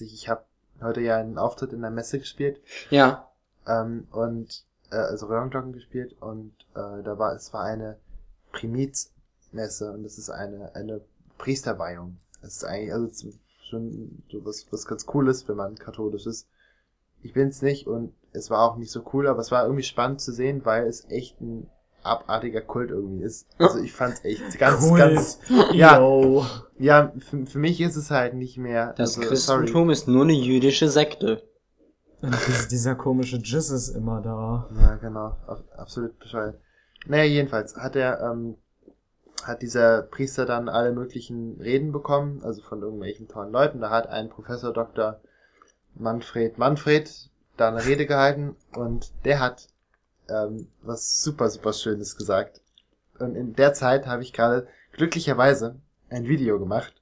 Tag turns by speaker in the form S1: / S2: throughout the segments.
S1: witzig. Ich habe heute ja einen Auftritt in der Messe gespielt
S2: Ja.
S1: ähm, und äh, also Röhrenglocken gespielt und äh, da war es war eine Primizmesse und das ist eine eine Priesterweihung. Das ist eigentlich also schon so was was ganz cooles, wenn man katholisch ist. Ich bin's nicht und es war auch nicht so cool, aber es war irgendwie spannend zu sehen, weil es echt ein abartiger Kult irgendwie ist. Also ich fand's echt ganz
S3: Cool.
S1: ganz ja
S3: Yo.
S1: ja für, für mich ist es halt nicht mehr
S2: Das
S1: also,
S2: Christentum ist nur eine jüdische Sekte.
S3: Und dies- dieser komische Jizz ist immer da.
S1: Ja, genau. Ab- Absolut bescheuert. Naja, jedenfalls hat er, ähm, hat dieser Priester dann alle möglichen Reden bekommen, also von irgendwelchen tollen Leuten. Da hat ein Professor Dr. Manfred Manfred da eine Rede gehalten und der hat ähm, was super, super Schönes gesagt. Und in der Zeit habe ich gerade glücklicherweise ein Video gemacht.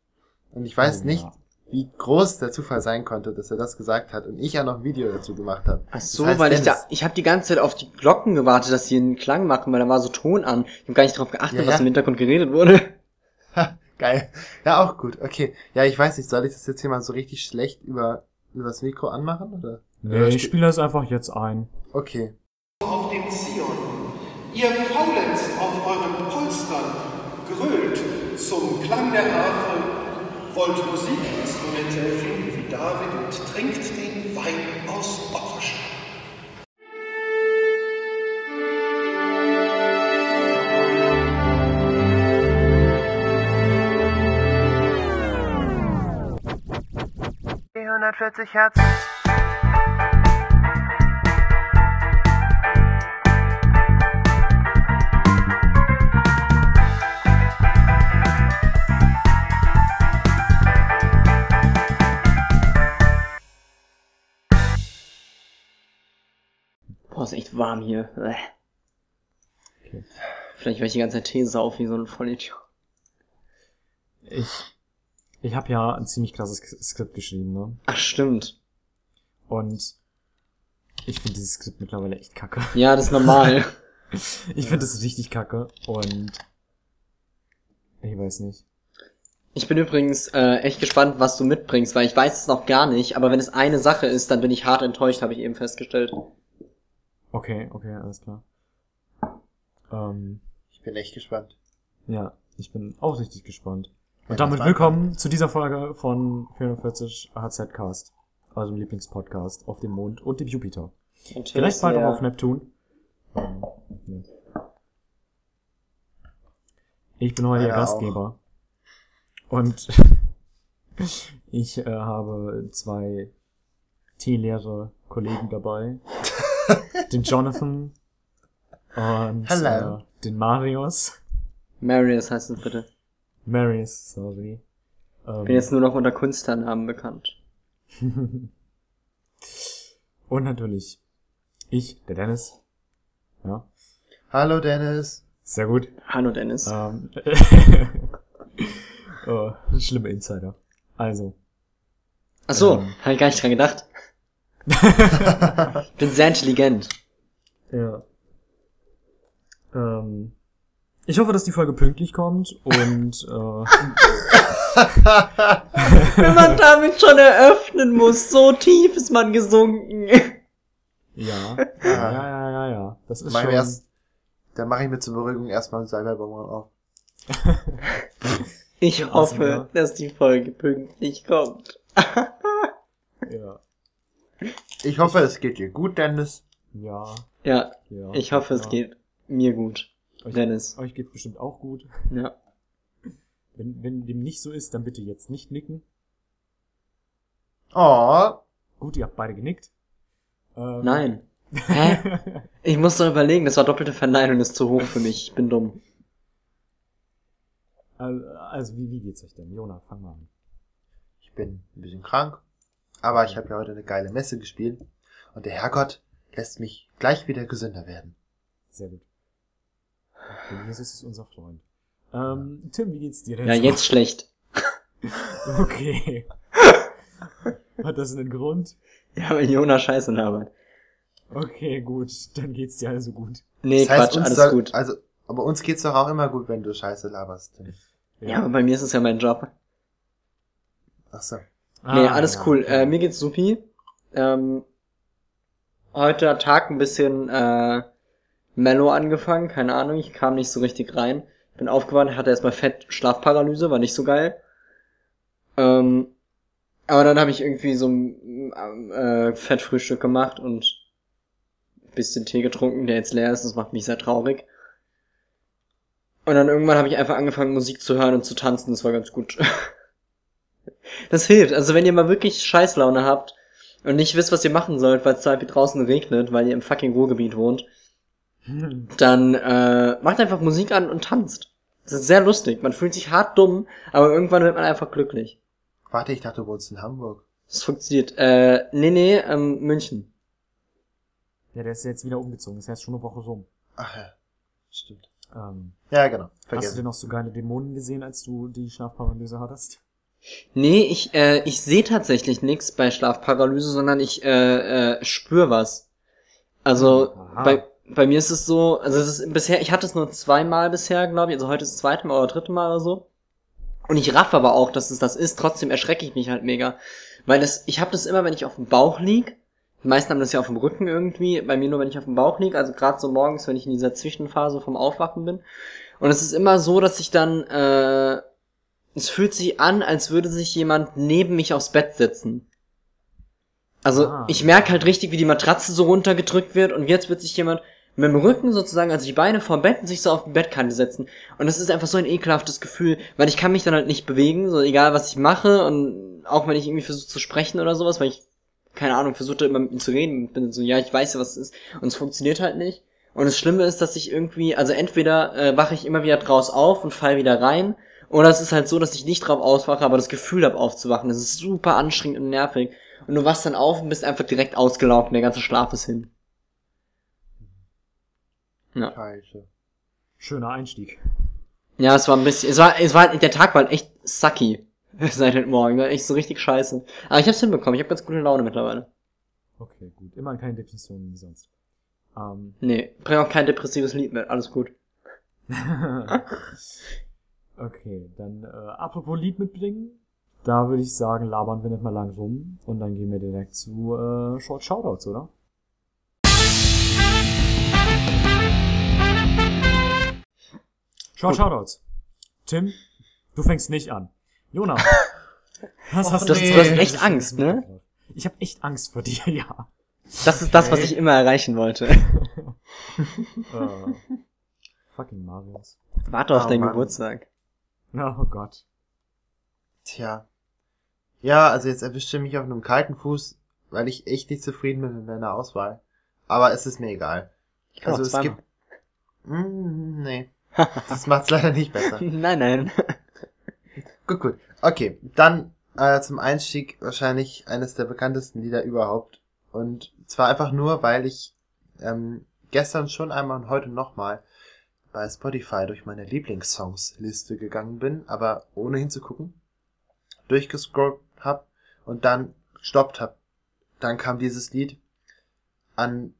S1: Und ich weiß
S3: Oh,
S1: nicht,
S3: ja.
S1: wie groß der Zufall sein konnte, dass er das gesagt hat und ich auch noch ein Video dazu gemacht habe.
S2: Ach so,
S1: Das heißt
S2: weil ich da,
S1: Dennis.
S2: ich habe die ganze Zeit auf die Glocken gewartet, dass sie einen Klang machen, weil da war so Ton an. Ich habe gar nicht darauf geachtet,
S1: Ja,
S2: was
S1: ja.
S2: im Hintergrund geredet wurde.
S1: Ha, geil. Ja, auch gut. Okay. Ja, ich weiß nicht, soll ich das jetzt hier mal so richtig schlecht über, über das Mikro anmachen, oder?
S3: Nee,
S1: Oder
S3: ich spiele das einfach jetzt ein.
S1: Okay.
S4: Auf dem Zion. Ihr faulenzt auf euren Polstern, grölt zum Klang der Harfe, wollt Musikinstrumente erfinden wie David und trinkt den Wein aus Opferschalen.
S1: Die 140 Hertz.
S2: Warm hier.
S3: Okay.
S2: Vielleicht weil ich die ganze Zeit Tee sauf wie so ein Vollidiot.
S3: Ich, ich habe ja ein ziemlich krasses Sk- Skript geschrieben, ne?
S2: Ach, stimmt.
S3: Und ich finde dieses Skript mittlerweile echt kacke.
S2: Ja, das ist normal.
S3: Ich finde es richtig kacke und ich weiß nicht.
S2: Ich bin übrigens äh, echt gespannt, was du mitbringst, weil ich weiß es noch gar nicht, aber wenn es eine Sache ist, dann bin ich hart enttäuscht, habe ich eben festgestellt.
S3: Okay, okay, alles klar. Ähm,
S1: Ich bin echt gespannt.
S3: ja, ich bin auch richtig gespannt.
S1: Ja,
S3: Und damit
S1: das war-
S3: willkommen zu dieser Folge von 440 HZ-Cast, eurem Lieblingspodcast auf dem Mond und dem Jupiter.
S2: Und
S3: Vielleicht bald auch auf Neptun. Ähm, nee. Ich bin heute
S1: Meiner
S3: der Gastgeber. Und ich äh, habe zwei teelehre Kollegen dabei. den Jonathan und
S1: Hello.
S3: äh, den Marius.
S2: Marius heißt es bitte.
S3: Marius, sorry. Ähm,
S2: Bin jetzt nur noch unter Künstlernamen bekannt.
S3: und natürlich ich, der Dennis. Ja,
S1: Hallo Dennis.
S3: sehr gut.
S2: Hallo Dennis.
S3: Ähm, oh, schlimme Insider. Also.
S2: Ach so,
S3: ähm.
S2: habe ich gar nicht dran gedacht. Ich bin sehr intelligent.
S3: Ja. Ähm, ich hoffe, dass die Folge pünktlich kommt und äh,
S2: Wenn man damit schon eröffnen muss, so tief ist man gesunken.
S3: ja, ja, ja, ja, ja. Das ist
S1: ich
S3: schon.
S1: erst, dann mache ich mir zur Beruhigung erstmal einen Salbeibonbon auf.
S2: Ich hoffe, dass die Folge pünktlich kommt.
S3: Ja,
S1: Ich hoffe, es geht dir gut, Dennis.
S3: ja,
S2: Ja,
S3: ja.
S2: ich hoffe, es
S3: ja.
S2: geht mir gut.
S3: Euch,
S2: Dennis.
S3: Euch geht bestimmt auch gut.
S2: Ja.
S3: Wenn, wenn dem nicht so ist, dann bitte jetzt nicht nicken.
S1: Oh,
S3: Gut, ihr habt beide genickt. Ähm,
S2: Nein. Hä? Ich muss doch überlegen, das war doppelte Verneinung, ist zu hoch für mich. Ich bin dumm.
S3: also, also wie, wie geht's euch denn? Jona, fang mal an.
S1: ich bin ein bisschen krank, aber ich habe ja heute eine geile Messe gespielt und der Herrgott lässt mich gleich wieder gesünder werden.
S3: Sehr gut. Denn Jesus ist unser Freund. Ähm, Tim, wie geht's dir denn?
S2: Ja,
S3: so?
S2: jetzt schlecht.
S3: Okay. Hat das einen Grund?
S2: Ja, weil Jona scheiße labert.
S3: Okay, gut. Dann geht's dir also gut.
S2: Nee,
S1: Das heißt,
S2: Quatsch, alles
S1: soll-
S2: gut.
S1: Also, aber uns geht's doch auch immer gut, wenn du Scheiße laberst. Tim.
S2: Ja, aber bei mir ist es ja mein Job.
S1: Ach so.
S2: Nee,
S3: Ah,
S2: alles
S3: ja,
S2: cool.
S3: okay.
S2: Äh, mir geht's supi. Ähm, heute hat Tag ein bisschen äh, mellow angefangen, keine Ahnung, ich kam nicht so richtig rein. Bin aufgewacht, hatte erstmal Fett Schlafparalyse, war nicht so geil. Ähm, aber dann habe ich irgendwie so ein äh, Fettfrühstück gemacht und ein bisschen Tee getrunken, der jetzt leer ist, das macht mich sehr traurig. Und dann irgendwann habe ich einfach angefangen, Musik zu hören und zu tanzen, das war ganz gut. Das hilft. Also wenn ihr mal wirklich Scheißlaune habt und nicht wisst, was ihr machen sollt, weil es da draußen regnet, weil ihr im fucking Ruhrgebiet wohnt,
S3: Hm.
S2: dann äh, macht einfach Musik an und tanzt. Das ist sehr lustig. Man fühlt sich hart dumm, aber irgendwann wird man einfach glücklich.
S1: Warte, ich dachte, du wohnst in Hamburg.
S2: Das funktioniert. Äh, nee, nee, ähm, München.
S3: Ja, der ist jetzt wieder umgezogen. Das heißt schon eine Woche rum.
S1: Ach ja, stimmt.
S3: Ähm,
S1: Ja, genau.
S3: hast du denn noch so geile Dämonen gesehen, als du die Schlafparalyse hattest?
S2: Nee, ich, äh, ich sehe tatsächlich nichts bei Schlafparalyse, sondern ich äh, äh, spür was. Also
S3: Aha.
S2: bei, bei mir ist es so, also es ist bisher, ich hatte es nur zweimal bisher, glaube ich, also heute ist das zweite Mal oder dritte Mal oder so. Und ich raff aber auch, dass es das ist, trotzdem erschrecke ich mich halt mega. Weil das, ich habe das immer, wenn ich auf dem Bauch lieg. Die meisten haben das ja auf dem Rücken irgendwie, bei mir nur, wenn ich auf dem Bauch lieg, also gerade so morgens, wenn ich in dieser Zwischenphase vom Aufwachen bin. Und es ist immer so, dass ich dann, äh, es fühlt sich an, als würde sich jemand neben mich aufs Bett setzen. Also
S3: Ah.
S2: ich merke halt richtig, wie die Matratze so runtergedrückt wird und jetzt wird sich jemand mit dem Rücken sozusagen, also die Beine vom Bett, sich so auf die Bettkante setzen. Und das ist einfach so ein ekelhaftes Gefühl, weil ich kann mich dann halt nicht bewegen, so egal was ich mache und auch wenn ich irgendwie versuche zu sprechen oder sowas, weil ich, keine Ahnung, versuche immer mit ihm zu reden, bin so, ja, ich weiß ja, was es ist und es funktioniert halt nicht. Und das Schlimme ist, dass ich irgendwie, also entweder äh, wache ich immer wieder draus auf und fall wieder rein, oder es ist halt so, dass ich nicht drauf auswache, aber das Gefühl habe aufzuwachen. Das ist super anstrengend und nervig. Und du wachst dann auf und bist einfach direkt ausgelaugt und der ganze Schlaf ist hin. Ja.
S1: Scheiße.
S3: Schöner Einstieg.
S2: Ja, es war ein bisschen, es war, es war, der Tag war halt echt sucky. Seit heute Morgen, war echt so richtig scheiße. Aber ich hab's hinbekommen, ich habe ganz gute Laune mittlerweile.
S3: Okay, gut. Immerhin keine Depressionen wie sonst. Ähm,
S2: Nee, bring auch kein depressives Lied mit, alles gut.
S3: okay, dann äh, apropos Lied mitbringen. Da würde ich sagen, labern wir nicht mal lang rum und dann gehen wir direkt zu äh, Short Shoutouts, oder? Short Shoutouts. Tim, du fängst nicht an. Jonas. Was hast
S2: Du hast,
S1: nee.
S2: du hast echt Angst, ne?
S3: Ich habe echt Angst vor dir, ja.
S2: Das ist das, was ich immer erreichen wollte.
S3: Äh, fucking Marius.
S2: Warte auf
S1: Oh,
S2: deinen
S1: Mann.
S2: Geburtstag.
S3: Oh Gott.
S1: Tja. Ja, also jetzt erwischt ihr mich auf einem kalten Fuß, weil ich echt nicht zufrieden bin mit meiner Auswahl. Aber es ist mir egal.
S2: Ich
S1: Also es
S2: zweimal.
S1: gibt. Mm, nee. Das macht's leider nicht besser.
S2: Nein, nein.
S1: Gut, gut. Okay, dann äh, zum Einstieg wahrscheinlich eines der bekanntesten Lieder überhaupt. Und zwar einfach nur, weil ich ähm, gestern schon einmal und heute nochmal bei Spotify durch meine Lieblingssongs-Liste gegangen bin, aber ohne hinzugucken, durchgescrollt hab und dann gestoppt hab. Dann kam dieses Lied an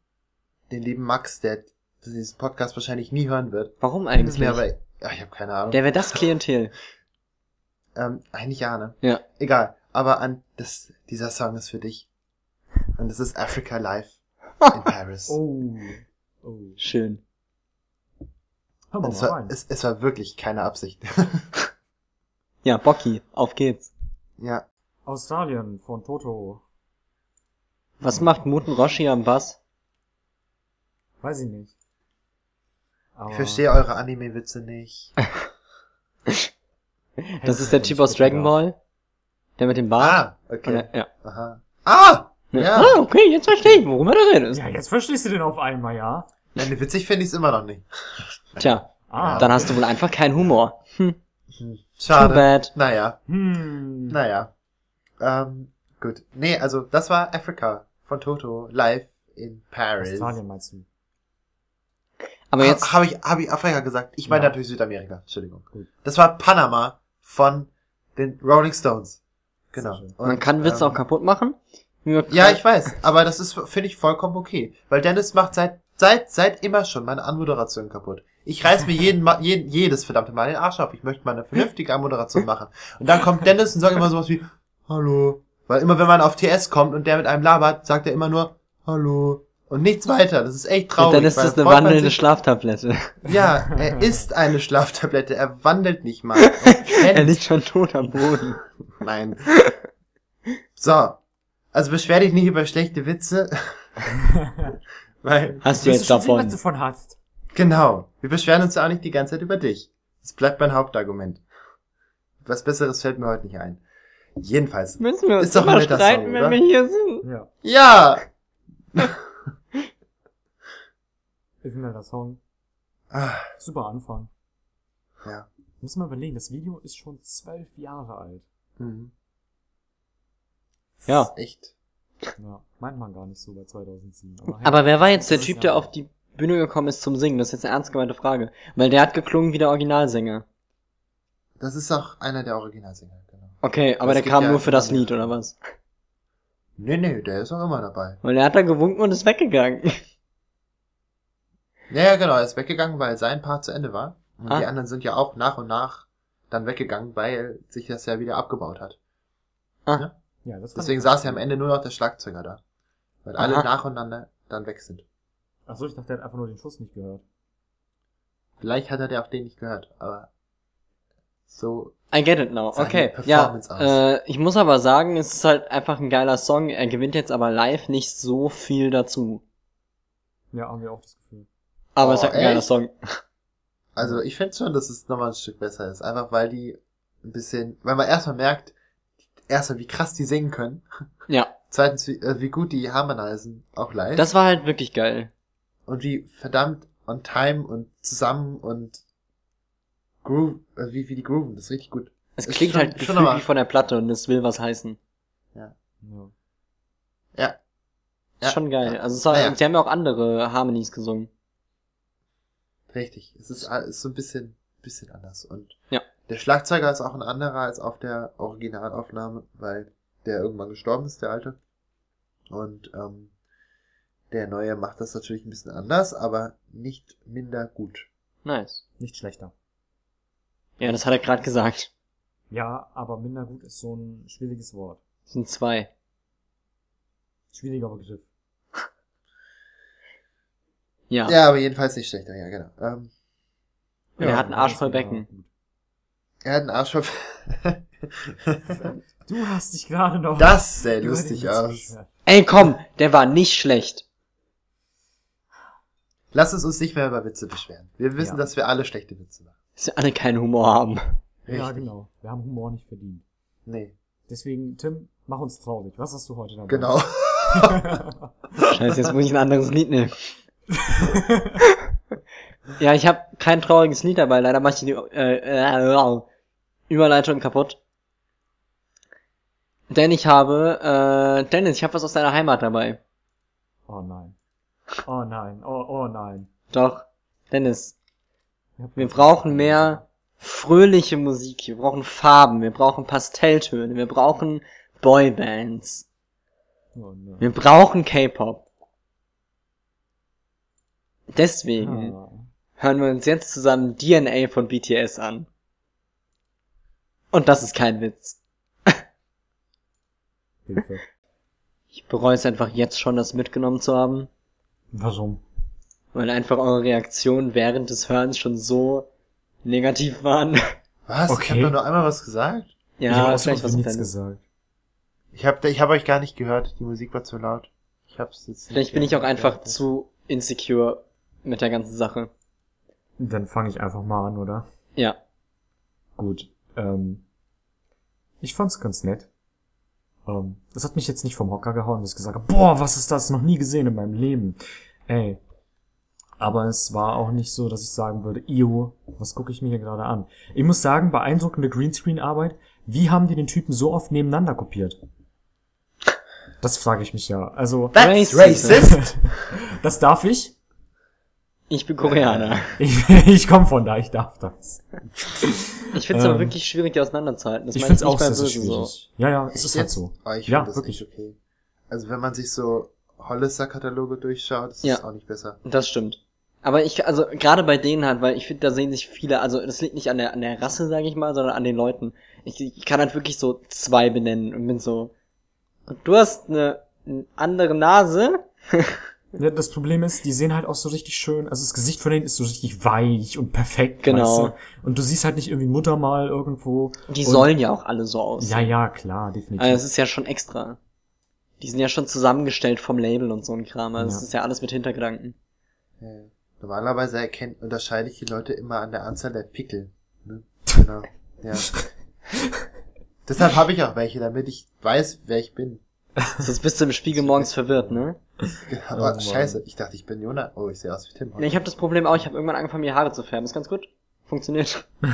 S1: den lieben Max, der diesen Podcast wahrscheinlich nie hören wird.
S2: Warum eigentlich?
S1: mir aber, ja, ich habe keine Ahnung.
S2: Der wäre das Klientel.
S1: Ähm, eigentlich ja, ne?
S2: Ja.
S1: Egal. Aber an das, dieser Song ist für dich. Und es ist Africa Live in Paris.
S3: Oh. Oh.
S2: Schön.
S3: Hör mal,
S1: es,
S3: mal
S1: war,
S3: rein.
S1: es, es war wirklich keine Absicht.
S2: Ja, Bocky, auf geht's.
S1: ja.
S3: Australien von Toto.
S2: Was macht Muten Roshi am Bass?
S3: Weiß ich nicht. Aber
S1: Ich verstehe eure Anime-Witze nicht.
S2: Das ist der Typ aus Dragon Ball? Der mit dem Bart?
S1: Ah, okay.
S2: Oder- Ja.
S1: Aha. Ah!
S2: Ja.
S1: Ja.
S2: Ah, okay, jetzt verstehe ich, worum er da redet.
S3: Ja, jetzt verstehst du den auf einmal, ja?
S1: Nein, witzig finde ich es immer noch nicht.
S2: Tja,
S3: Ah.
S2: dann hast du wohl einfach keinen Humor. Hm,
S1: Hm.
S2: too
S1: Schade.
S2: bad.
S1: Naja,
S3: Hm.
S1: naja. Ähm, gut. Nee, also das war Africa von Toto live in Paris.
S3: Australien meinst du?
S2: Aber jetzt,
S1: Habe ich, hab ich Afrika gesagt? Ich meine
S3: Ja.
S1: natürlich Südamerika. Entschuldigung.
S3: Gut.
S1: Das war Panama von den Rolling Stones. Genau. Und,
S2: man kann Witze
S1: ähm,
S2: auch kaputt machen.
S1: Ja, ich weiß, aber das ist, finde ich, vollkommen okay. Weil Dennis macht seit, seit, seit immer schon meine Anmoderation kaputt. Ich reiß mir jeden, Ma- jeden, jedes verdammte Mal den Arsch auf. Ich möchte mal eine vernünftige Anmoderation machen. Und dann kommt Dennis und sagt immer sowas wie, Hallo, Weil immer wenn man auf TS kommt und der mit einem labert, sagt er immer nur Hallo und nichts weiter. Das ist echt traurig.
S2: Dann ist das eine wandelnde
S1: sich-
S2: Schlaftablette.
S1: Ja, er ist eine Schlaftablette. Er wandelt nicht mal. Er
S2: er liegt schon tot am Boden.
S1: Nein. So. Also beschwer dich nicht über schlechte Witze. Weil,
S2: Hast du jetzt
S3: schon sehen, was
S2: davon?
S3: du von hast?
S1: genau. Wir beschweren uns ja auch nicht die ganze Zeit über dich. Das bleibt mein Hauptargument. Was Besseres fällt mir heute nicht ein. Jedenfalls.
S2: Müssen wir uns
S1: Ist doch
S2: immer streiten,
S1: Song,
S2: wenn
S1: oder?
S2: wir hier sind?
S3: Ja.
S1: Ja!
S3: Ist ein netter Song.
S1: Ah,
S3: Super Anfang.
S1: ja.
S3: Muss man überlegen, das Video ist schon zwölf Jahre alt.
S1: Mhm.
S2: Ja.
S1: Ist Echt.
S3: Ja, meint man gar nicht so bei 2007. Aber, hey,
S2: Aber wer war jetzt der Typ,
S3: ja-
S2: der auf die Bühne gekommen ist zum Singen? Das ist jetzt eine ernst gemeinte Frage. Weil der hat geklungen wie der Originalsänger.
S1: Das ist auch einer der Originalsänger, genau.
S2: Okay, aber
S1: Das
S2: der kam
S1: ja
S2: nur für das. Lied, oder was?
S1: Nee, nee, der ist auch immer dabei.
S2: Weil er hat da gewunken und ist weggegangen.
S1: Ja, ja, genau, er ist weggegangen, weil sein Part zu Ende war. Und
S2: Ah.
S1: die anderen sind ja auch nach und nach dann weggegangen, weil sich das ja wieder abgebaut hat.
S3: ja, das fand
S1: Deswegen saß ja am Ende nur noch der Schlagzeuger da. Weil alle
S2: Aha.
S1: nacheinander dann weg sind.
S3: Achso, ich dachte, der hat einfach nur den Schuss nicht gehört.
S1: Vielleicht hat er der auch den nicht gehört, aber so,
S2: I get it now. Okay, ja.
S1: Performance aus.
S2: Äh, ich muss aber sagen, es ist halt einfach ein geiler Song. Er gewinnt jetzt aber live nicht so viel dazu.
S3: Ja, haben wir auch das Gefühl.
S2: Aber
S1: Oh,
S2: es ist halt ein geiler
S1: echt?
S2: Song.
S1: also ich finde schon, dass es nochmal ein Stück besser ist. Einfach weil die ein bisschen, weil man erstmal merkt, erstmal wie krass die singen können.
S2: Ja,
S1: Zweitens, wie, äh, wie gut die harmonisen, auch live.
S2: das war halt wirklich geil.
S1: und wie verdammt on time und zusammen und groove, äh, wie, wie die grooven, das ist richtig gut.
S2: Es klingt
S1: schon-
S2: halt
S1: schon
S2: wie von der Platte und es will was heißen.
S3: Ja.
S1: Ja.
S2: Ist
S1: Ja.
S2: schon geil. Also es war,
S1: Naja.
S2: sie haben ja auch andere Harmonies gesungen.
S1: Richtig. Es ist, ist so ein bisschen, bisschen anders. Und
S2: Ja.
S1: Der Schlagzeuger ist auch ein anderer als auf der Originalaufnahme, weil der irgendwann gestorben ist, der alte. Und ähm, der neue macht das natürlich ein bisschen anders, aber nicht minder gut.
S2: Nice.
S3: Nicht schlechter.
S2: Ja, das hat er gerade gesagt.
S3: Ja, aber minder gut ist so ein schwieriges Wort.
S2: Das sind zwei.
S3: Schwieriger Begriff.
S2: Ja.
S1: Ja, aber jedenfalls nicht schlechter, ja, genau. Ähm,
S2: Und er hat einen Arsch voll
S3: ja
S2: Becken.
S1: Er hat einen Arsch voll-
S3: Du hast dich gerade noch.
S1: Das sähe
S3: über
S1: lustig aus.
S2: Ey, komm, der war nicht schlecht.
S1: Lass uns uns nicht mehr über Witze beschweren. Wir wissen,
S3: Ja.
S1: dass wir alle schlechte Witze machen.
S2: Dass wir alle keinen Humor haben.
S3: Ja,
S1: Richtig.
S3: genau. Wir haben Humor nicht verdient.
S1: Nee,
S3: Deswegen, Tim, mach uns traurig. Was hast du heute dabei?
S1: genau.
S2: Scheiße, jetzt muss ich ein anderes Lied nehmen. ja, ich habe kein trauriges Lied dabei. Leider mache ich die äh, äh, Überleitung kaputt. Denn ich habe, äh, Dennis, ich habe was aus deiner Heimat dabei.
S3: Oh nein. Oh nein. Oh, oh nein.
S2: Doch, Dennis, wir brauchen mehr fröhliche Musik. Wir brauchen Farben. Wir brauchen Pastelltöne. Wir brauchen Boybands.
S3: Oh nein.
S2: Wir brauchen K-Pop. Deswegen
S3: Ah.
S2: Hören wir uns jetzt zusammen DNA von BTS an. Und das ist kein Witz.
S3: Hilfe.
S2: Ich bereue es einfach jetzt schon, das mitgenommen zu haben,
S3: Warum?
S2: weil einfach eure Reaktionen während des Hörens schon so negativ waren.
S1: Was? Ich
S3: Okay.
S1: habe doch nur einmal was gesagt.
S3: ich habe
S2: Ja,
S3: auch so
S2: vielleicht was
S3: nichts gesagt.
S1: Ich habe ich hab euch gar nicht gehört. Die Musik war zu laut. Ich hab's jetzt nicht
S2: Vielleicht bin ich auch
S1: gehört.
S2: einfach zu insecure mit der ganzen Sache.
S3: Dann fange ich einfach mal an, oder?
S2: Ja.
S3: Gut. Ähm, ich fand's ganz nett. Ähm, das hat mich jetzt nicht vom Hocker gehauen, dass ich gesagt habe, boah, was ist das? Noch nie gesehen in meinem Leben. Ey. Aber es war auch nicht so, dass ich sagen würde, Io, was gucke ich mir hier gerade an? Ich muss sagen, beeindruckende Greenscreen-Arbeit. Wie haben die den Typen so oft nebeneinander kopiert? Das frage ich mich ja. Also,
S1: That's
S2: Racist.
S1: racist!
S3: das darf ich.
S2: Ich bin Koreaner.
S3: Ich, ich komme von da, ich darf das.
S2: Ich finde es aber
S3: Ähm,
S2: wirklich schwierig, die auseinanderzuhalten. Das
S3: ich
S2: meine
S3: find's auch sehr, schwierig. Ja, ja, es ist halt
S1: jetzt?
S3: so.
S1: Oh, ich
S3: Ja,
S1: das
S3: wirklich.
S1: nicht okay. Also wenn man sich so Hollister-Kataloge durchschaut, ist
S2: Ja.
S1: das auch nicht besser.
S2: Das stimmt. Aber ich, also gerade bei denen halt, weil ich finde, da sehen sich viele, also das liegt nicht an der, an der Rasse, sage ich mal, sondern an den Leuten. Ich, ich kann halt wirklich so zwei benennen und bin so, Und du hast eine, eine andere Nase.
S3: Ja, das Problem ist, die sehen halt auch so richtig schön, also das Gesicht von denen ist so richtig weich und perfekt,
S2: Genau.
S3: weißt du? Und du siehst halt nicht irgendwie Muttermal irgendwo.
S2: Die
S3: und,
S2: sollen ja auch alle so aussehen.
S3: Ja, ja, klar, definitiv.
S2: Also es ist ja schon extra. Die sind ja schon zusammengestellt vom Label und so ein Kram. Also
S3: Ja.
S2: es ist ja alles mit Hintergedanken.
S1: Ja. Normalerweise erkennt, unterscheide ich die Leute immer an der Anzahl der Pickel. Ne? Genau. Ja. Deshalb habe ich auch welche, damit ich weiß, wer ich bin.
S2: Sonst bist du im Spiegel morgens verwirrt, ne?
S1: Aber
S3: Mann.
S1: scheiße, ich dachte, ich bin Jonah. Oh, ich sehe aus wie Tim.
S2: Nee, ich habe das Problem auch, ich habe irgendwann angefangen, mir Haare zu färben. Ist ganz gut. Funktioniert.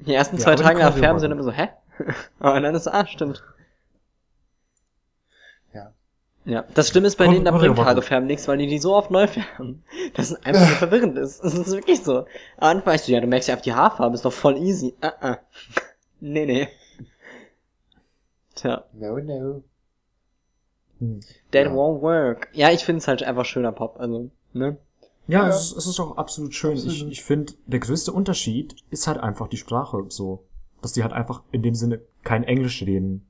S2: Die ersten
S3: Ja,
S2: zwei
S3: die
S2: Tage nach Färben sind immer so, hä? Aber dann ist so, ah, stimmt.
S1: Ja.
S2: Ja, das Schlimme ist bei denen, da bringt Haare färben nichts, weil die die so oft neu färben. Das ist einfach nur verwirrend ist. Das ist wirklich so. Am Anfang weißt du, ja, du merkst ja auf die Haarfarbe, ist doch voll easy. Ah, ah. Nee, nee. Tja,
S1: No, no.
S3: Hm.
S2: that
S1: Ja.
S2: won't work. Ja, ich find's halt einfach schöner Pop, also, ne?
S3: Ja,
S1: Ja.
S3: Es, ist, es ist auch absolut schön. Ich,
S1: Absolut.
S3: ich finde, der größte Unterschied ist halt einfach die Sprache so. Dass die halt einfach in dem Sinne kein Englisch reden.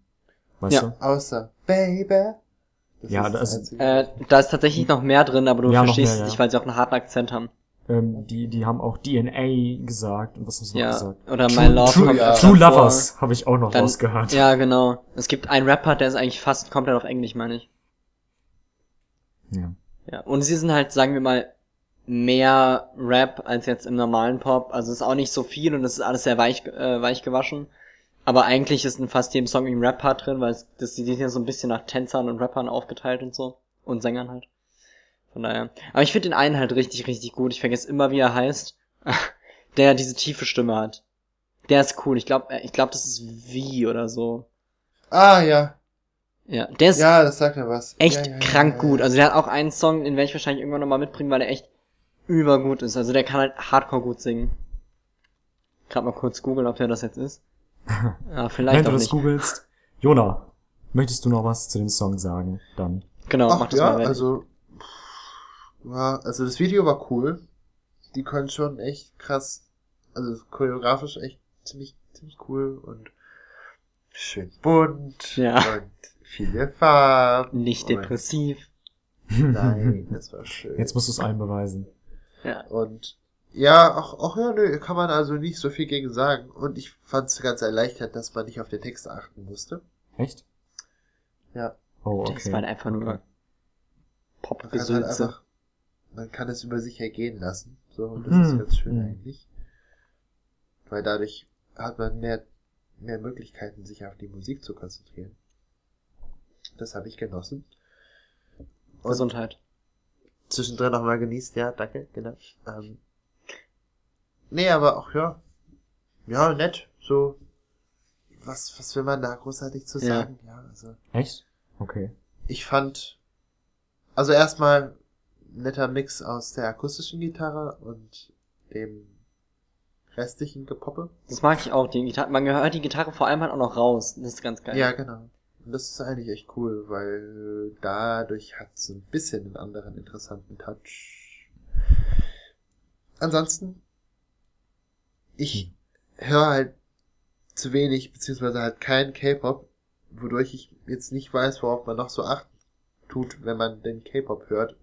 S3: Weißt
S2: Ja.
S3: du?
S1: Außer Baby. Das
S3: Ja,
S1: ist
S3: das-
S1: Einzige.
S2: Äh, da ist tatsächlich noch mehr drin, aber du
S3: Ja,
S2: verstehst
S3: mehr,
S2: es
S3: ja.
S2: nicht, weil sie auch einen harten Akzent haben.
S3: Ähm, die, die haben auch DNA gesagt und was haben sie noch
S2: Ja,
S3: gesagt?
S2: oder
S3: True,
S2: My Love
S3: True,
S1: ja.
S3: True. Lovers habe ich auch noch
S2: Dann-
S3: rausgehört.
S2: Ja, genau. Es gibt einen Rapper, der ist eigentlich fast komplett auf Englisch, meine ich.
S3: ja.
S2: Ja, und sie sind halt, sagen wir mal, mehr Rap als jetzt im normalen Pop. Also es ist auch nicht so viel und es ist alles sehr weich, äh, weich gewaschen. Aber eigentlich ist in fast jedem Song ein Rap-Part drin, weil es, das, die sind ja so ein bisschen nach Tänzern und Rappern aufgeteilt und so. Und Sängern halt. Von daher. Aber ich finde den einen halt richtig, richtig gut. Ich vergesse immer, wie er heißt. Der diese tiefe Stimme hat. Der ist cool. Ich glaube, ich glaube, das ist wie oder so.
S1: Ah, ja.
S2: Ja, der ist
S1: Ja, das sagt mir was.
S2: echt
S1: ja, ja,
S2: krank
S1: ja,
S2: gut. Also der hat auch einen Song, den werde ich wahrscheinlich irgendwann nochmal mitbringen, weil der echt übergut ist. Also der kann halt hardcore gut singen. Gerade mal kurz googeln, ob der das jetzt ist. Ja, vielleicht
S3: Wenn du das
S2: nicht.
S3: googelst. Jona, möchtest du noch was zu dem Song sagen? Dann.
S2: Genau, mach
S1: Ach,
S2: das
S1: ja,
S2: mal weg.
S1: also, war, also das Video war cool. Die können schon echt krass, also choreografisch echt ziemlich, ziemlich cool und schön bunt
S2: Ja.
S1: und viele Farben.
S2: Nicht depressiv.
S1: Nein, das war schön.
S3: Jetzt musst du es allen beweisen.
S2: Ja.
S1: Und ja, auch, auch ja, nö, kann man also nicht so viel gegen sagen. Und ich fand es ganz erleichtert, dass man nicht auf den Text achten musste.
S3: Echt?
S1: Ja.
S3: Oh,
S2: Das war halt
S3: okay.
S2: einfach nur
S1: halt
S2: Popgesülze.
S1: einfach, man kann es über sich ergehen lassen. So, und das
S3: Mhm.
S1: ist ganz schön
S3: Mhm.
S1: eigentlich. Weil dadurch hat man mehr, mehr Möglichkeiten, sich auf die Musik zu konzentrieren. Das habe ich genossen. Und
S2: Gesundheit.
S1: zwischendrin noch mal genießt, ja, danke, genau. Ähm, nee, aber auch, ja, ja, nett, so, was, was will man da großartig zu
S2: Ja.
S1: sagen, ja, also,
S3: Echt? Okay.
S1: ich fand, also erstmal netter Mix aus der akustischen Gitarre und dem restlichen Gepoppe.
S2: Das mag ich auch. Die Gitarre, man hört die Gitarre vor allem halt auch noch raus. Das ist ganz geil.
S1: Ja, genau. Und das ist eigentlich echt cool, weil dadurch hat es ein bisschen einen anderen interessanten Touch. Ansonsten, ich höre halt zu wenig, beziehungsweise halt kein K-Pop, wodurch ich jetzt nicht weiß, worauf man noch so achten tut, wenn man den K-Pop hört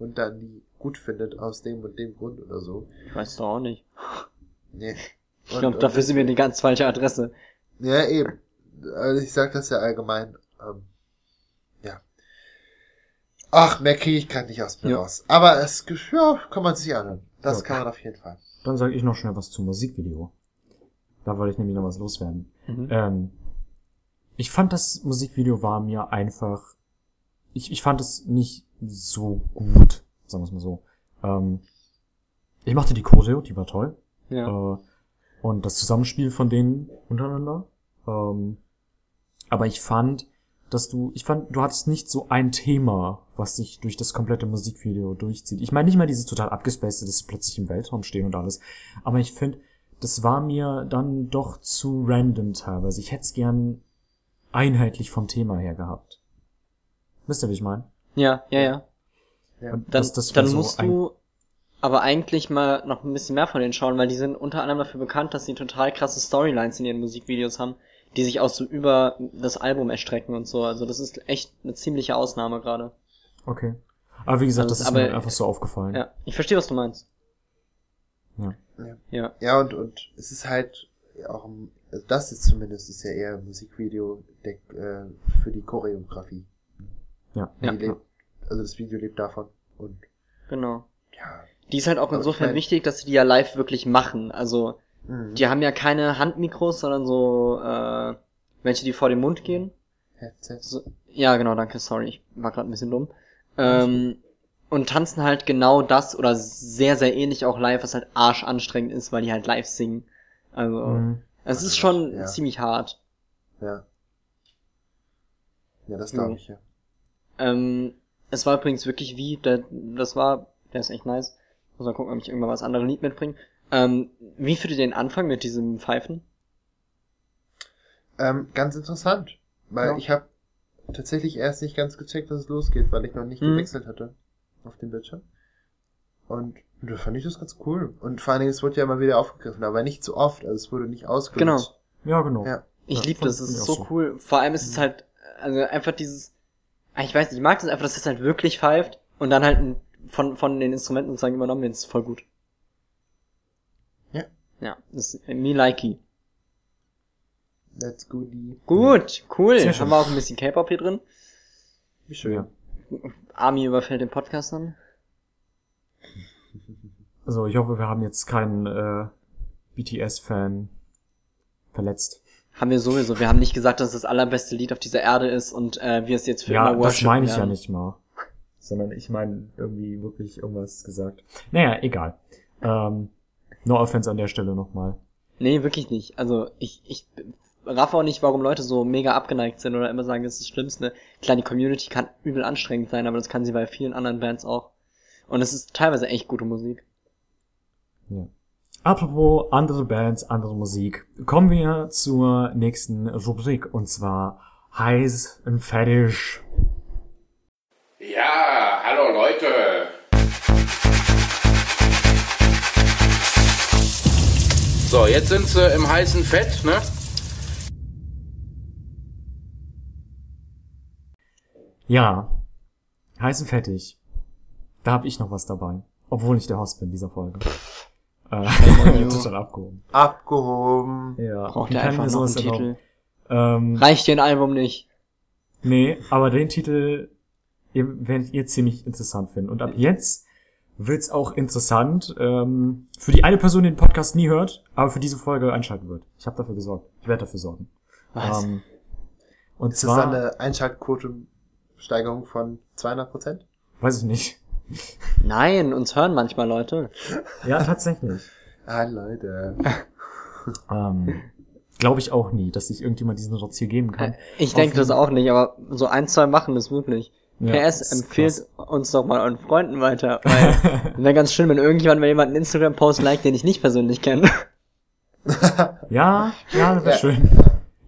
S1: und dann die gut findet aus dem und dem Grund oder so.
S2: Ich weiß doch auch nicht.
S1: Nee.
S2: Ich
S1: Und-
S2: glaube,
S1: und
S2: dafür sind wir die ganz falsche Adresse.
S1: Ja, eben. Also ich sag das ja allgemein. Ähm, ja. Ach, mehr kriege ich gerade nicht aus mir
S2: Ja.
S1: raus. Aber es ja, kann man sich anhören. Das
S3: Ja.
S1: kann man auf jeden Fall.
S3: Dann sage ich noch schnell was zum Musikvideo. Da wollte ich nämlich noch was loswerden.
S2: Mhm.
S3: Ähm, ich fand das Musikvideo war mir einfach, ich, ich fand es nicht so gut, sagen wir es mal so. Ähm, ich mochte die Choreo, die war toll.
S2: Ja.
S3: Äh, und das Zusammenspiel von denen untereinander. Ähm, aber ich fand, dass du, ich fand, du hattest nicht so ein Thema, was sich durch das komplette Musikvideo durchzieht. Ich meine nicht mal dieses total abgespacede, dass sie plötzlich im Weltraum stehen und alles. Aber ich finde, das war mir dann doch zu random teilweise. Ich hätte es gern einheitlich vom Thema her gehabt. Wisst ihr, wie ich meine?
S2: Ja, ja, ja.
S1: Ja.
S3: Und
S2: Dann,
S3: das- das
S2: dann
S3: so
S2: musst du aber eigentlich mal noch ein bisschen mehr von denen schauen, weil die sind unter anderem dafür bekannt, dass sie total krasse Storylines in ihren Musikvideos haben, die sich auch so über das Album erstrecken und so. Also das ist echt eine ziemliche Ausnahme gerade.
S3: Okay. Aber wie gesagt,
S2: Also,
S3: das ist
S2: aber-
S3: mir einfach so aufgefallen.
S2: Ja, ich verstehe, was du meinst.
S3: Ja.
S1: Ja.
S2: Ja.
S1: Ja, und, und es ist halt auch, ein- also das ist zumindest, ist ja eher ein Musikvideo der, äh, für die Choreografie.
S3: Ja.
S1: Die
S2: Ja.
S1: Also das Video lebt davon. Und
S2: Genau.
S1: ja.
S2: Die ist halt auch insofern wichtig, dass sie die ja live wirklich machen. Also,
S1: Mhm.
S2: die haben ja keine Handmikros, sondern so, äh, welche, die vor den Mund gehen.
S1: Headset.
S2: So, ja, genau, danke, sorry, ich war gerade ein bisschen dumm. Ähm, und tanzen halt genau das oder sehr, sehr ähnlich auch live, was halt arschanstrengend ist, weil die halt live singen. Also,
S3: Mhm.
S2: es ist schon
S1: Ja.
S2: ziemlich hart.
S1: Ja. Ja, das glaube ich, ja.
S2: Ähm, es war übrigens wirklich wie, der, das war, der ist echt nice. Muss mal gucken, ob ich irgendwann was anderes Lied mitbringe. Ähm, wie für den Anfang mit diesem Pfeifen?
S1: Ähm, ganz interessant, weil
S2: Ja.
S1: ich habe tatsächlich erst nicht ganz gecheckt, dass es losgeht, weil ich noch nicht
S2: Mhm.
S1: gewechselt hatte auf dem Bildschirm. Und da fand ich das ganz cool. Und vor allen Dingen, es wurde ja immer wieder aufgegriffen, aber nicht so oft, also es wurde nicht ausgelöst.
S3: Ja, genau.
S1: Ja.
S2: Ich
S3: Ja,
S2: liebe das, es ist so
S3: so.
S2: cool. Vor allem ist es halt, also einfach dieses, ich weiß nicht, ich mag das einfach, dass es halt wirklich pfeift und dann halt von, von den Instrumenten sozusagen übernommen wird, das ist voll gut.
S1: Ja.
S2: Ja, das ist me likey.
S1: That's goodie.
S2: Gut, cool.
S3: Sehr schön.
S2: Haben wir auch ein bisschen K-Pop hier drin.
S1: Wie schön.
S3: Ja.
S2: Army überfällt den Podcast dann.
S3: Also ich hoffe, wir haben jetzt keinen äh, BTS-Fan verletzt.
S2: Haben wir sowieso. Wir haben nicht gesagt, dass es das allerbeste Lied auf dieser Erde ist und äh, wir es jetzt für
S3: Ja,
S2: immer
S3: das
S2: worshipen
S3: meine ich ja
S2: werden.
S3: nicht mal. Sondern ich meine irgendwie wirklich irgendwas gesagt. Naja, egal. Ähm, no offense an der Stelle nochmal.
S2: Nee, wirklich nicht. Also ich, ich raff auch nicht, warum Leute so mega abgeneigt sind oder immer sagen, das ist das Schlimmste. Klar, die Community kann übel anstrengend sein, aber das kann sie bei vielen anderen Bands auch. Und es ist teilweise echt gute Musik.
S3: Ja. Apropos andere Bands, andere Musik, kommen wir zur nächsten Rubrik und zwar heiß und fertig.
S5: Ja, hallo Leute. So, jetzt sind sie im heißen Fett, ne?
S3: Ja, heiß und fertig. Da habe ich noch was dabei, obwohl ich der Host bin dieser Folge. Äh, total abgehoben.
S1: Abgehoben.
S3: Ja,
S2: Braucht
S3: kann
S2: einfach noch einen? Titel.
S3: Ähm,
S2: Reicht dir ein Album nicht.
S3: Nee, aber den Titel ihr, werdet ihr ziemlich interessant finden. Und ab jetzt wird's auch interessant ähm, für die eine Person, die den Podcast nie hört, aber für diese Folge einschalten wird. Ich habe dafür gesorgt. Ich werde dafür sorgen.
S2: Was?
S3: Ähm, und
S1: Ist das dann
S3: zwar,
S1: eine Einschaltquotensteigerung von 200 Prozent?
S3: weiß ich nicht.
S2: Nein, uns hören manchmal Leute.
S3: Ja, tatsächlich.
S1: Ah, Leute.
S3: ähm, Glaube ich auch nie, dass sich irgendjemand diesen Rotz hier geben kann.
S2: Ich denke das auch nicht, aber so ein, zwei machen das wirklich.
S3: Ja,
S2: PS, empfiehlt uns doch mal euren Freunden weiter. Weil wäre ganz schön, wenn irgendjemand mal jemanden Instagram-Post liked, den ich nicht persönlich kenne.
S3: Ja, ja, das wäre
S1: Ja.
S3: schön.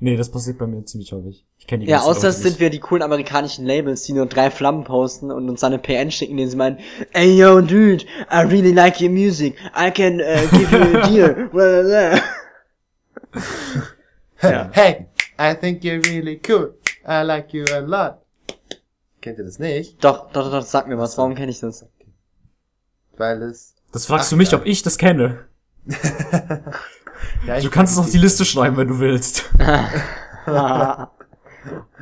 S3: Nee, das passiert bei mir ziemlich häufig. Ich kenne die
S2: Ja, außer es sind wir die coolen amerikanischen Labels, die nur drei Flammen posten und uns dann eine PN schicken, denen sie meinen, ey yo dude, I really like your music, I can uh, give you a deal. Blah, blah, blah. Ja.
S1: Hey, I think you're really cool. I like you a lot. Kennt ihr das nicht?
S2: doch, doch, doch, sag mir was, warum kenne ich das?
S1: Weil es...
S3: Das fragst
S1: Ach,
S3: du mich, ob ich das kenne.
S1: Ja,
S3: Du kannst es auf die Liste schreiben, wenn du willst.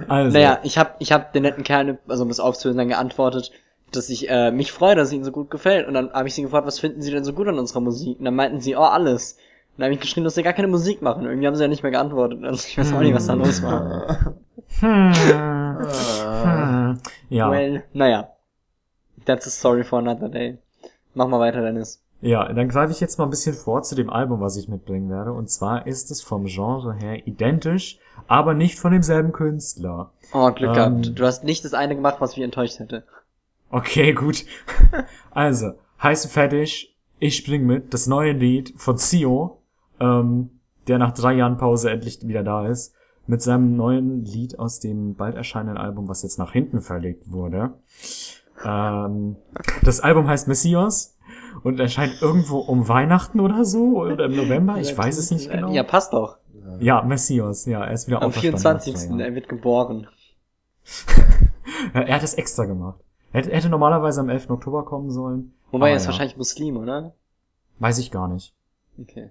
S3: Also,
S2: Naja, ich hab, ich hab den netten Kerl, also um das aufzulösen, dann geantwortet, dass ich äh, mich freue, dass es ihnen so gut gefällt. Und dann habe ich sie gefragt, was finden sie denn so gut an unserer Musik? Und dann meinten sie, oh, alles. Und dann habe ich geschrieben, dass sie gar keine Musik machen. Irgendwie haben sie ja nicht mehr geantwortet. Also ich weiß auch nicht, was da los war.
S3: hm,
S1: Ah.
S3: hm, ja,
S2: Well, naja. That's a story for another day. Mach mal weiter, Dennis.
S3: Ja, dann greife ich jetzt mal ein bisschen vor zu dem Album, was ich mitbringen werde. Und zwar ist es vom Genre her identisch, aber nicht von demselben Künstler.
S2: Oh, Glück
S3: Ähm.
S2: gehabt. Du hast nicht das eine gemacht, was mich enttäuscht hätte.
S3: Okay, gut. Also, heiß und fertig. Ich spring mit. Das neue Lied von Zio, ähm, der nach drei Jahren Pause endlich wieder da ist, mit seinem neuen Lied aus dem bald erscheinenden Album, was jetzt nach hinten verlegt wurde. Ähm, das Album heißt Messias und erscheint irgendwo um Weihnachten oder so oder im November. Ich weiß es nicht genau.
S2: Ja, passt doch.
S3: Ja, Messias, ja, er ist wieder
S2: Am
S3: auferstanden.
S2: 24.
S3: Ja.
S2: Er wird geboren.
S3: Er hat es extra gemacht. Er hätte, normalerweise am 11. Oktober kommen sollen.
S2: Wobei er ist
S3: ja.
S2: wahrscheinlich Muslim, oder?
S3: Weiß ich gar nicht.
S2: Okay.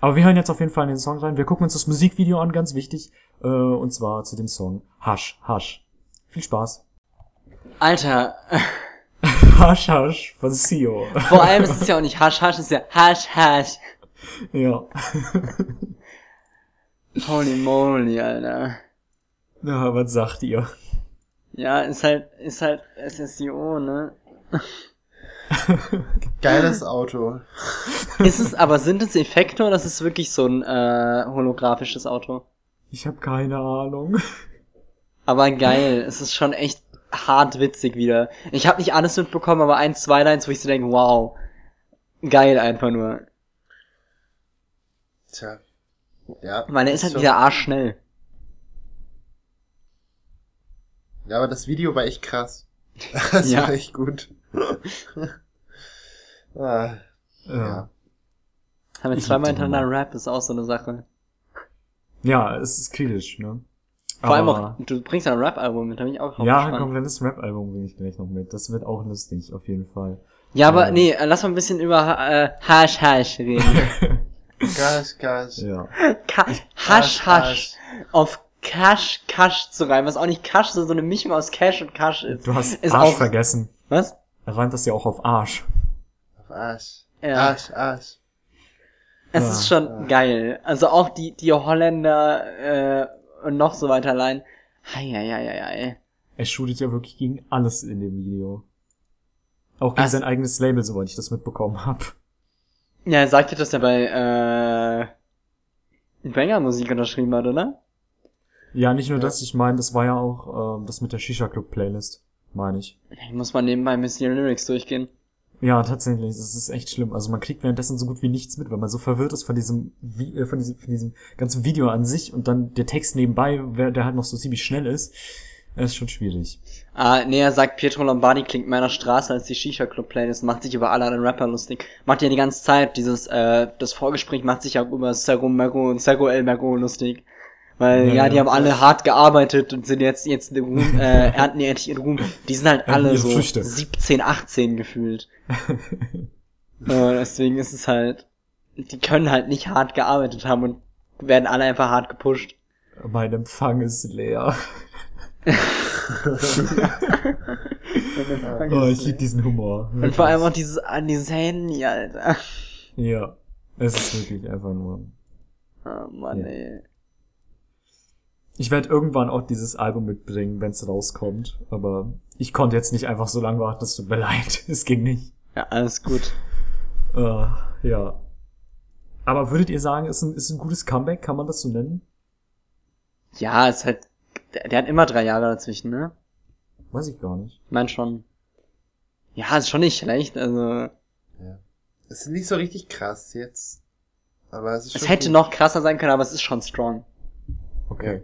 S3: Aber wir hören jetzt auf jeden Fall in den Song rein. Wir gucken uns das Musikvideo an, ganz wichtig. Äh, und zwar zu dem Song Hush, Hush. Viel Spaß.
S2: Alter,
S3: Hush, Hush von Sio.
S2: vor allem ist es ja auch nicht Hasch, Hasch, es ist ja Hasch, Hasch.
S3: ja.
S2: Holy moly, Alter.
S3: Na, was sagt ihr?
S2: Ja, ist halt, ist halt SSIO, ne?
S1: Geiles Auto.
S2: Ist es, aber sind es Effekte oder ist es wirklich so ein äh, holographisches Auto?
S3: Ich habe keine Ahnung.
S2: Aber geil, es ist schon echt hart witzig wieder. Ich habe nicht alles mitbekommen, aber ein, zwei Lines, wo ich so denke, wow. Geil einfach nur.
S1: Tja. Ja.
S2: Ich meine, er ist halt
S1: schon-
S2: wieder arschschnell.
S1: Ja, aber das Video war echt krass. Das
S2: Ja.
S1: war echt gut. ah,
S3: Ja.
S2: Haben wir zweimal hintereinander. Rap, ist auch so eine Sache.
S3: Ja, es ist kritisch, ne?
S2: Vor allem auch, du bringst ein Rap-Album mit, hab ich auch
S3: Ja, ein komplettes Rap-Album bringe ich gleich noch mit. Das wird auch lustig, auf jeden Fall.
S2: Ja, aber
S3: Ja.
S2: nee, lass mal ein bisschen über äh, Hash Hash reden.
S1: Gas, Gas.
S3: Ja.
S2: Ka Hash Hash auf Cash Cash zu reimen, was auch nicht Cash, sondern so eine Mischung aus Cash und Cash ist.
S3: Du hast
S2: ist
S3: Arsch
S2: auch,
S3: vergessen.
S2: Was?
S3: Er reimt das ja auch auf Arsch.
S1: Auf Arsch.
S2: Ja.
S1: Arsch, Arsch.
S2: Es
S3: Ja.
S2: ist schon geil. Also auch die, die Holländer äh, und noch so weiter allein. Heieieiei.
S3: Er shootet ja wirklich gegen alles in dem Video. Auch gegen
S2: Was?
S3: sein eigenes Label, soweit ich das mitbekommen habe.
S2: Ja, er sagte, dass er bei äh, Banger Musik unterschrieben hat, oder?
S3: Ja, nicht nur das, ich meine, das war ja auch äh, das mit der Shisha Club Playlist, meine ich.
S2: Ich muss mal nebenbei ein bisschen die Lyrics durchgehen.
S3: Ja, tatsächlich, das ist echt schlimm. Also man kriegt währenddessen so gut wie nichts mit, weil man so verwirrt ist von diesem, äh, von diesem, von diesem ganzen Video an sich und dann der Text nebenbei, der halt noch so ziemlich schnell ist, das ist schon schwierig.
S2: Ah, nee, er sagt, Pietro Lombardi klingt meiner Straße als die Shisha Club Playlist, macht sich über alle anderen Rapper lustig. Macht ja die ganze Zeit, dieses, äh, das Vorgespräch macht sich auch über Sergo Mergo und Sergo El Mergo lustig. Weil,
S3: Ja,
S2: ja,
S3: ja.
S2: die haben alle hart gearbeitet und sind jetzt, jetzt den Ruhm, äh, ernten die endlich ihren Ruhm. Die sind halt alle so
S3: Früchte.
S2: 17, 18 gefühlt. äh, deswegen ist es halt, die können halt nicht hart gearbeitet haben und werden alle einfach hart gepusht.
S3: Mein Empfang ist leer. Oh, ich liebe diesen Humor.
S2: Und vor allem auch dieses, an dieses Handy, Alter.
S3: Ja, es ist wirklich einfach nur.
S2: Oh Mann,
S3: Ja.
S2: ey.
S3: Ich werde irgendwann auch dieses Album mitbringen, wenn es rauskommt. Aber ich konnte jetzt nicht einfach so lange warten, es tut mir leid. Es ging nicht.
S2: Ja, alles gut.
S3: Äh, ja. Aber würdet ihr sagen, ist ein, ist ein gutes Comeback? Kann man das so nennen?
S2: Ja, ist halt, der, der hat immer drei Jahre dazwischen, ne?
S3: Weiß ich gar nicht.
S2: Ich mein schon. Ja, ist schon nicht schlecht, also.
S1: Es ist nicht so richtig krass jetzt. Aber es ist
S2: Es
S1: schon
S2: hätte
S1: gut.
S2: noch krasser sein können, aber es ist schon strong.
S3: Okay. Ja.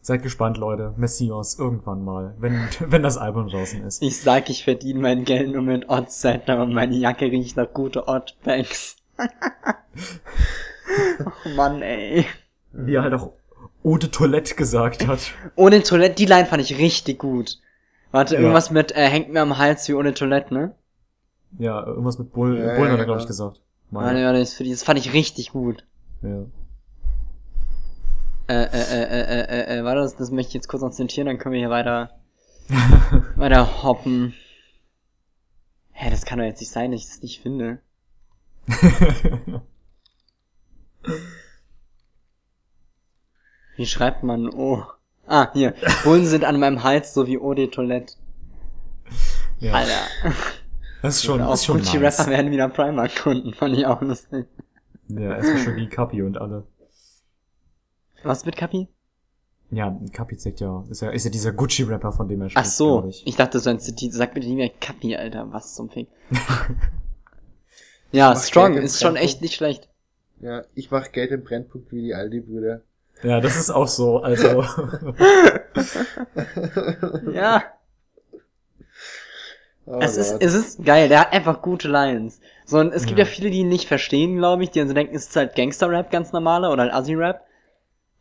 S3: Seid gespannt, Leute. Messias irgendwann mal, wenn, wenn das Album draußen ist.
S2: Ich sag, ich verdiene mein Geld nur mit Odd-Set, aber meine Jacke riecht nach gute Odd-Bags. oh Mann, ey.
S3: Wie er halt auch de Toilette gesagt hat.
S2: Ohne Toilette, die Line fand ich richtig gut. Warte,
S3: Ja.
S2: irgendwas mit, äh, hängt mir am Hals wie ohne Toilette, ne?
S3: Ja, irgendwas mit Bull,
S1: Ja,
S3: Bullen
S1: ja,
S3: hat er, glaube ich, gesagt. Meine.
S2: warte, das, das fand ich richtig gut.
S3: Ja.
S2: Äh, äh, äh, äh, äh, äh, warte, das, das möchte ich jetzt kurz noch zitieren, dann können wir hier weiter, weiter hoppen. Hä, das kann doch jetzt nicht sein, dass ich das nicht finde. Wie schreibt man O? Ah, hier. Bullen sind an meinem Hals so wie Eau de Toilette.
S3: ja.
S2: Alter.
S3: Das ist schon,
S2: auch
S3: ist schon
S2: Gucci-Rapper
S3: nice.
S2: werden wieder Primark-Kunden, fand ich auch lustig.
S3: Ja, erstmal schon die Kapi und alle.
S2: Was mit Kapi?
S3: Ja, Kapi zeigt ja, ist ja, ist ja dieser Gucci-Rapper, von dem er
S2: Ach
S3: spricht,
S2: so,
S3: glaub ich.
S2: ich dachte, so ein Ziti, sag bitte nie mehr Kapi, Alter, was zum Fick. ja, Strong, ist schon echt nicht schlecht.
S1: Ja, ich mach Geld im Brennpunkt wie die Aldi-Brüder.
S3: Ja, das ist auch so, also.
S2: Ja.
S1: Oh
S2: es ist,
S1: Gott.
S2: es ist geil, der hat einfach gute Lines. So, und es gibt
S3: Ja.
S2: ja viele, die ihn nicht verstehen, glaube ich, die dann so denken, es ist halt Gangster-Rap, ganz normaler, oder halt Assi-Rap.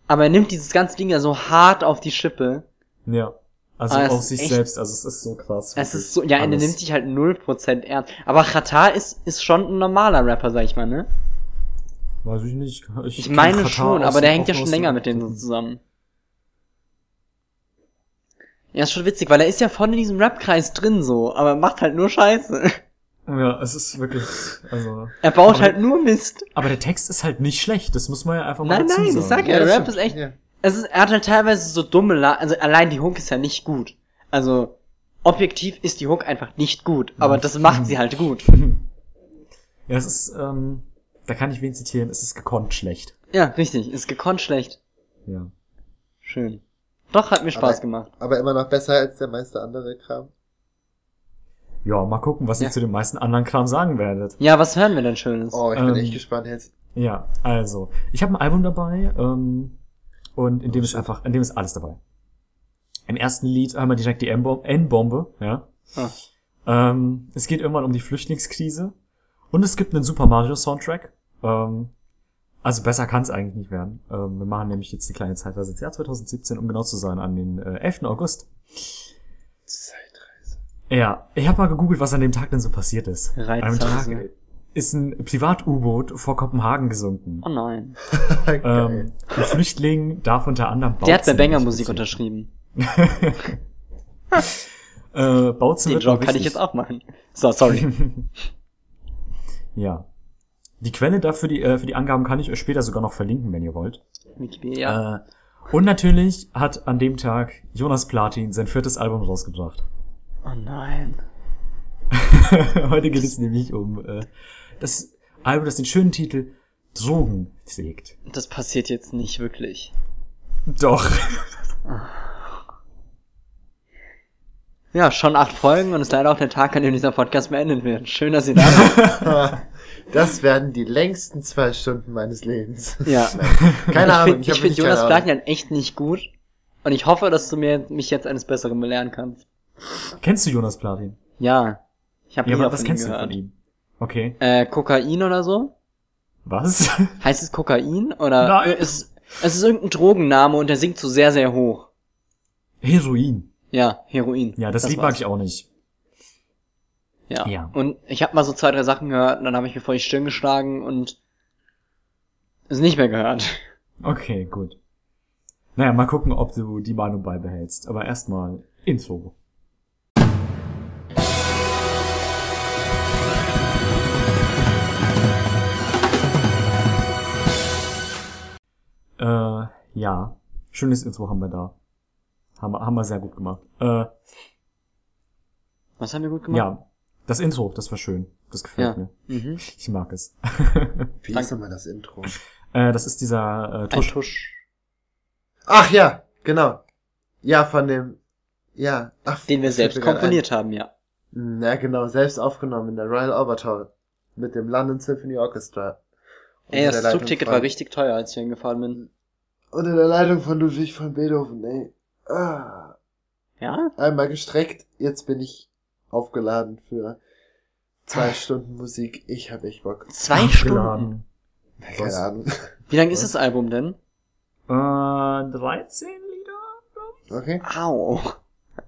S2: Aber er nimmt dieses ganze Ding ja so hart auf die Schippe.
S3: Ja. Also
S2: es
S3: auf sich
S2: echt-
S3: selbst, also es ist so krass.
S2: Es ist so, ja, er
S3: Alles.
S2: nimmt sich halt 0% ernst. Aber Xatar ist, ist schon ein normaler Rapper, sag ich mal, ne?
S3: Weiß ich nicht. Ich,
S2: Ich meine
S3: Katar
S2: schon, aber der hängt ja schon länger mit denen so zusammen. Ja, ist schon witzig, weil er ist ja voll in diesem Rap-Kreis drin so, aber macht halt nur Scheiße.
S3: Ja, es ist wirklich, also.
S2: Er baut
S3: Aber-
S2: halt nur Mist.
S3: Aber der Text ist halt nicht schlecht, das muss man ja einfach mal
S2: Nein,
S3: dazu
S2: nein, ich
S3: sagen.
S2: sag ja,
S1: das
S2: Rap ist echt,
S1: Ja.
S2: es ist, er hat halt teilweise so dumme, La also allein die Hook ist ja nicht gut. Also, objektiv ist die Hook einfach nicht gut, aber das macht sie halt gut.
S3: Ja, es ist, ähm, da kann ich wen zitieren, es ist gekonnt schlecht.
S2: Ja, richtig, ist gekonnt schlecht.
S3: Ja.
S2: Schön. Doch, hat mir Spaß
S1: Aber-
S2: gemacht.
S1: Aber immer noch besser als der meiste andere Kram.
S3: Ja, mal gucken, was
S2: Ja.
S3: ihr zu den meisten anderen Kram sagen werdet.
S2: Ja, was hören wir denn Schönes?
S1: Oh, ich bin
S3: Ähm,
S1: echt gespannt jetzt.
S3: Ja, also, ich habe ein Album dabei, ähm, und in dem ist einfach, in dem ist alles dabei. Im ersten Lied haben wir direkt die N-Bom- N-Bombe, ja.
S2: Ah.
S3: Ähm, es geht irgendwann um die Flüchtlingskrise. Und es gibt einen Super Mario Soundtrack. Ähm, also besser kann es eigentlich nicht werden. Ähm, wir machen nämlich jetzt die kleine Zeitreise ins Jahr 2017, um genau zu sein, an den äh, 11. August. Ja, ich habe mal gegoogelt, was an dem Tag denn so passiert ist. An dem Tag ist ein Privat-U-Boot vor Kopenhagen gesunken.
S2: Oh nein.
S3: Ähm, ein Flüchtling darf unter anderem
S2: Der hat bei
S3: Bautzen
S2: Banger Musik unterschrieben.
S3: Äh, Bautzen
S2: Den
S3: wird
S2: Job kann ich jetzt auch machen. So, sorry.
S3: Ja. Die Quelle dafür, die, äh, für die Angaben kann ich euch später sogar noch verlinken, wenn ihr wollt.
S2: Wikipedia.
S3: Äh, und natürlich hat an dem Tag Jonas Platin sein viertes Album rausgebracht.
S2: Oh nein.
S3: Heute geht es nämlich um äh, das Album, das den schönen Titel Drogen trägt.
S2: Das passiert jetzt nicht wirklich.
S3: Doch.
S2: Ja, schon acht Folgen und ist leider auch der Tag, an dem dieser Podcast beendet wird. Schön, dass ihr da seid.
S1: Das werden die längsten zwei Stunden meines Lebens.
S2: ja.
S1: Keine
S2: ich
S1: Ahnung.
S2: finde find
S1: wirklich
S2: Jonas
S1: keine
S2: Platin
S1: Ahnung.
S2: halt echt nicht gut. Und ich hoffe, dass du mir mich jetzt eines Besseren belehren kannst.
S3: Kennst du Jonas Platin?
S2: Ja. Ich habe
S3: Ja, aber was kennst du
S2: gehört.
S3: von ihm? Okay.
S2: Äh, Kokain oder so?
S3: Was?
S2: Heißt es Kokain? Oder
S3: Nein.
S2: äh, es, es ist irgendein Drogenname und der singt so sehr, sehr hoch.
S3: Heroin.
S2: Ja, Heroin.
S3: Ja, das, Lied mag
S2: war's.
S3: ich auch nicht.
S2: Ja.
S3: Ja.
S2: Und ich habe mal so zwei, drei Sachen gehört und dann habe ich mir vor die Stirn geschlagen und es nicht mehr gehört.
S3: Okay, gut. Naja, mal gucken, ob du die Meinung beibehältst. Aber erstmal Intro. Äh, ja. Schönes Intro haben wir da. Haben, wir- haben wir sehr gut gemacht. Äh,
S2: Was haben wir gut gemacht?
S3: ja. Das Intro, das war schön. Das gefällt
S2: Ja.
S3: mir.
S2: Mhm.
S3: Ich mag es.
S1: Wie ist nochmal das Intro?
S3: äh, das ist dieser äh,
S2: Ein
S3: Tusch.
S2: Tusch.
S1: Ach ja, genau. Ja, von dem, ja. Ach,
S2: Den wir selbst komponiert haben, ja.
S1: Ein. Na genau, selbst aufgenommen in der Royal Albert Hall. Mit dem London Symphony Orchestra.
S2: Ey, das Zugticket war richtig teuer, als ich hingefahren bin.
S1: Unter der Leitung von Ludwig von Beethoven, ey. Ah.
S2: Ja?
S1: Einmal gestreckt, jetzt bin ich aufgeladen für
S2: Ah.
S1: zwei Stunden Musik. Ich hab echt Bock.
S2: Zwei Stunden.
S3: Geladen.
S1: Keine
S3: Was?
S1: Ahnung.
S2: Wie lang ist das Album denn?
S3: Äh, 13 Lieder?
S1: Okay.
S2: Au.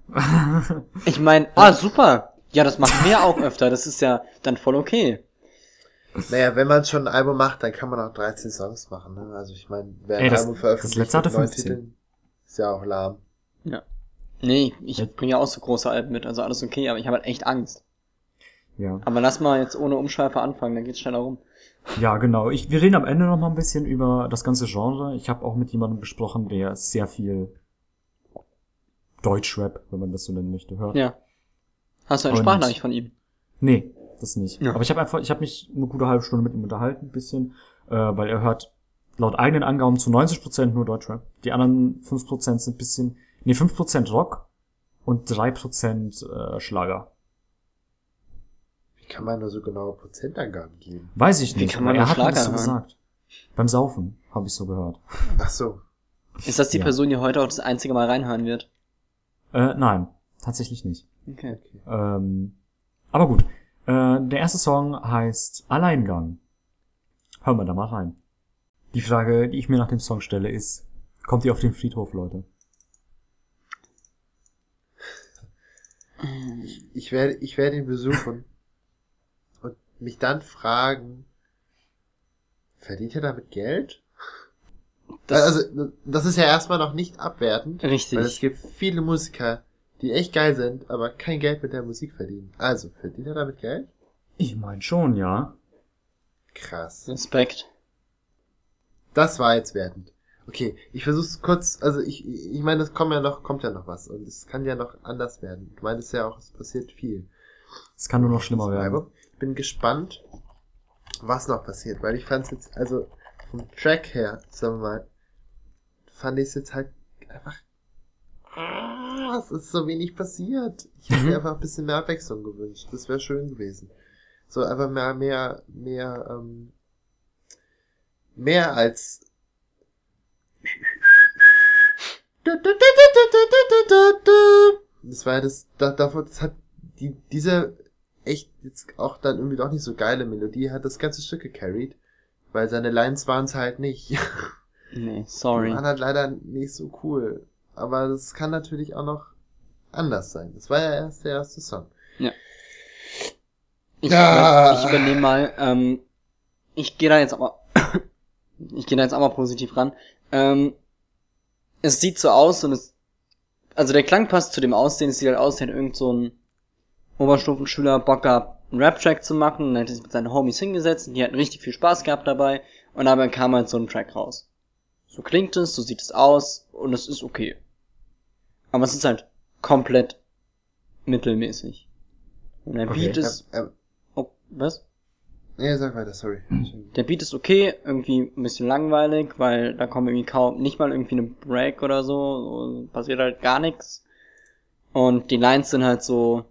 S2: Ich meine, ah, super. Ja, das machen wir auch öfter. Das ist ja dann voll okay.
S1: Naja, wenn man schon ein Album macht, dann kann man auch 13 Songs machen, ne? Also ich meine, wer ein
S3: Ey, das-
S1: Album veröffentlicht
S3: das letzte hatte
S1: mit neun
S3: 15.
S1: Titeln, ist ja auch lahm.
S2: Nee, ich bringe ja auch so große Alben mit, also alles okay, aber ich habe halt echt Angst.
S3: Ja.
S2: Aber lass mal jetzt ohne Umschweife anfangen, dann geht's schneller rum.
S3: Ja, genau. Ich, wir reden am Ende noch mal ein bisschen über das ganze Genre. Ich habe auch mit jemandem gesprochen, der sehr viel Deutschrap, wenn man das so nennen möchte, hört.
S2: Ja. Hast du eine
S3: Und-
S2: Sprachnachricht von ihm?
S3: Nee, das nicht.
S2: Ja.
S3: Aber ich habe einfach, ich habe mich eine gute halbe Stunde mit ihm unterhalten, ein bisschen, äh, weil er hört laut eigenen Angaben zu 90% nur Deutschrap. Die anderen 5% sind ein bisschen, nee, 5% Rock und 3% äh, Schlager.
S1: Wie kann man nur so genaue Prozentangaben geben?
S3: Weiß ich
S2: Wie
S3: nicht,
S2: kann man
S3: er hat mir das so
S2: Schlager
S3: gesagt. Beim Saufen habe ich so gehört.
S1: Ach so.
S2: Ist das die
S3: Ja.
S2: Person, die heute auch das einzige Mal reinhören wird?
S3: Äh, nein, tatsächlich nicht.
S2: Okay.
S3: Ähm, Aber gut. Äh, der erste Song heißt Alleingang. Hören wir da mal rein. Die Frage, die ich mir nach dem Song stelle, ist, kommt ihr auf den Friedhof, Leute?
S1: Ich werde, ich werde ihn besuchen und mich dann fragen, verdient er damit Geld?
S2: Das,
S1: also, das ist ja erstmal noch nicht abwertend,
S2: richtig.
S1: weil es gibt viele Musiker, die echt geil sind, aber kein Geld mit der Musik verdienen. Also, verdient er damit Geld?
S3: Ich mein schon, ja.
S1: Krass.
S2: Respekt.
S1: Das war jetzt wertend. Okay, ich versuch's kurz, also ich, ich meine, es kommt ja noch, kommt ja noch was und es kann ja noch anders werden. Du meintest ja auch, es passiert viel.
S3: Es kann nur noch schlimmer werden.
S1: Ich bin gespannt, was noch passiert, weil ich fand's jetzt, also vom Track her, sagen wir mal, fand ich es jetzt halt einfach, ah, es ist so wenig passiert. Ich hätte
S3: Mhm.
S1: mir einfach ein bisschen mehr Abwechslung gewünscht. Das wäre schön gewesen. So einfach mehr, mehr, mehr, ähm, mehr als das war ja das, da, davor, das hat die, diese echt jetzt auch dann irgendwie doch nicht so geile Melodie hat das ganze Stück gecarried, weil seine Lines waren es halt nicht.
S2: Nee,
S1: Die
S2: sorry.
S1: waren halt leider nicht so cool. Aber das kann natürlich auch noch anders sein. Das war ja erst der erste Song.
S2: Ich,
S1: Ah.
S2: ich übernehme mal, ähm, ich gehe da jetzt aber, ich gehe da jetzt aber positiv ran. Ähm, es sieht so aus und es, also der Klang passt zu dem Aussehen, es sieht halt aus, als hätte irgend so ein Oberstufenschüler Bock gehabt, einen Rap-Track zu machen, dann hätte sich mit seinen Homies hingesetzt und die hatten richtig viel Spaß gehabt dabei und dabei kam halt so ein Track raus. So klingt es, so sieht es aus und es ist okay. Aber es ist halt komplett mittelmäßig. Und der
S3: Okay.
S2: Beat ist,
S1: ähm,
S2: oh, was?
S1: nee, sag weiter, sorry.
S2: Der Beat ist okay, irgendwie ein bisschen langweilig, weil da kommt irgendwie kaum, nicht mal irgendwie eine Break oder so, so passiert halt gar nichts. Und die Lines sind halt so,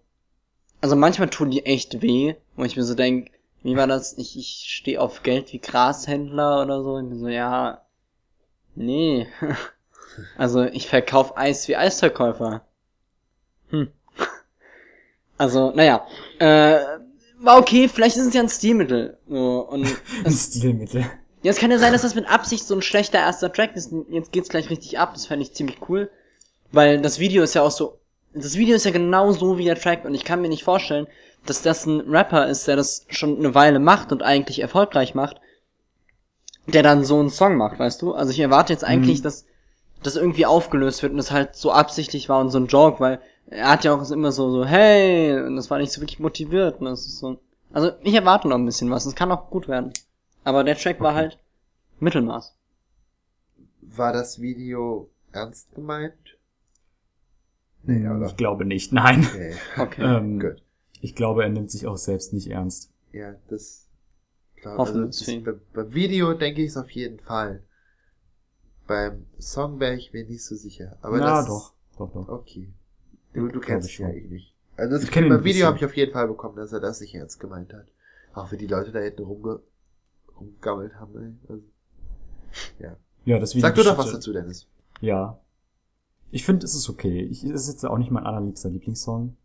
S2: also manchmal tun die echt weh, wo ich mir so denk, wie war das, ich, ich stehe auf Geld wie Grashändler oder so, ich bin so, ja, nee. Also ich verkauf Eis wie Eisverkäufer. Hm. Also, naja, äh, war okay, vielleicht ist es ja ein Stilmittel. So, und
S3: Ein Stilmittel.
S2: ja, es kann ja sein, dass das mit Absicht so ein schlechter erster Track ist. Jetzt geht's gleich richtig ab. Das fände ich ziemlich cool. Weil das Video ist ja auch so. Das Video ist ja genau so wie der Track. Und ich kann mir nicht vorstellen, dass das ein Rapper ist, der das schon eine Weile macht und eigentlich erfolgreich macht. Der dann so einen Song macht, weißt du? Also ich erwarte jetzt eigentlich,
S3: Mhm.
S2: dass das irgendwie aufgelöst wird und das halt so absichtlich war und so ein Joke, weil er hat ja auch immer so, so, hey, und das war nicht so wirklich motiviert. Und das ist so. Also ich erwarte noch ein bisschen was. Es kann auch gut werden. Aber der Track war halt Mittelmaß.
S1: War das Video ernst gemeint? Nee, oder?
S3: Ich glaube nicht, nein.
S1: Okay,
S2: Okay.
S3: Ähm,
S1: gut.
S3: ich glaube, er nimmt sich auch selbst nicht ernst.
S1: Ja, das, glaub,
S2: Hoffen
S1: also, das beim Video denke ich es auf jeden Fall. Beim Song wäre ich mir nicht so sicher. Aber
S3: Na
S1: das,
S3: doch, doch, doch.
S1: Okay. Du, du kennst
S3: ich
S1: ihn ja eh nicht. Also das
S3: Ich kenn
S1: beim Video habe ich auf jeden Fall bekommen, dass er das nicht ernst gemeint hat. Auch wie die Leute da hinten rumge rumgammelt haben. Ey. Also, ja.
S3: Ja, das Video
S1: Sag du doch was dazu, Dennis.
S3: Ja. Ich finde, es ist okay. Ich, es ist jetzt auch nicht mein allerliebster Lieblingssong.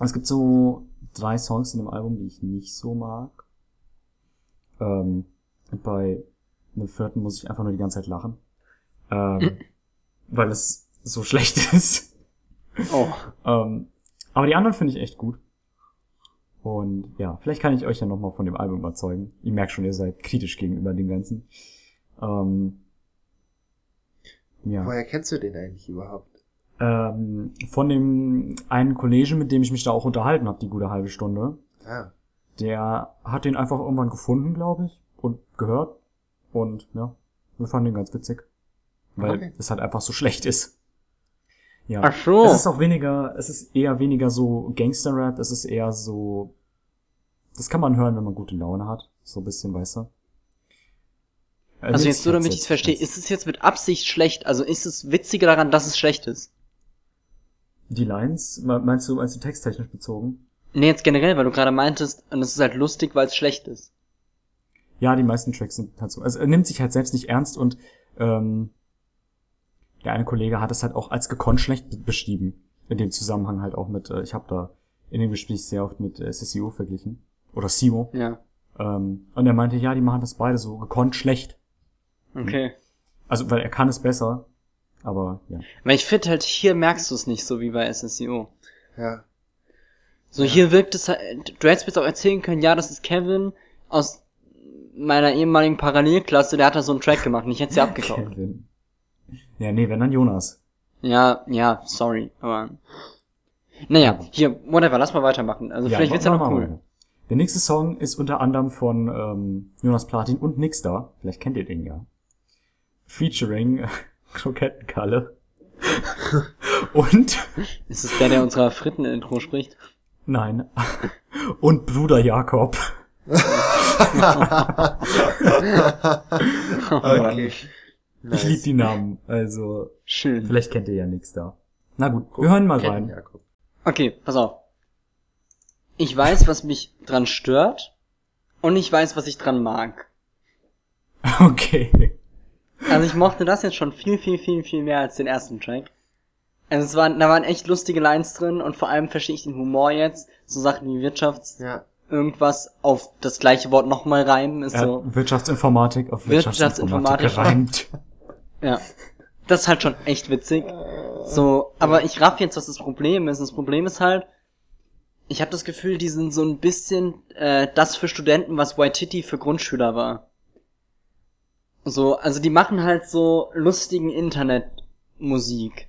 S3: Es gibt so drei Songs in dem Album, die ich nicht so mag. Ähm, und bei einem vierten muss ich einfach nur die ganze Zeit lachen. Ähm, weil es so schlecht ist.
S2: Oh.
S3: Ähm, aber die anderen finde ich echt gut. Und ja, vielleicht kann ich euch ja nochmal von dem Album überzeugen. Ich merke schon, ihr seid kritisch gegenüber dem Ganzen. Ähm, ja.
S1: Woher kennst du den eigentlich überhaupt?
S3: Ähm, von dem einen Kollegen, mit dem ich mich da auch unterhalten habe, die gute halbe Stunde.
S1: Ah,
S3: Der hat den einfach irgendwann gefunden, glaube ich, und gehört. Und ja, wir fanden den ganz witzig. Weil
S1: Okay.
S3: es halt einfach so schlecht ist. Ja.
S2: Ach so.
S3: Es ist auch weniger, es ist eher weniger so Gangster-Rap, es ist eher so, das kann man hören, wenn man gute Laune hat. So ein bisschen, weißt du.
S2: Also
S3: nimmt
S2: jetzt nur, damit ich es verstehe, ist es jetzt mit Absicht schlecht? Also ist es witziger daran, dass es schlecht ist?
S3: Die Lines, me- meinst du, meinst du texttechnisch bezogen?
S2: Nee, jetzt generell, weil du gerade meintest, und es ist halt lustig, weil es schlecht ist.
S3: Ja, die meisten Tracks sind halt so. Also er nimmt sich halt selbst nicht ernst und ähm, der eine Kollege hat es halt auch als gekonnt schlecht be- beschrieben. In dem Zusammenhang halt auch mit, äh, ich habe da in dem Gespräch sehr oft mit äh, SSIO verglichen. Oder Simo.
S2: Ja.
S3: Ähm, und er meinte, ja, die machen das beide so gekonnt schlecht.
S2: Okay.
S3: Also, weil er kann es besser. Aber, ja.
S2: Weil ich finde halt, hier merkst du es nicht so wie bei SSIO.
S1: Ja.
S2: So, hier wirkt es halt, du hättest mir jetzt auch erzählen können, ja, das ist Kevin aus meiner ehemaligen Parallelklasse, der hat da so einen Track gemacht und ich hätte sie abgekauft.
S3: Kevin. Ja, nee, wenn dann Jonas.
S2: Ja, ja, sorry, aber. Naja, hier, whatever, lass mal weitermachen. Also vielleicht wird's ja noch cool.
S3: Der nächste Song ist unter anderem von ähm, Jonas Platin und Nixter. Vielleicht kennt ihr den ja. Featuring äh, Krokettenkalle. und,
S2: Ist es der, der unserer Fritten-Intro spricht?
S3: nein, und Bruder Jakob.
S1: Okay.
S3: Ich
S1: Nice.
S3: lieb die Namen. Also,
S2: Schön.
S3: vielleicht kennt ihr ja Nixter. Na gut, wir hören mal rein.
S1: Jakob.
S2: Okay, pass auf. Ich weiß, was mich dran stört und ich weiß, was ich dran mag.
S3: Okay.
S2: Also ich mochte das jetzt schon viel, viel, viel, viel mehr als den ersten Track. Also es waren, da waren echt lustige Lines drin und vor allem verstehe ich den Humor jetzt. So Sachen wie Wirtschafts,
S1: Ja.
S2: irgendwas auf das gleiche Wort nochmal reimen ist
S3: Er
S2: so.
S3: Wirtschaftsinformatik auf Wirtschaftsinformatik
S2: Wirtschaftsinformatik.
S3: gereimt.
S2: Ja. Das ist halt schon echt witzig. So, aber ich raff jetzt, was das Problem ist. Das Problem ist halt, ich habe das Gefühl, die sind so ein bisschen äh, das für Studenten, was Waititi für Grundschüler war. So, also die machen halt so lustigen Internetmusik.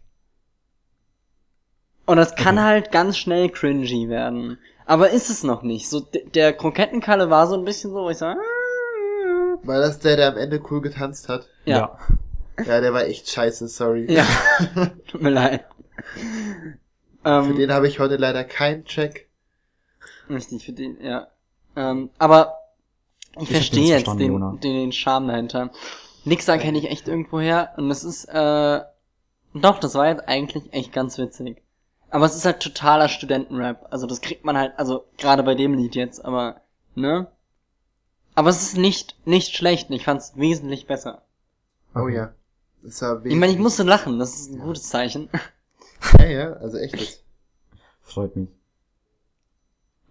S2: Und das kann
S3: Okay.
S2: halt ganz schnell cringy werden. Aber ist es noch nicht. So, der Krokettenkalle war so ein bisschen so, wo ich sage,
S1: War das der, der am Ende cool getanzt hat?
S2: ja.
S1: Ja, der war echt scheiße, sorry.
S2: Ja, tut mir leid. Ähm,
S1: Für den habe ich heute leider keinen Check.
S2: Richtig, für den, ja. Ähm, aber ich,
S3: hab
S2: verstehe jetzt den,
S3: Jona.
S2: den, den Charme dahinter. Nixer kenne ich echt irgendwoher und es ist, äh, doch, das war jetzt eigentlich echt ganz witzig. Aber es ist halt totaler Studentenrap. Also das kriegt man halt, also gerade bei dem Lied jetzt, aber, ne? Aber es ist nicht, nicht schlecht. Ich fand's wesentlich besser.
S1: Oh
S3: Okay.
S1: ja. Das war
S2: Ich meine, ich musste lachen, das ist ein gutes Zeichen.
S1: Ja, ja, also echtes.
S3: Freut mich.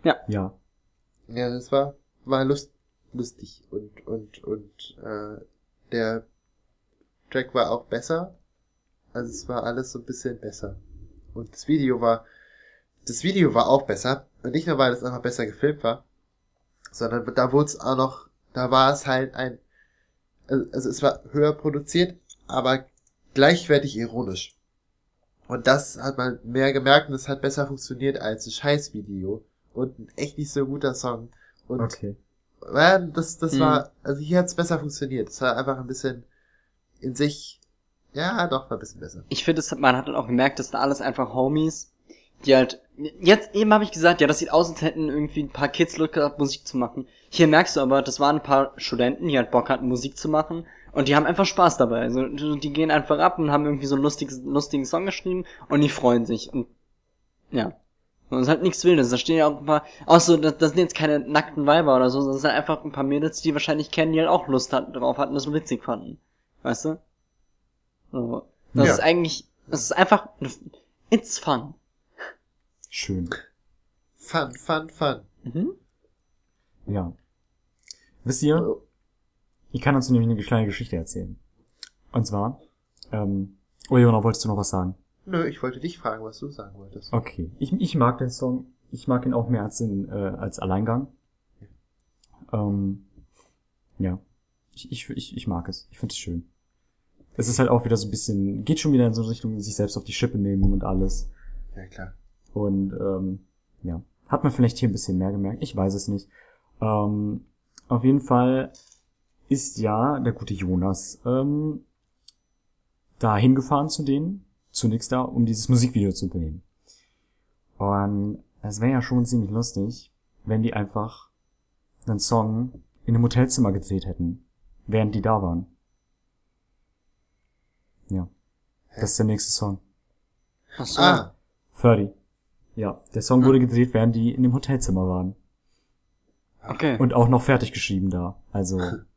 S2: Ja.
S3: Ja.
S1: Ja, das war, war lust, lustig und, und, und, äh, der Track war auch besser. Also es war alles so ein bisschen besser. Und das Video war, das Video war auch besser. Und nicht nur, weil es einfach besser gefilmt war, sondern da wurde es auch noch, da war es halt ein, also also es war höher produziert, aber gleichwertig ironisch. Und das hat man mehr gemerkt und es hat besser funktioniert als ein Scheißvideo und ein echt nicht so guter Song. Und
S3: Okay.
S1: ja, das, das
S2: Mhm.
S1: war, also hier hat's besser funktioniert. Es war einfach ein bisschen in sich, ja, doch, war ein bisschen besser.
S2: ich finde, man hat halt auch gemerkt, dass da alles einfach Homies, die halt, jetzt eben habe ich gesagt, ja, das sieht aus, als hätten irgendwie ein paar Kids Lust gehabt, Musik zu machen. Hier merkst du aber, das waren ein paar Studenten, die halt Bock hatten, Musik zu machen und die haben einfach Spaß dabei. Also die gehen einfach ab und haben irgendwie so einen lustigen, lustigen Song geschrieben und die freuen sich und ja. Und es ist halt nichts Wildes. Da stehen ja auch ein paar, auch so, das, das sind jetzt keine nackten Weiber oder so, sondern das sind einfach ein paar Mädels, die wahrscheinlich kennen, die halt auch Lust hatten, drauf hatten, das witzig fanden. Weißt du? So. Das
S1: Ja.
S2: ist eigentlich, das ist einfach, it's fun.
S3: Schön.
S1: Fun, fun, fun.
S2: Mhm.
S3: Ja. Wisst ihr, Ich kann uns nämlich eine kleine Geschichte erzählen. Und zwar, ähm, oh Jona, wolltest du noch was sagen?
S1: Nö, ich wollte dich fragen, was du sagen wolltest.
S3: Okay. Ich, ich mag den Song. Ich mag ihn auch mehr als, in, äh, als Alleingang. Ähm, ja. Ich, ich, ich, ich mag es. Ich finde es schön. Es ist halt auch wieder so ein bisschen, geht schon wieder in so eine Richtung, sich selbst auf die Schippe nehmen und alles.
S1: Ja, klar.
S3: Und ähm, ja, hat man vielleicht hier ein bisschen mehr gemerkt. Ich weiß es nicht. Ähm, auf jeden Fall ist ja der gute Jonas ähm, da hingefahren zu denen, zunächst da, um dieses Musikvideo zu drehen. Und es wäre ja schon ziemlich lustig, wenn die einfach einen Song in einem Hotelzimmer gedreht hätten, während die da waren. Ja. Das ist der nächste Song.
S2: Ach so.
S1: Ah,
S3: 30. Ja, der Song wurde gedreht, während die in dem Hotelzimmer waren.
S2: okay.
S3: Und auch noch fertig geschrieben da. Also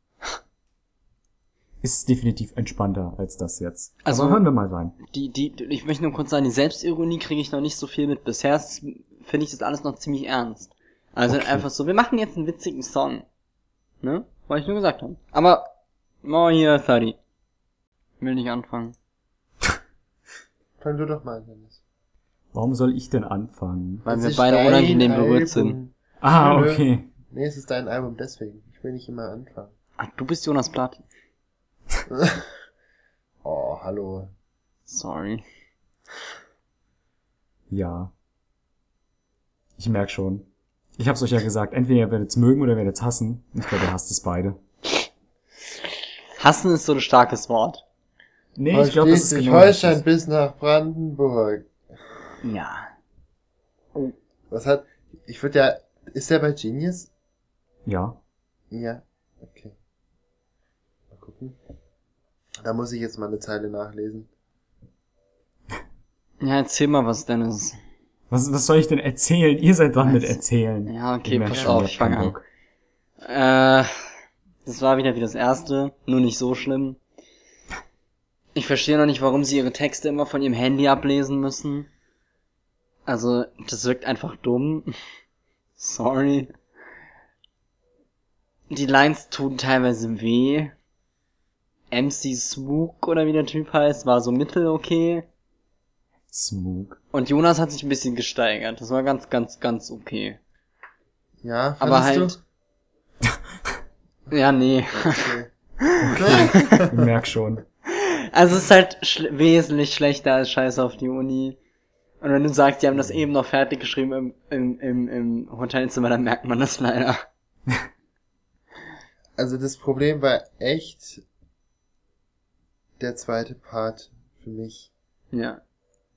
S3: ist definitiv entspannter als das jetzt.
S2: Also-
S3: Aber hören wir mal rein.
S2: die, die, ich möchte nur kurz sagen, die Selbstironie kriege ich noch nicht so viel mit. Bisher finde ich das alles noch ziemlich ernst. Also
S3: Okay.
S2: einfach so, wir machen jetzt einen witzigen Song. Ne? Wollte ich nur gesagt haben. Aber, oh hier, Thirty. Will nicht anfangen.
S1: Fang du doch mal an, Dennis.
S3: Warum soll ich denn anfangen?
S2: Weil
S1: Das
S2: wir beide unangenehm berührt sind.
S3: Ah, okay.
S1: Nee, es ist dein Album, deswegen. Ich will nicht immer anfangen.
S2: Ah, du bist Jonas Platin.
S1: Oh, hallo.
S2: Sorry.
S3: Ja. Ich merk schon. Ich hab's euch ja gesagt, entweder ihr werdet's mögen oder ihr werdet's hassen. Ich glaube, ihr hasst es beide.
S2: Hassen ist so ein starkes Wort.
S3: Nee, ich glaube, das ist genau
S1: Holstein bis nach Brandenburg.
S2: Ja.
S1: Was hat, ich würde ja, ist der bei Genius?
S3: Ja.
S1: Ja, okay. Mal gucken. Da muss ich jetzt mal eine Zeile nachlesen.
S2: Ja, erzähl mal was, Dennis.
S3: Was, was soll ich denn erzählen? Ihr seid dran mit erzählen.
S2: Ja, okay, pass auf, ich fange an. Äh, das war wieder wie das erste, nur nicht so schlimm. Ich verstehe noch nicht, warum sie ihre Texte immer von ihrem Handy ablesen müssen. Also, das wirkt einfach dumm. Sorry. Die Lines tun teilweise weh. MC Smook oder wie der Typ heißt, war so mittel okay.
S3: Smug.
S2: Und Jonas hat sich ein bisschen gesteigert. Das war ganz, ganz, ganz okay.
S1: Ja,
S2: Aber halt. Ja, nee.
S1: Du? Okay.
S3: Ich merk schon.
S2: Also es ist halt schl wesentlich schlechter als Scheiß auf die Uni. Und wenn du sagst, die haben das eben noch fertig geschrieben im, im, im, im Hotelzimmer, dann merkt man das leider.
S1: also das Problem war echt der zweite Part für mich.
S2: Ja.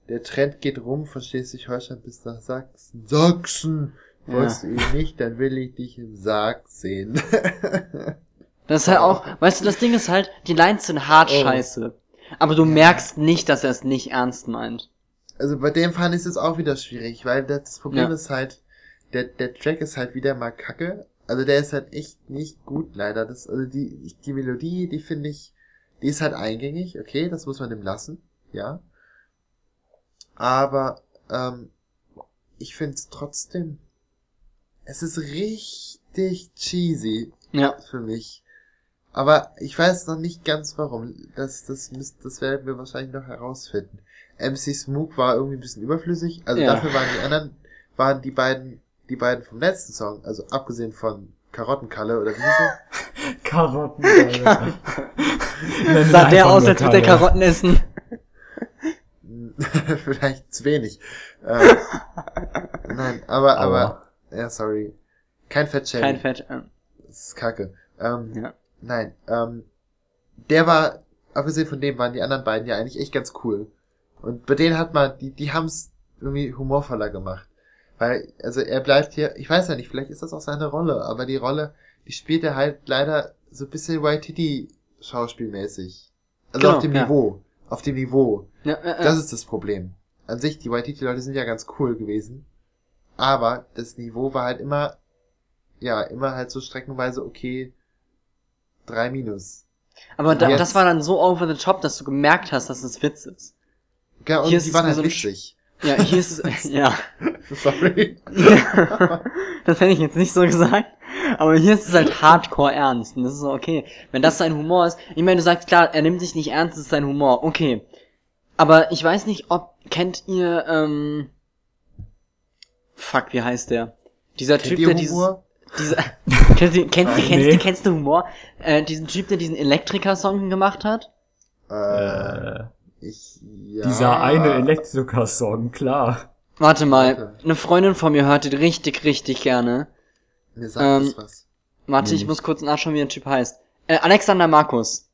S1: Der Trend geht rum von Schleswig-Holstein bis nach Sachsen. Sachsen!
S2: Ja.
S1: Wolltest du ihn nicht, dann will ich dich im Sarg sehen.
S2: Das ist halt auch, weißt du, das Ding ist halt, die Lines sind hart
S1: Oh.
S2: scheiße. Aber du merkst nicht, dass er es nicht ernst meint.
S1: also bei dem fand ich es auch wieder schwierig, weil das, das Problem
S2: Ja.
S1: ist halt, der, der Track ist halt wieder mal kacke. Also der ist halt echt nicht gut, leider. Das, also die, die Melodie, die finde ich, die ist halt eingängig, okay, das muss man dem lassen, ja. Aber, ähm, ich finde es trotzdem, es ist richtig cheesy
S2: Ja.
S1: für mich. Aber ich weiß noch nicht ganz warum. Das, das, müsst, das werden wir wahrscheinlich noch herausfinden. MC Smook war irgendwie ein bisschen überflüssig. Also
S2: Ja.
S1: dafür waren die anderen, waren die beiden, die beiden vom letzten Song, also abgesehen von Karottenkalle oder wie hieß
S3: Karotten. Alter. Nenn ihn
S2: Sah der aus, als würde der
S3: Kalle.
S2: Karotten essen.
S1: er? Vielleicht zu wenig. Ähm, nein, aber,
S3: Aua.
S1: aber, ja, sorry. Kein Fettshaming.
S2: Kein Fett. äh,
S1: Das ist kacke. Ähm,
S2: Ja.
S1: Nein, ähm, der war, abgesehen von dem waren die anderen beiden ja eigentlich echt ganz cool. Und bei denen hat man, die, die haben's irgendwie humorvoller gemacht. Weil, also er bleibt hier, ich weiß ja nicht, vielleicht ist das auch seine Rolle, aber die Rolle, die spielt er halt leider so ein bisschen YTD schauspielmäßig. Also
S2: Genau,
S1: auf dem
S2: ja.
S1: Niveau. Auf dem Niveau.
S2: Ja, äh,
S1: Das
S2: äh.
S1: ist das Problem. An sich, die YTD-Leute sind ja ganz cool gewesen. Aber das Niveau war halt immer, ja, immer halt so streckenweise okay, drei Minus.
S2: Aber da, das war dann so over the top, dass du gemerkt hast, dass es Witz ist.
S1: Ja, und
S2: Hier
S1: die waren halt witzig.
S2: Ja, hier ist es, ja.
S1: Sorry.
S2: das hätte ich jetzt nicht so gesagt. Aber hier ist es halt hardcore ernst. Und das ist so, okay. Wenn das sein Humor ist. Ich meine, du sagst klar, er nimmt sich nicht ernst, das ist sein Humor. Okay. Aber ich weiß nicht, ob, kennt ihr, ähm, fuck, wie heißt der? Dieser
S1: Kennt
S2: Typ,
S1: ihr
S2: der dieses,
S1: Humor?
S2: dieser, kennst du, kennst du, kennst
S3: Nee.
S2: du, kennst du Humor? Äh, diesen Typ, der diesen Elektriker-Song gemacht hat?
S1: Äh, ich, ja.
S3: dieser eine Elektriker-Song, klar.
S2: Warte mal,
S1: Okay.
S2: eine Freundin von mir hört den richtig, richtig gerne.
S1: Mir sagt
S2: ähm,
S1: das was.
S2: Warte,
S3: Nee,
S2: ich
S3: nicht.
S2: muss kurz nachschauen, wie der Typ heißt. Äh, Alexander Markus.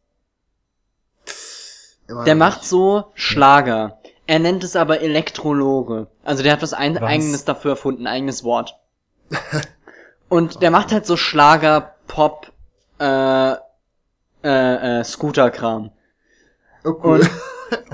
S1: Immer
S2: Der macht so Schlager. Er nennt es aber Elektrologe. Also der hat was ein
S3: Was?
S2: eigenes dafür erfunden, ein eigenes Wort. Und der macht halt so Schlager, Pop, äh, äh, äh, Scooter-Kram.
S1: Oh, cool.
S2: und-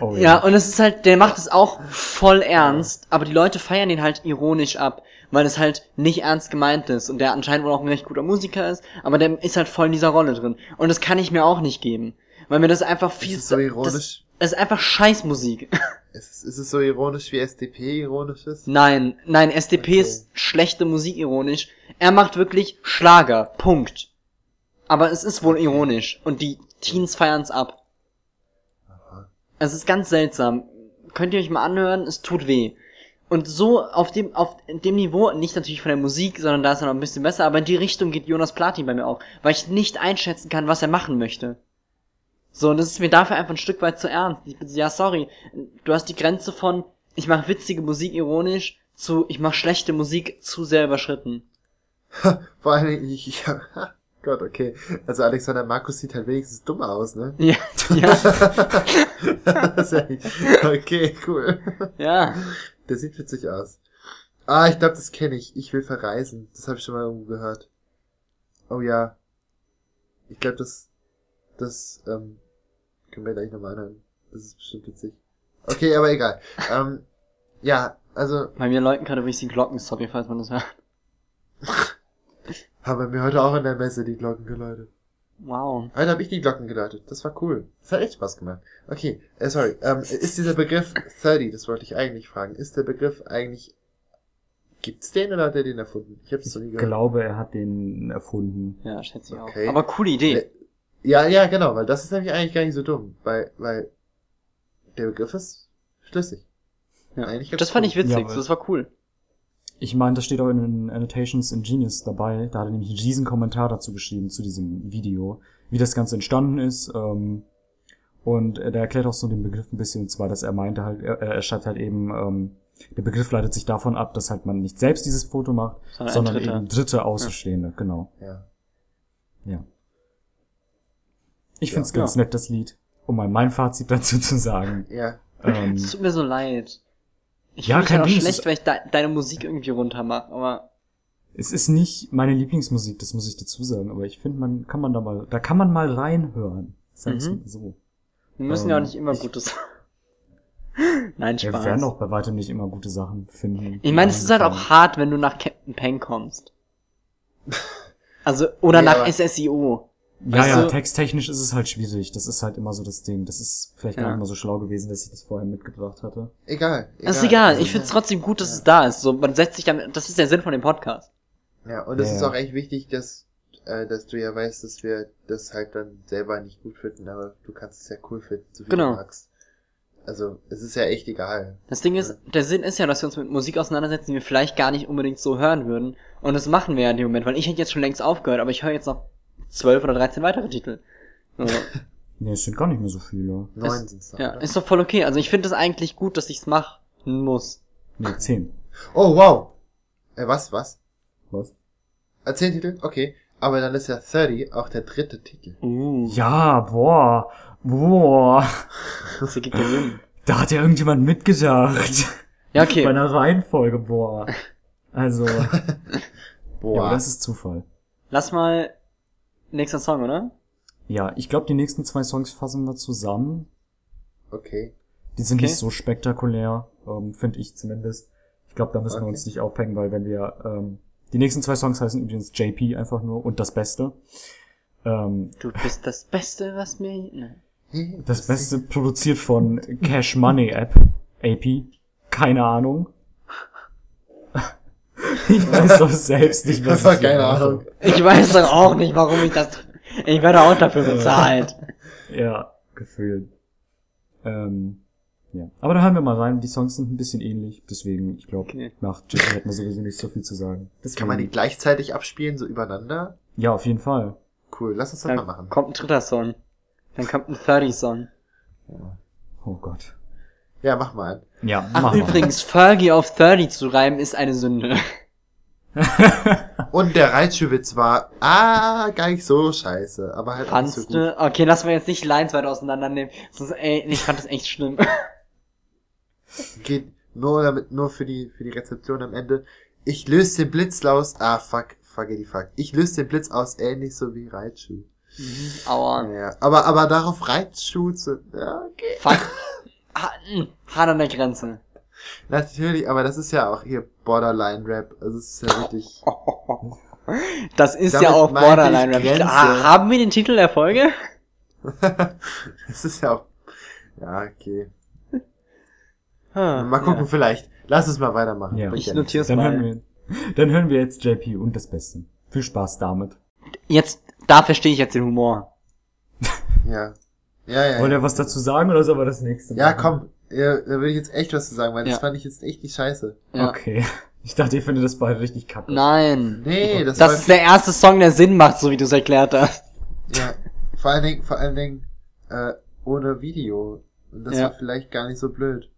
S3: Oh
S2: Ja, und es ist halt, der macht es auch voll ernst, aber die Leute feiern ihn halt ironisch ab, weil es halt nicht ernst gemeint ist und der anscheinend wohl auch ein recht guter Musiker ist, aber der ist halt voll in dieser Rolle drin. Und das kann ich mir auch nicht geben, weil mir das einfach viel
S1: ist so
S2: zu-
S1: ironisch.
S2: es ist einfach Scheißmusik.
S1: Ist es, ist es so ironisch wie SDP ironisch ist?
S2: Nein, nein, SDP
S1: Okay.
S2: ist schlechte Musik ironisch. Er macht wirklich Schlager. Punkt. Aber es ist wohl ironisch. Und die Teens feiern's ab. Es ist ganz seltsam. Könnt ihr euch mal anhören, es tut weh. Und so auf dem, auf dem Niveau, nicht natürlich von der Musik, sondern da ist er noch ein bisschen besser, aber in die Richtung geht Jonas Platin bei mir auch, weil ich nicht einschätzen kann, was er machen möchte. So, und das ist mir dafür einfach ein Stück weit zu ernst. Ich bin so, ja, sorry, du hast die Grenze von, ich mache witzige Musik ironisch, zu, ich mache schlechte Musik zu sehr überschritten.
S1: Vor Dingen, ich, ich Gott, okay. Also Alexander Markus sieht halt wenigstens dumm aus, ne?
S2: Ja, ja,
S1: okay, cool.
S2: ja.
S1: Der sieht witzig aus. Ah, ich glaube, das kenne ich. Ich will verreisen. Das habe ich schon mal irgendwo gehört. Oh ja. Ich glaube, das, das, ähm, können wir gleich nochmal anhören. Das ist bestimmt witzig. Okay, aber egal. ähm, ja, also,
S2: Bei mir läuten gerade übrigens die Glocken, sorry, falls man das hört.
S1: haben wir heute auch in der Messe die Glocken geläutet.
S2: Wow.
S1: Heute habe ich die Glocken geläutet. Das war cool. Das hat echt Spaß gemacht. Okay, äh, sorry. Ähm, ist dieser Begriff 30, das wollte ich eigentlich fragen, ist der Begriff eigentlich, gibt's den oder hat er den erfunden? Ich
S3: Ich
S1: noch nie gehört.
S3: glaube, er hat den erfunden.
S2: Ja, schätze ich
S1: Okay.
S2: auch. Aber coole Idee.
S1: Ja, ja, genau, weil das ist nämlich eigentlich gar nicht so dumm, weil, weil der Begriff ist schlüssig.
S2: Ja.
S1: eigentlich
S2: Das fand
S1: cool.
S2: ich witzig,
S3: Ja,
S2: das war cool.
S3: Ich meine, das steht auch in den Annotations in Genius dabei. Da hat er nämlich einen riesen Kommentar dazu geschrieben, zu diesem Video, wie das Ganze entstanden ist. Ähm, und er der erklärt auch so den Begriff ein bisschen, und zwar, dass er meinte halt, er, er schreibt halt eben, ähm, der Begriff leitet sich davon ab, dass halt man nicht selbst dieses Foto macht,
S2: Sondern
S3: sondern
S2: Dritter.
S3: eben dritte Außenstehende, genau.
S1: Ja.
S3: Ja. Ich
S1: Ja.
S3: find's ganz nett, das Lied, um mal mein Fazit dazu zu sagen.
S1: Ja.
S3: Ähm,
S2: Es tut mir so leid. Ich
S3: Ja, kein
S2: halt auch
S3: Ding,
S2: schlecht, weil ich de deine Musik irgendwie runter mache, aber
S3: Es ist nicht meine Lieblingsmusik, das muss ich dazu sagen, aber ich finde, man kann man da mal, da kann man mal reinhören. Sag's
S2: Mhm.
S3: so.
S2: wir müssen ja auch
S3: Ähm,
S2: nicht immer Gutes. Nein,
S3: Wir
S2: Spaß.
S3: werden auch bei weitem nicht immer gute Sachen finden.
S2: ich meine, es ist halt auch hart, wenn du nach Captain Peng kommst. Also, oder
S1: Nee,
S2: nach SSIO.
S3: Ja,
S2: weißt
S3: ja,
S2: du-
S3: texttechnisch ist es halt schwierig. Das ist halt immer so das Ding. Das ist vielleicht gar
S2: Ja.
S3: nicht mal so schlau gewesen, dass ich das vorher mitgebracht hatte.
S1: Egal.
S2: Das ist egal,
S1: Also,
S2: ich find's trotzdem gut, dass es da ist. So, man setzt sich damit, das ist der Sinn von dem Podcast.
S1: Ja, und es
S3: Ja,
S1: ist
S3: ja.
S1: auch echt wichtig, dass, äh, dass du ja weißt, dass wir das halt dann selber nicht gut finden, aber du kannst es ja cool finden, so wie
S2: Genau.
S1: du magst. Also, es ist ja echt egal.
S2: Das Ding ist, der Sinn ist ja, dass wir uns mit Musik auseinandersetzen, die wir vielleicht gar nicht unbedingt so hören würden. Und das machen wir ja in dem Moment, weil ich hätte jetzt schon längst aufgehört, aber ich höre jetzt noch zwölf oder dreizehn weitere Titel. So,
S3: Nee, es sind gar nicht mehr so viele.
S1: Neun sind's dann,
S2: ja,
S1: oder?
S2: ist doch voll okay. Also ich finde es eigentlich gut, dass ich's machen muss.
S3: Nee, zehn.
S1: Oh, wow. Äh, was, was?
S3: Was?
S1: Äh, zehn Titel? Okay. Aber dann ist ja 30 auch der dritte Titel.
S2: Uh,
S3: Ja, boah. Boah.
S2: das ergibt ja Sinn.
S3: Da hat ja irgendjemand mitgedacht.
S2: Ja,
S3: Bei
S2: okay.
S3: einer Reihenfolge, boah. Also, ja,
S1: Boah.
S3: aber das ist Zufall.
S2: Lass mal nächster Song, oder?
S3: Ja, ich glaube, die nächsten zwei Songs fassen wir zusammen.
S1: okay.
S3: Die sind
S2: Okay.
S3: nicht so spektakulär, ähm, finde ich zumindest. Ich glaube, da müssen wir
S1: Okay.
S3: uns nicht aufhängen, weil wenn wir ähm, die nächsten zwei Songs heißen übrigens JP einfach nur und das Beste. Ähm,
S2: Du bist das Beste, was mir... Ne.
S3: Das Beste produziert von Cash Money App, AP. Keine Ahnung. Ich weiß doch selbst nicht, was
S1: Das war
S3: ich
S1: keine
S3: mache.
S1: Ahnung.
S2: Ich weiß doch auch nicht, warum ich das... Ich werde auch dafür bezahlt.
S3: Ja, gefühlt. Ähm, ja. Aber da hören wir mal rein. Die Songs sind ein bisschen ähnlich, deswegen, ich glaube,
S2: Okay.
S3: nach JP hätten wir sowieso nicht so viel zu sagen. Deswegen,
S1: Kann man die gleichzeitig abspielen, so übereinander?
S3: Ja, auf jeden Fall.
S1: Cool, lass uns das mal
S2: Dann
S1: machen.
S2: kommt ein dritter Song. Dann kommt ein 30-Song.
S3: Oh Gott.
S1: Ja, mach mal.
S3: Ja,
S2: Ach,
S3: machen wir.
S2: übrigens, Fergie auf 30 zu reimen ist eine Sünde.
S1: Und der Reitschuhwitz war, ah, gar nicht so scheiße, aber halt auch nicht so
S2: Fandst
S1: gut.
S2: Okay, lassen wir jetzt nicht Lines weiter auseinandernehmen. Sonst, ey, ich fand das echt schlimm.
S1: Geht nur damit, nur für die, für die Rezeption am Ende. Ich löse den Blitz aus, ah, fuck, fuck, die fuck. Ich löse den Blitz aus, ähnlich so wie Reitschuh.
S2: Aua.
S1: Ja, aber, aber darauf Reitschuh zu, ja, okay.
S2: Fuck. Mh, Hart an der Grenze.
S1: Natürlich, aber das ist ja auch hier Borderline-Rap. Also es ist ja wirklich,
S2: Das ist
S1: Damit
S2: ja auch
S1: meinte ich
S2: Borderline Rap.
S1: Grenze.
S2: Ha- Haben wir den Titel der Folge?
S1: es ist ja auch, Ja, okay.
S2: Ah,
S1: Mal gucken,
S2: ja.
S1: vielleicht. Lass es mal weitermachen.
S3: Ja.
S2: Ich
S1: ja
S2: notier's
S3: Dann
S2: mal.
S3: hören, wir, dann hören wir jetzt JP und das Beste. Viel Spaß damit.
S2: Jetzt, da verstehe ich jetzt den Humor.
S1: Ja. Ja, ja.
S3: Wollt
S1: Ja,
S3: ihr was dazu sagen oder sollen wir das nächste
S1: ja
S3: machen?
S1: komm. Ja, da will ich jetzt echt was zu sagen, weil das
S2: Ja.
S1: fand ich jetzt echt nicht scheiße.
S2: Ja.
S3: Okay. Ich dachte, ihr findet das beide richtig kacke.
S2: Nein.
S1: Nee, das,
S2: Das
S1: war,
S2: ist der erste Song, der Sinn macht, so wie du es erklärt hast.
S1: ja, vor allen Dingen, vor allen Dingen, äh, ohne Video. Und das
S2: Ja.
S1: war vielleicht gar nicht so blöd.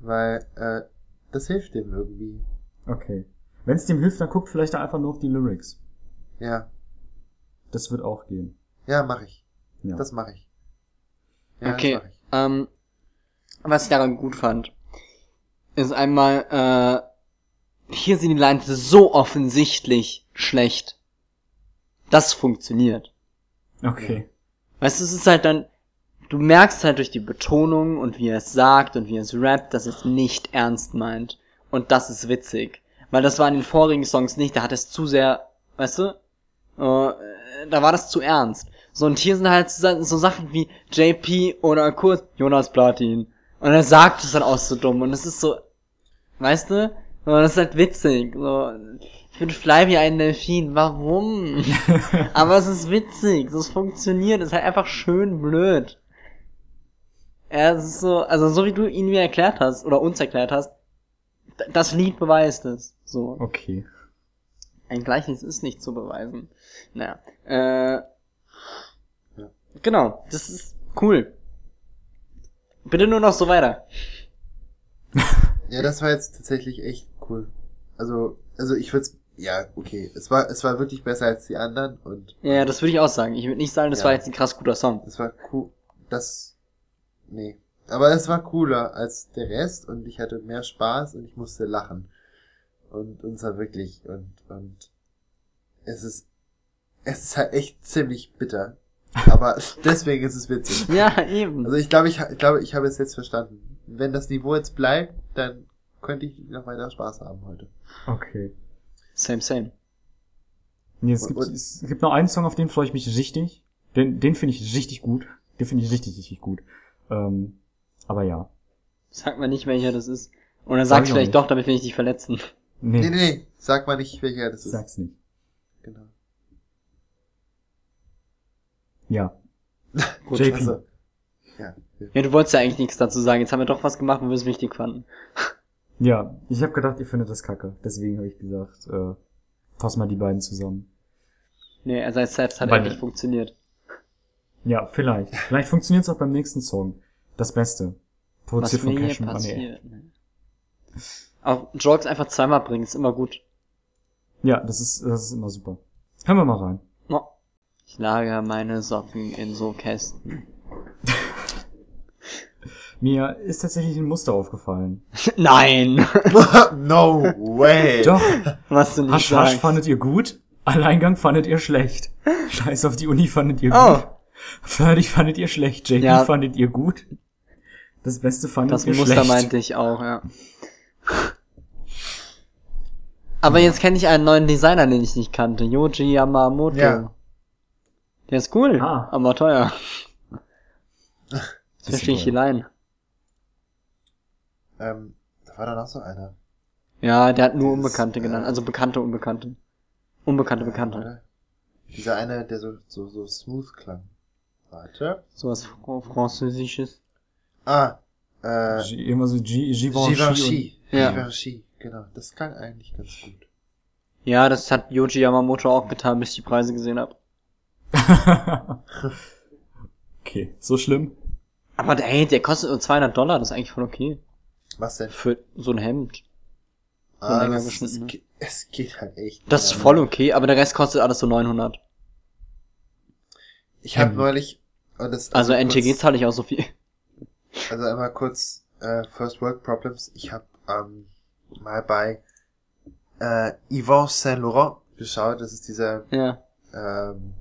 S1: Weil, äh, das hilft dem irgendwie.
S3: Okay. Wenn es dem hilft, dann guckt vielleicht einfach nur auf die Lyrics.
S1: Ja.
S3: Das wird auch gehen.
S1: Ja, mach ich.
S3: Ja.
S1: Das mache ich. Ja,
S2: okay.
S1: das mach ich.
S2: Ähm, was ich daran gut fand, ist einmal, äh, hier sind die Lines so offensichtlich schlecht. Das funktioniert.
S3: Okay.
S2: Weißt du, es ist halt dann, du merkst halt durch die Betonung und wie er es sagt und wie er es rappt, dass es nicht ernst meint. Und das ist witzig. Weil das war in den vorigen Songs nicht, da hat es zu sehr, weißt du, äh, da war das zu ernst. So, und hier sind halt so, so Sachen wie JP oder Kurt, Jonas Platin. Und er sagt es dann auch so dumm. Und es ist so, weißt du, so, das ist halt witzig. So, ich bin Fly wie ein Delfin. Warum? Aber es ist witzig, es funktioniert, es ist halt einfach schön blöd. Ja, es ist so, also so wie du ihn mir erklärt hast, oder uns erklärt hast, das Lied beweist es. So.
S3: Okay.
S2: Ein Gleichnis ist nicht zu beweisen. Naja. Äh, Genau, das ist cool. Bitte nur noch so weiter.
S1: Ja, das war jetzt tatsächlich echt cool. Also, also ich würde ja, okay. Es war, es war wirklich besser als die anderen und
S2: Ja, das würde ich auch sagen. Ich würde nicht sagen, das
S1: Ja.
S2: war jetzt ein krass guter Song.
S1: es war cool. Das, nee. Aber es war cooler als der Rest und ich hatte mehr Spaß und ich musste lachen. Und, und zwar wirklich, und, und es ist, es ist halt echt ziemlich bitter. Aber deswegen ist es witzig.
S2: Ja, eben.
S1: Also ich glaube, ich, ich glaube, ich habe es jetzt verstanden. Wenn das Niveau jetzt bleibt, dann könnte ich noch weiter Spaß haben heute.
S3: Okay.
S2: Same, same.
S3: Nee, es
S1: Und-
S3: gibt,
S1: und-
S3: es gibt noch einen Song, auf den freue ich mich richtig. Den, den finde ich richtig gut. Den finde ich richtig, richtig gut. Ähm, aber ja.
S2: Sag mal nicht, welcher das ist. Oder
S3: Sag auch
S2: vielleicht
S3: nicht.
S2: doch, damit will ich dich verletzen.
S3: Nee,
S1: Nee, nee, nee. Sag mal nicht, welcher das ist.
S3: sag's nicht.
S1: Genau.
S3: Ja.
S2: Gut,
S3: JP.
S1: Also, ja.
S2: Ja, du wolltest ja eigentlich nichts dazu sagen. Jetzt haben wir doch was gemacht, wo wir es wichtig fanden.
S3: Ja, ich habe gedacht, ihr findet das kacke. Deswegen habe ich gesagt, äh, fass mal die beiden zusammen.
S2: Nee, er sei selbst hat endlich funktioniert.
S3: Ja, vielleicht. Vielleicht funktioniert's auch beim nächsten Song. Das Beste.
S2: Was
S3: Produziert
S2: mir
S3: von
S2: hier
S3: Cash Money.
S2: passiert. ne? Auch Jokes einfach zweimal bringen, ist immer gut.
S3: Ja, das ist, das ist immer super. Hören wir mal rein.
S2: Ich lagere meine Socken in so Kästen.
S3: Mir ist tatsächlich ein Muster aufgefallen.
S2: Nein!
S1: no way.
S3: Doch,
S2: Was du nicht
S3: Hasch Hasch
S2: sagst.
S3: fandet ihr gut, Alleingang fandet ihr schlecht. Scheiß auf die Uni fandet ihr
S2: Oh.
S3: gut. Fertig fandet ihr schlecht. JP
S2: Ja.
S3: fandet ihr gut. Das Beste fandet
S2: Das
S3: ihr
S2: Muster
S3: schlecht.
S2: meinte ich auch, ja. Aber jetzt kenne ich einen neuen Designer, den ich nicht kannte. Yoji Yamamoto.
S1: Ja.
S2: Der ist cool,
S3: Ah.
S2: aber teuer.
S3: Das ist
S2: Verstehe ich die Line.
S1: Ähm, da war da noch so einer.
S2: Ja, der hat nur
S1: Das,
S2: Unbekannte
S1: äh,
S2: genannt. Also bekannte Unbekannte. Unbekannte Bekannte.
S1: Oder? Dieser eine, der so, so, so smooth klang. Warte.
S2: Sowas Fr Französisches.
S1: Ah, äh,
S3: G- Immer so G Givenchy.
S1: Givenchy.
S2: Ja.
S1: Givenchy, genau. Das klang eigentlich ganz gut.
S2: Ja, das hat Yoji Yamamoto auch getan, bis ich die Preise gesehen habe.
S3: okay, so schlimm.
S2: Aber der, ey, der kostet nur 200 Dollar, das ist eigentlich voll okay.
S1: Was denn?
S2: Für so ein Hemd.
S1: Ah,
S2: länger
S1: das, ge- es geht halt echt.
S2: Das ist voll okay, aber der Rest kostet alles so 900.
S1: Ich habe
S3: Ähm,
S1: neulich, und das,
S2: Also,
S1: kurz-
S2: NTG zahle ich auch so viel.
S1: Also einmal kurz äh, First World Problems. Ich habe ähm, mal bei äh, Yvon Saint Laurent geschaut. Das ist dieser,
S2: Ja.
S1: ähm,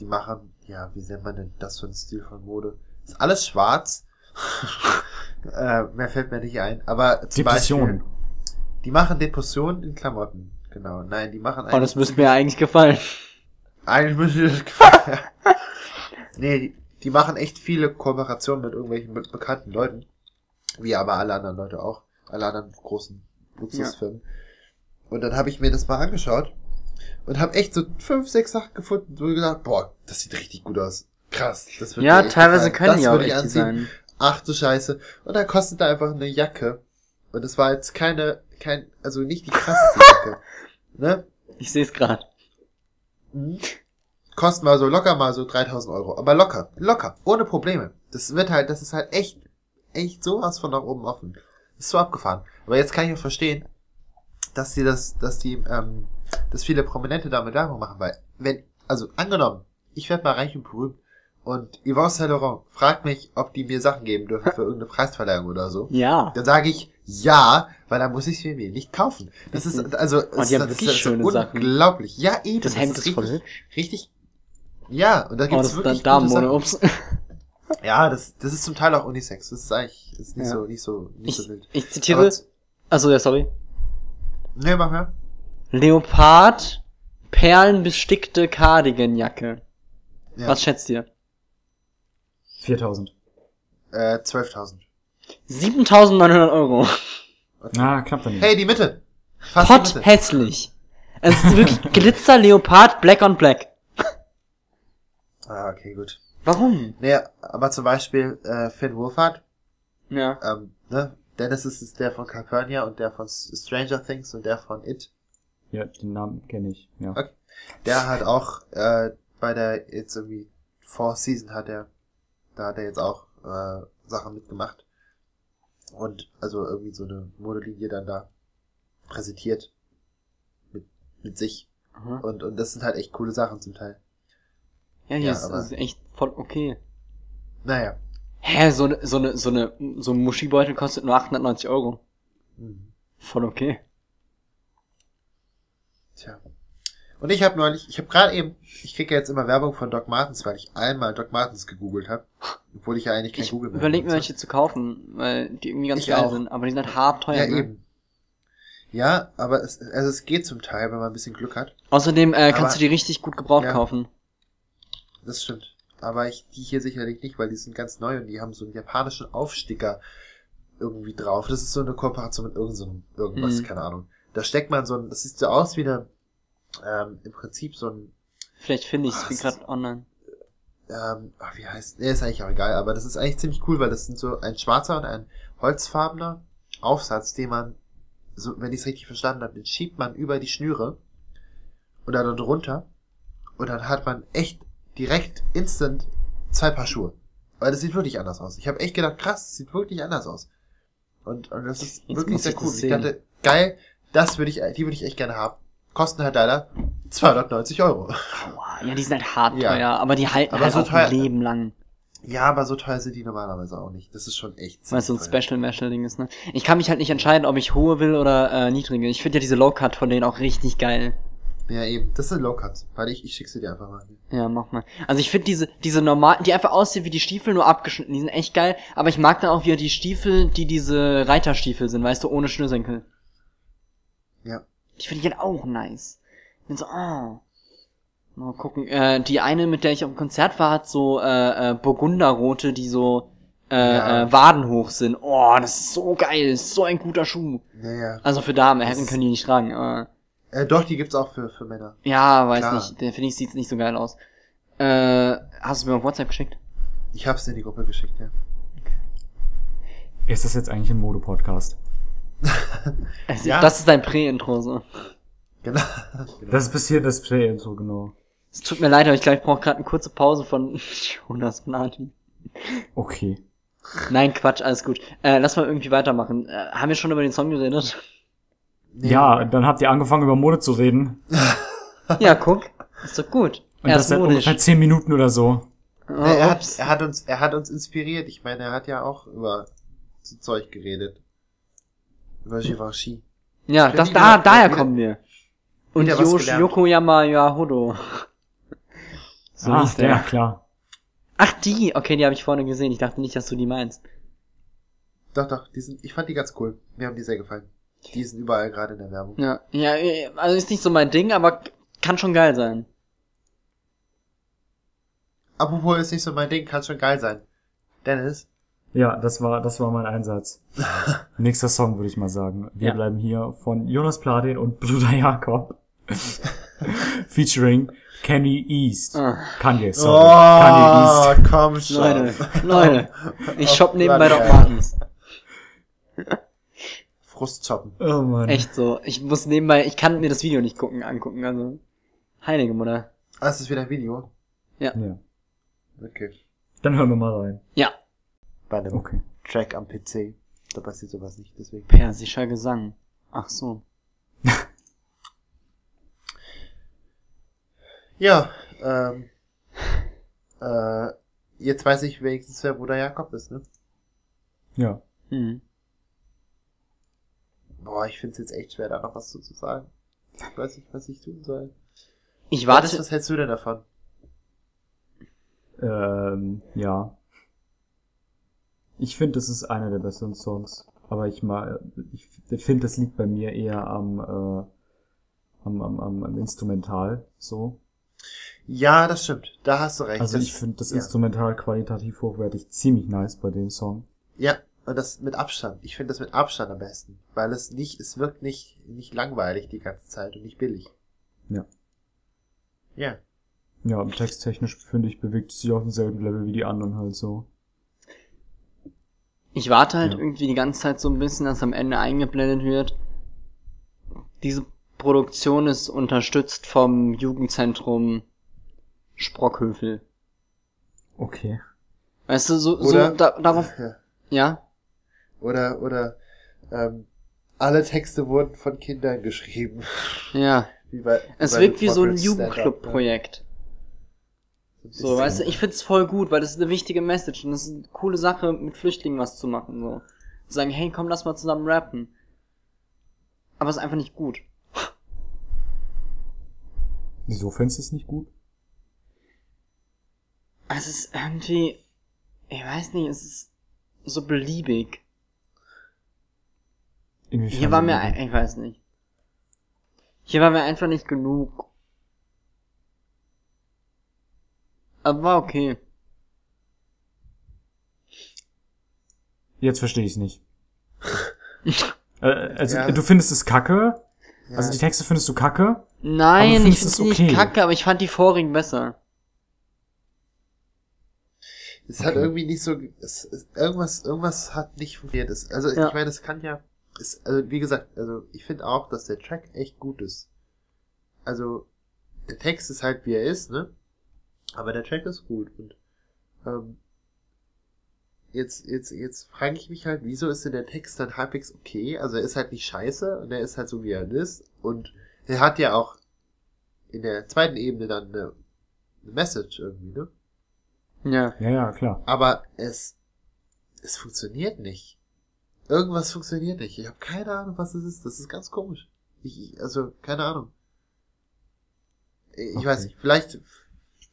S1: die machen, ja, wie nennt man denn das für ein Stil von Mode? Ist alles schwarz. äh, mehr fällt mir nicht ein. Aber zum
S3: Depression.
S1: Beispiel, die machen Depressionen in Klamotten. Genau. Nein, die machen
S2: Oh, das müsste mir eigentlich gefallen.
S1: Eigentlich müsste dir das gefallen. nee, die, die machen echt viele Kooperationen mit irgendwelchen be bekannten Leuten. Wie aber alle anderen Leute auch. Alle anderen großen Luxusfirmen. Und dann habe ich mir das mal angeschaut und habe echt so fünf, sechs Sachen gefunden, wo ich gedacht, boah, das sieht richtig gut aus. Krass. Das wird
S2: Ja, teilweise
S1: gefallen.
S2: können
S1: das
S2: die auch echt
S1: anziehen.
S2: sein.
S1: Ach du Scheiße. Und dann kostet da einfach eine Jacke. Und es war jetzt keine, kein, also nicht die krasseste Jacke. Ne?
S2: Ich sehe es gerade.
S1: Kostet mal so locker mal so 3000 Euro. Aber locker, locker, ohne Probleme. Das wird halt, das ist halt echt, echt sowas von nach oben offen. Das ist so abgefahren. Aber jetzt kann ich auch verstehen, dass die das, dass die, ähm, dass viele Prominente damit Werbung machen, weil, wenn, also angenommen, ich werde mal reich und berühmt und Yvonne Saint Laurent fragt mich, ob die mir Sachen geben dürfen für irgendeine Preisverleihung oder so.
S2: Ja.
S1: Dann sage ich ja, weil dann muss ich es mir nicht kaufen. Das ist also es
S2: Oh, die haben
S1: das
S2: wirklich
S1: ist
S2: schöne Sachen.
S1: unglaublich. Ja, eben.
S2: Das Hemd
S1: ist
S2: voll
S1: richtig,
S2: hübsch.
S1: richtig. Ja, und da
S2: Oh,
S1: gibt's
S2: das ist
S1: wirklich
S2: dann
S1: gute Sachen.
S2: ups.
S1: Ja, das das ist zum Teil auch Unisex. Das ist eigentlich ist nicht
S2: Ja.
S1: so nicht so nicht
S2: Ich,
S1: so wild.
S2: ich zitiere, also ja, sorry.
S1: Nee, mach mal.
S2: Leopard, perlenbestickte Cardiganjacke.
S1: Ja.
S2: Was schätzt ihr?
S3: 4000.
S1: Äh 12.000.
S2: 7900 Euro.
S3: Ah, knapp daneben.
S1: Hey, die Mitte. Fast die
S2: Pot
S1: Mitte.
S2: hässlich. Es ist wirklich Glitzer Leopard Black on Black.
S1: Ah, okay, gut.
S2: Warum?
S1: Nee, aber zum Beispiel äh, Finn Wolfhard,
S2: Ja.
S1: ähm, ne? Dennis ist, ist der von Calpurnia und der von Stranger Things und der von It.
S3: Ja, den Namen kenne ich. Ja.
S1: Okay. Der hat auch äh, bei der jetzt irgendwie Four Season hat er, da hat er jetzt auch äh, Sachen mitgemacht und also irgendwie so eine Modelinie dann da präsentiert mit mit sich
S2: Aha.
S1: und und das sind halt echt coole Sachen zum Teil.
S2: Ja, hier
S1: Ja,
S2: ist, ist echt voll okay.
S1: Naja.
S2: Hä, so ne, so ne, so ne, so ein Muschibeutel kostet nur 890 Euro.
S1: Mhm.
S2: Voll okay.
S1: Tja. Und ich habe neulich, ich habe gerade eben, ich kriege ja jetzt immer Werbung von Doc Martens, weil ich einmal Doc Martens gegoogelt habe, obwohl ich ja eigentlich kein
S2: Ich
S1: Google mehr
S2: überlege mir welche zu kaufen, weil die irgendwie ganz
S1: Ich
S2: geil
S1: auch.
S2: sind, aber die sind halt hart teuer.
S1: Ja,
S2: ne?
S1: eben. Ja, aber es, also es geht zum Teil, wenn man ein bisschen Glück hat.
S2: Außerdem äh, kannst
S1: Aber-
S2: du die richtig gut gebraucht
S1: Ja.
S2: kaufen.
S1: Das stimmt. Aber ich, die hier sicherlich nicht, weil die sind ganz neu und die haben so einen japanischen Aufsticker irgendwie drauf. Das ist so eine Kooperation mit irgend so einem, irgendwas,
S2: Mhm.
S1: keine Ahnung. Da steckt man so ein, das sieht so aus wie eine, ähm, im Prinzip so ein,
S2: Vielleicht finde ich es
S1: Ah,
S2: wie
S1: es
S2: gerade online.
S1: ähm, ach, wie heißt, nee, ist eigentlich auch egal, aber das ist eigentlich ziemlich cool, weil das sind so ein schwarzer und ein holzfarbener Aufsatz, den man, so, wenn ich es richtig verstanden habe, den schiebt man über die Schnüre oder dann drunter und dann hat man echt direkt instant zwei Paar Schuhe. Weil das sieht wirklich anders aus. Ich habe echt gedacht, krass, das sieht wirklich anders aus. Und, und das ist
S2: Jetzt
S1: wirklich sehr cool. Ich dachte, geil, das würde ich, die würde ich echt gerne haben. Kosten halt leider 290 Euro.
S2: Aua, ja, die sind halt hart
S1: Ja.
S2: teuer, aber die halten
S1: Aber
S2: halt
S1: so
S2: auch
S1: teuer-
S2: ein Leben lang.
S1: Ja, aber so teuer sind die normalerweise auch nicht. Das ist schon echt
S2: Weil es so ein
S1: ziemlich teuer.
S2: Special Metal Ding ist, ne? Ich kann mich halt nicht entscheiden, ob ich hohe will oder äh, niedrige. Ich finde ja diese Low Cut von denen auch richtig geil.
S1: Ja, eben. Das sind Low Cuts. Warte, ich, ich schick sie dir einfach mal.
S2: Ja, mach mal. Also ich finde diese, diese normalen, die einfach aussehen wie die Stiefel, nur abgeschnitten, die sind echt geil. Aber ich mag dann auch wieder die Stiefel, die diese Reiterstiefel sind, weißt du, ohne Schnürsenkel.
S1: Ja.
S2: Die finde ich halt auch nice. Bin so, ah. Mal gucken. Äh, die eine, mit der ich auf dem Konzert war, hat so äh, äh, Burgunderrote, die so äh,
S1: Ja.
S2: äh, Waden hoch sind. Oh, das ist so geil. Das ist so ein guter Schuh.
S1: Naja.
S2: Also für Damen, Herren können die nicht tragen. Aber
S1: Äh, doch, die gibt's auch für, für Männer.
S2: ja, weiß
S1: Klar.
S2: nicht. Der finde ich sieht nicht so geil aus. Äh, hast du mir auf WhatsApp geschickt?
S1: Ich hab's in die Gruppe geschickt, ja.
S3: Ist das jetzt eigentlich ein Mode-Podcast?
S2: Es-
S1: Ja.
S2: Das ist dein Prä-Intro so.
S1: Genau.
S3: Das ist bis hier das Play-Intro, genau.
S2: Es tut mir leid, aber ich glaube, ich brauche gerade eine kurze Pause von Jonas Martin.
S3: Okay.
S2: Nein, Quatsch, alles gut. Äh, lass mal irgendwie weitermachen. Äh, haben wir schon über den Song geredet?
S1: Nee,
S3: Ja, dann habt ihr angefangen über Mode zu reden.
S2: ja, guck. Ist doch gut.
S3: Und
S2: er
S3: das
S2: ist
S3: seit
S2: modisch.
S3: ungefähr 10 Minuten oder so.
S2: Oh,
S1: er, hat, er hat uns, er hat uns inspiriert. Ich meine, er hat ja auch über so Zeug geredet. Givenchy.
S2: ja, das, da,
S1: wieder-
S2: daher
S1: wieder-
S2: kommen wir. Und Yosh. Yokoyama Yahodo. So
S3: ah,
S2: hieß
S3: der,
S2: der.
S3: klar.
S2: Ach, die. Okay, die habe ich vorne gesehen. Ich dachte nicht, dass du die meinst.
S1: Doch, doch, die sind, ich fand die ganz cool. Mir haben die sehr gefallen. Die sind überall gerade in der Werbung.
S2: Ja, ja, also ist nicht so mein Ding, aber kann schon geil sein.
S1: apropos ist nicht so mein Ding, kann schon geil sein. Dennis,
S3: Ja, das war, das war mein Einsatz. Nächster Song, würde ich mal sagen. Wir
S2: Ja.
S3: bleiben hier von Jonas Platin und Bruder Jakob. Featuring Kenny East.
S2: Ah.
S3: Kanye, sorry. Kanye
S1: Oh,
S3: East.
S1: komm schon.
S2: Leute, Leute, ich shop
S1: Oh,
S2: nebenbei Doc Martens.
S1: Frust choppen.
S3: Oh Mann.
S2: Echt so. Ich muss nebenbei, ich kann mir das Video nicht gucken, angucken, also. Heilige Mutter.
S1: Ah, ist das wieder ein Video?
S3: Ja.
S1: Okay.
S3: Dann hören wir mal rein.
S2: Ja,
S1: Bei einem
S3: Okay.
S1: Track am PC. Da passiert sowas nicht, deswegen.
S2: persischer Gesang. Ach so.
S1: Ja, ähm. Äh, jetzt weiß ich wenigstens, wer Bruder Jakob ist, ne?
S3: Ja.
S2: Hm.
S1: Boah, ich find's jetzt echt schwer, da noch was zu, zu sagen. Ich weiß nicht, was ich tun soll.
S2: Ich
S1: Warte.
S2: warte.
S1: Was hältst du denn davon?
S3: Ähm, ja. Ich finde, das ist einer der besseren Songs. Aber ich mal, ich finde, das liegt bei mir eher am, äh, am, am, am, am Instrumental, so.
S1: Ja, das stimmt. Da hast du recht.
S3: Also
S1: Das-
S3: ich finde das
S1: ja.
S3: Instrumental qualitativ hochwertig ziemlich nice bei dem Song.
S1: Ja, und das mit Abstand. Ich finde das mit Abstand am besten. Weil es nicht, es wirkt nicht, nicht langweilig die ganze Zeit und nicht billig.
S3: Ja.
S1: Ja.
S3: Ja, und texttechnisch finde ich, bewegt es sich auf demselben Level wie die anderen halt so.
S2: Ich warte halt
S3: Ja.
S2: irgendwie die ganze Zeit so ein bisschen, dass am Ende eingeblendet wird. Diese Produktion ist unterstützt vom Jugendzentrum Sprockhövel.
S3: Okay.
S2: Weißt du, so,
S1: Oder-
S2: so da, darauf,
S1: ja.
S2: ja?
S1: Oder, oder, ähm, alle Texte wurden von Kindern geschrieben.
S2: Ja.
S1: Wie bei,
S2: Es wirkt wie so ein
S1: Stand-Up,
S2: Jugendclub-Projekt. So, weißt du, ich find's voll gut, weil das ist eine wichtige Message und das ist eine coole Sache, mit Flüchtlingen was zu machen, so. Sagen, hey, komm, lass mal zusammen rappen. Aber es ist einfach nicht gut.
S3: Wieso findest du es nicht gut?
S2: Es ist irgendwie, ich weiß nicht, es ist so beliebig.
S3: Inwiefern
S2: Hier war mir, ich weiß nicht. Hier war mir einfach nicht genug. Aber war okay.
S3: Jetzt verstehe ich es nicht. äh, also,
S1: Ja.
S3: du findest es kacke?
S1: Ja.
S3: Also die Texte findest du kacke?
S2: Nein,
S3: Aber
S2: ich finde
S3: es
S2: sie nicht
S3: okay?
S2: kacke, aber ich fand die vorigen besser.
S1: Es hat
S3: Okay.
S1: irgendwie nicht so, es, es, irgendwas, irgendwas hat nicht funktioniert. Es, also,
S2: Ja.
S1: ich meine, es kann ja, es, also, wie gesagt, also, ich finde auch, dass der Track echt gut ist. Also, der Text ist halt, wie er ist, ne? Aber der Track ist gut und, ähm, jetzt, jetzt, jetzt frage ich mich halt, wieso ist denn der Text dann halbwegs okay? Also, er ist halt nicht scheiße und er ist halt so, wie er ist und er hat ja auch in der zweiten Ebene dann eine, eine Message irgendwie, ne?
S2: Ja.
S3: Ja, ja, klar.
S1: Aber es, es funktioniert nicht. Irgendwas funktioniert nicht. Ich habe keine Ahnung, was es ist. Das ist ganz komisch. Ich, ich- also, keine Ahnung. Ich
S3: Okay.
S1: weiß nicht. Vielleicht,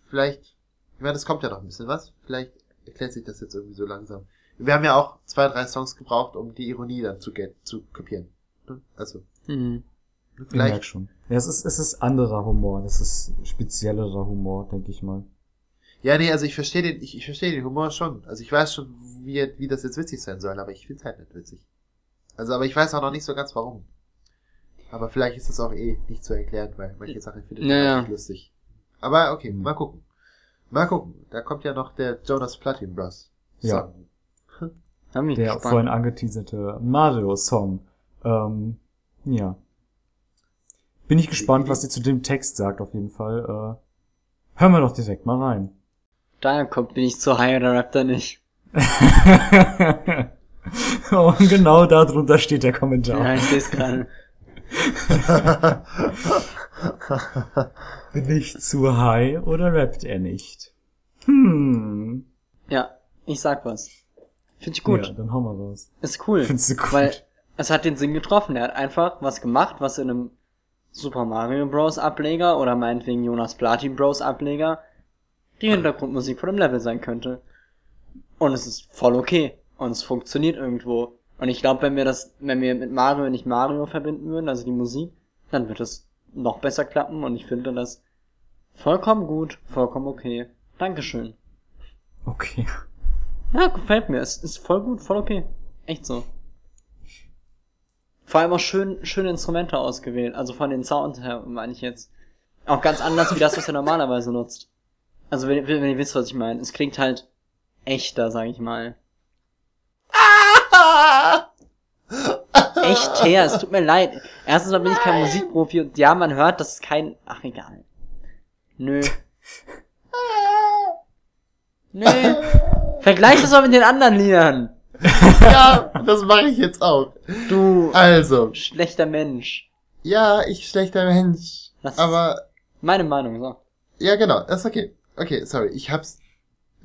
S1: vielleicht, ich meine, es kommt ja noch ein bisschen was. Vielleicht erklärt sich das jetzt irgendwie so langsam. Wir haben ja auch zwei, drei Songs gebraucht, um die Ironie dann zu, get, zu kapieren. Ne? Also,
S2: Mhm.
S3: Ich merk
S1: vielleicht,
S3: schon. Ja, es ist, es ist anderer Humor. Das ist speziellerer Humor, denke ich mal.
S1: ja, nee, also ich verstehe den, ich, ich verstehe den Humor schon. Also ich weiß schon, wie, wie das jetzt witzig sein soll, aber ich find's halt nicht witzig. Also, aber ich weiß auch noch nicht so ganz warum. Aber vielleicht ist das auch eh nicht zu erklären, weil manche Sachen findet man
S2: Naja.
S1: einfach lustig. Aber okay,
S3: Hm.
S1: mal gucken. Mal gucken. Da kommt ja noch der Jonas Platin Bros.
S3: Ja. Der
S2: gespannt.
S3: vorhin angeteaserte Mario-Song. Ähm, ja. Bin ich gespannt, was sie zu dem Text sagt, auf jeden Fall. Äh, hören wir doch direkt mal rein.
S2: Daher kommt, bin ich zu high oder rappt er nicht.
S3: Und genau darunter steht der Kommentar.
S2: Ja, ich sehe es gerade.
S3: Bin ich zu high oder rappt er nicht? Hm.
S2: Ja, ich sag was. Find ich gut.
S3: Ja, dann hauen wir raus.
S2: Ist cool.
S3: Findest du gut?
S2: Weil es hat den Sinn getroffen. Er hat einfach was gemacht, was in einem Super Mario Bros. Ableger oder meinetwegen Jonas Platin Bros. Ableger die Hintergrundmusik von dem Level sein könnte. Und es ist voll okay. Und es funktioniert irgendwo. Und ich glaube, wenn wir das, wenn wir mit Mario nicht Mario verbinden würden, also die Musik, dann wird es noch besser klappen. Und ich finde das vollkommen gut, vollkommen okay. Dankeschön.
S3: Okay.
S2: Ja, gefällt mir. Es ist voll gut, voll okay. Echt so. Vor allem auch schön, schöne Instrumente ausgewählt. Also von den Sound her, meine ich jetzt. Auch ganz anders wie das, was er normalerweise nutzt. Also wenn, wenn ihr wisst, was ich meine. Es klingt halt echter, sag ich mal. Echt her, es tut mir leid. Erstens mal bin ich kein Musikprofi und ja, man hört, das ist kein. Ach egal. Nö. Nö. Vergleich das mal mit den anderen Liedern.
S1: Ja, das mache ich jetzt auch.
S2: Du
S1: Also,
S2: schlechter Mensch.
S1: ja, ich schlechter Mensch.
S2: Das-
S1: Aber,
S2: Meine Meinung, so.
S1: ja, genau, das ist okay. Okay, sorry, ich hab's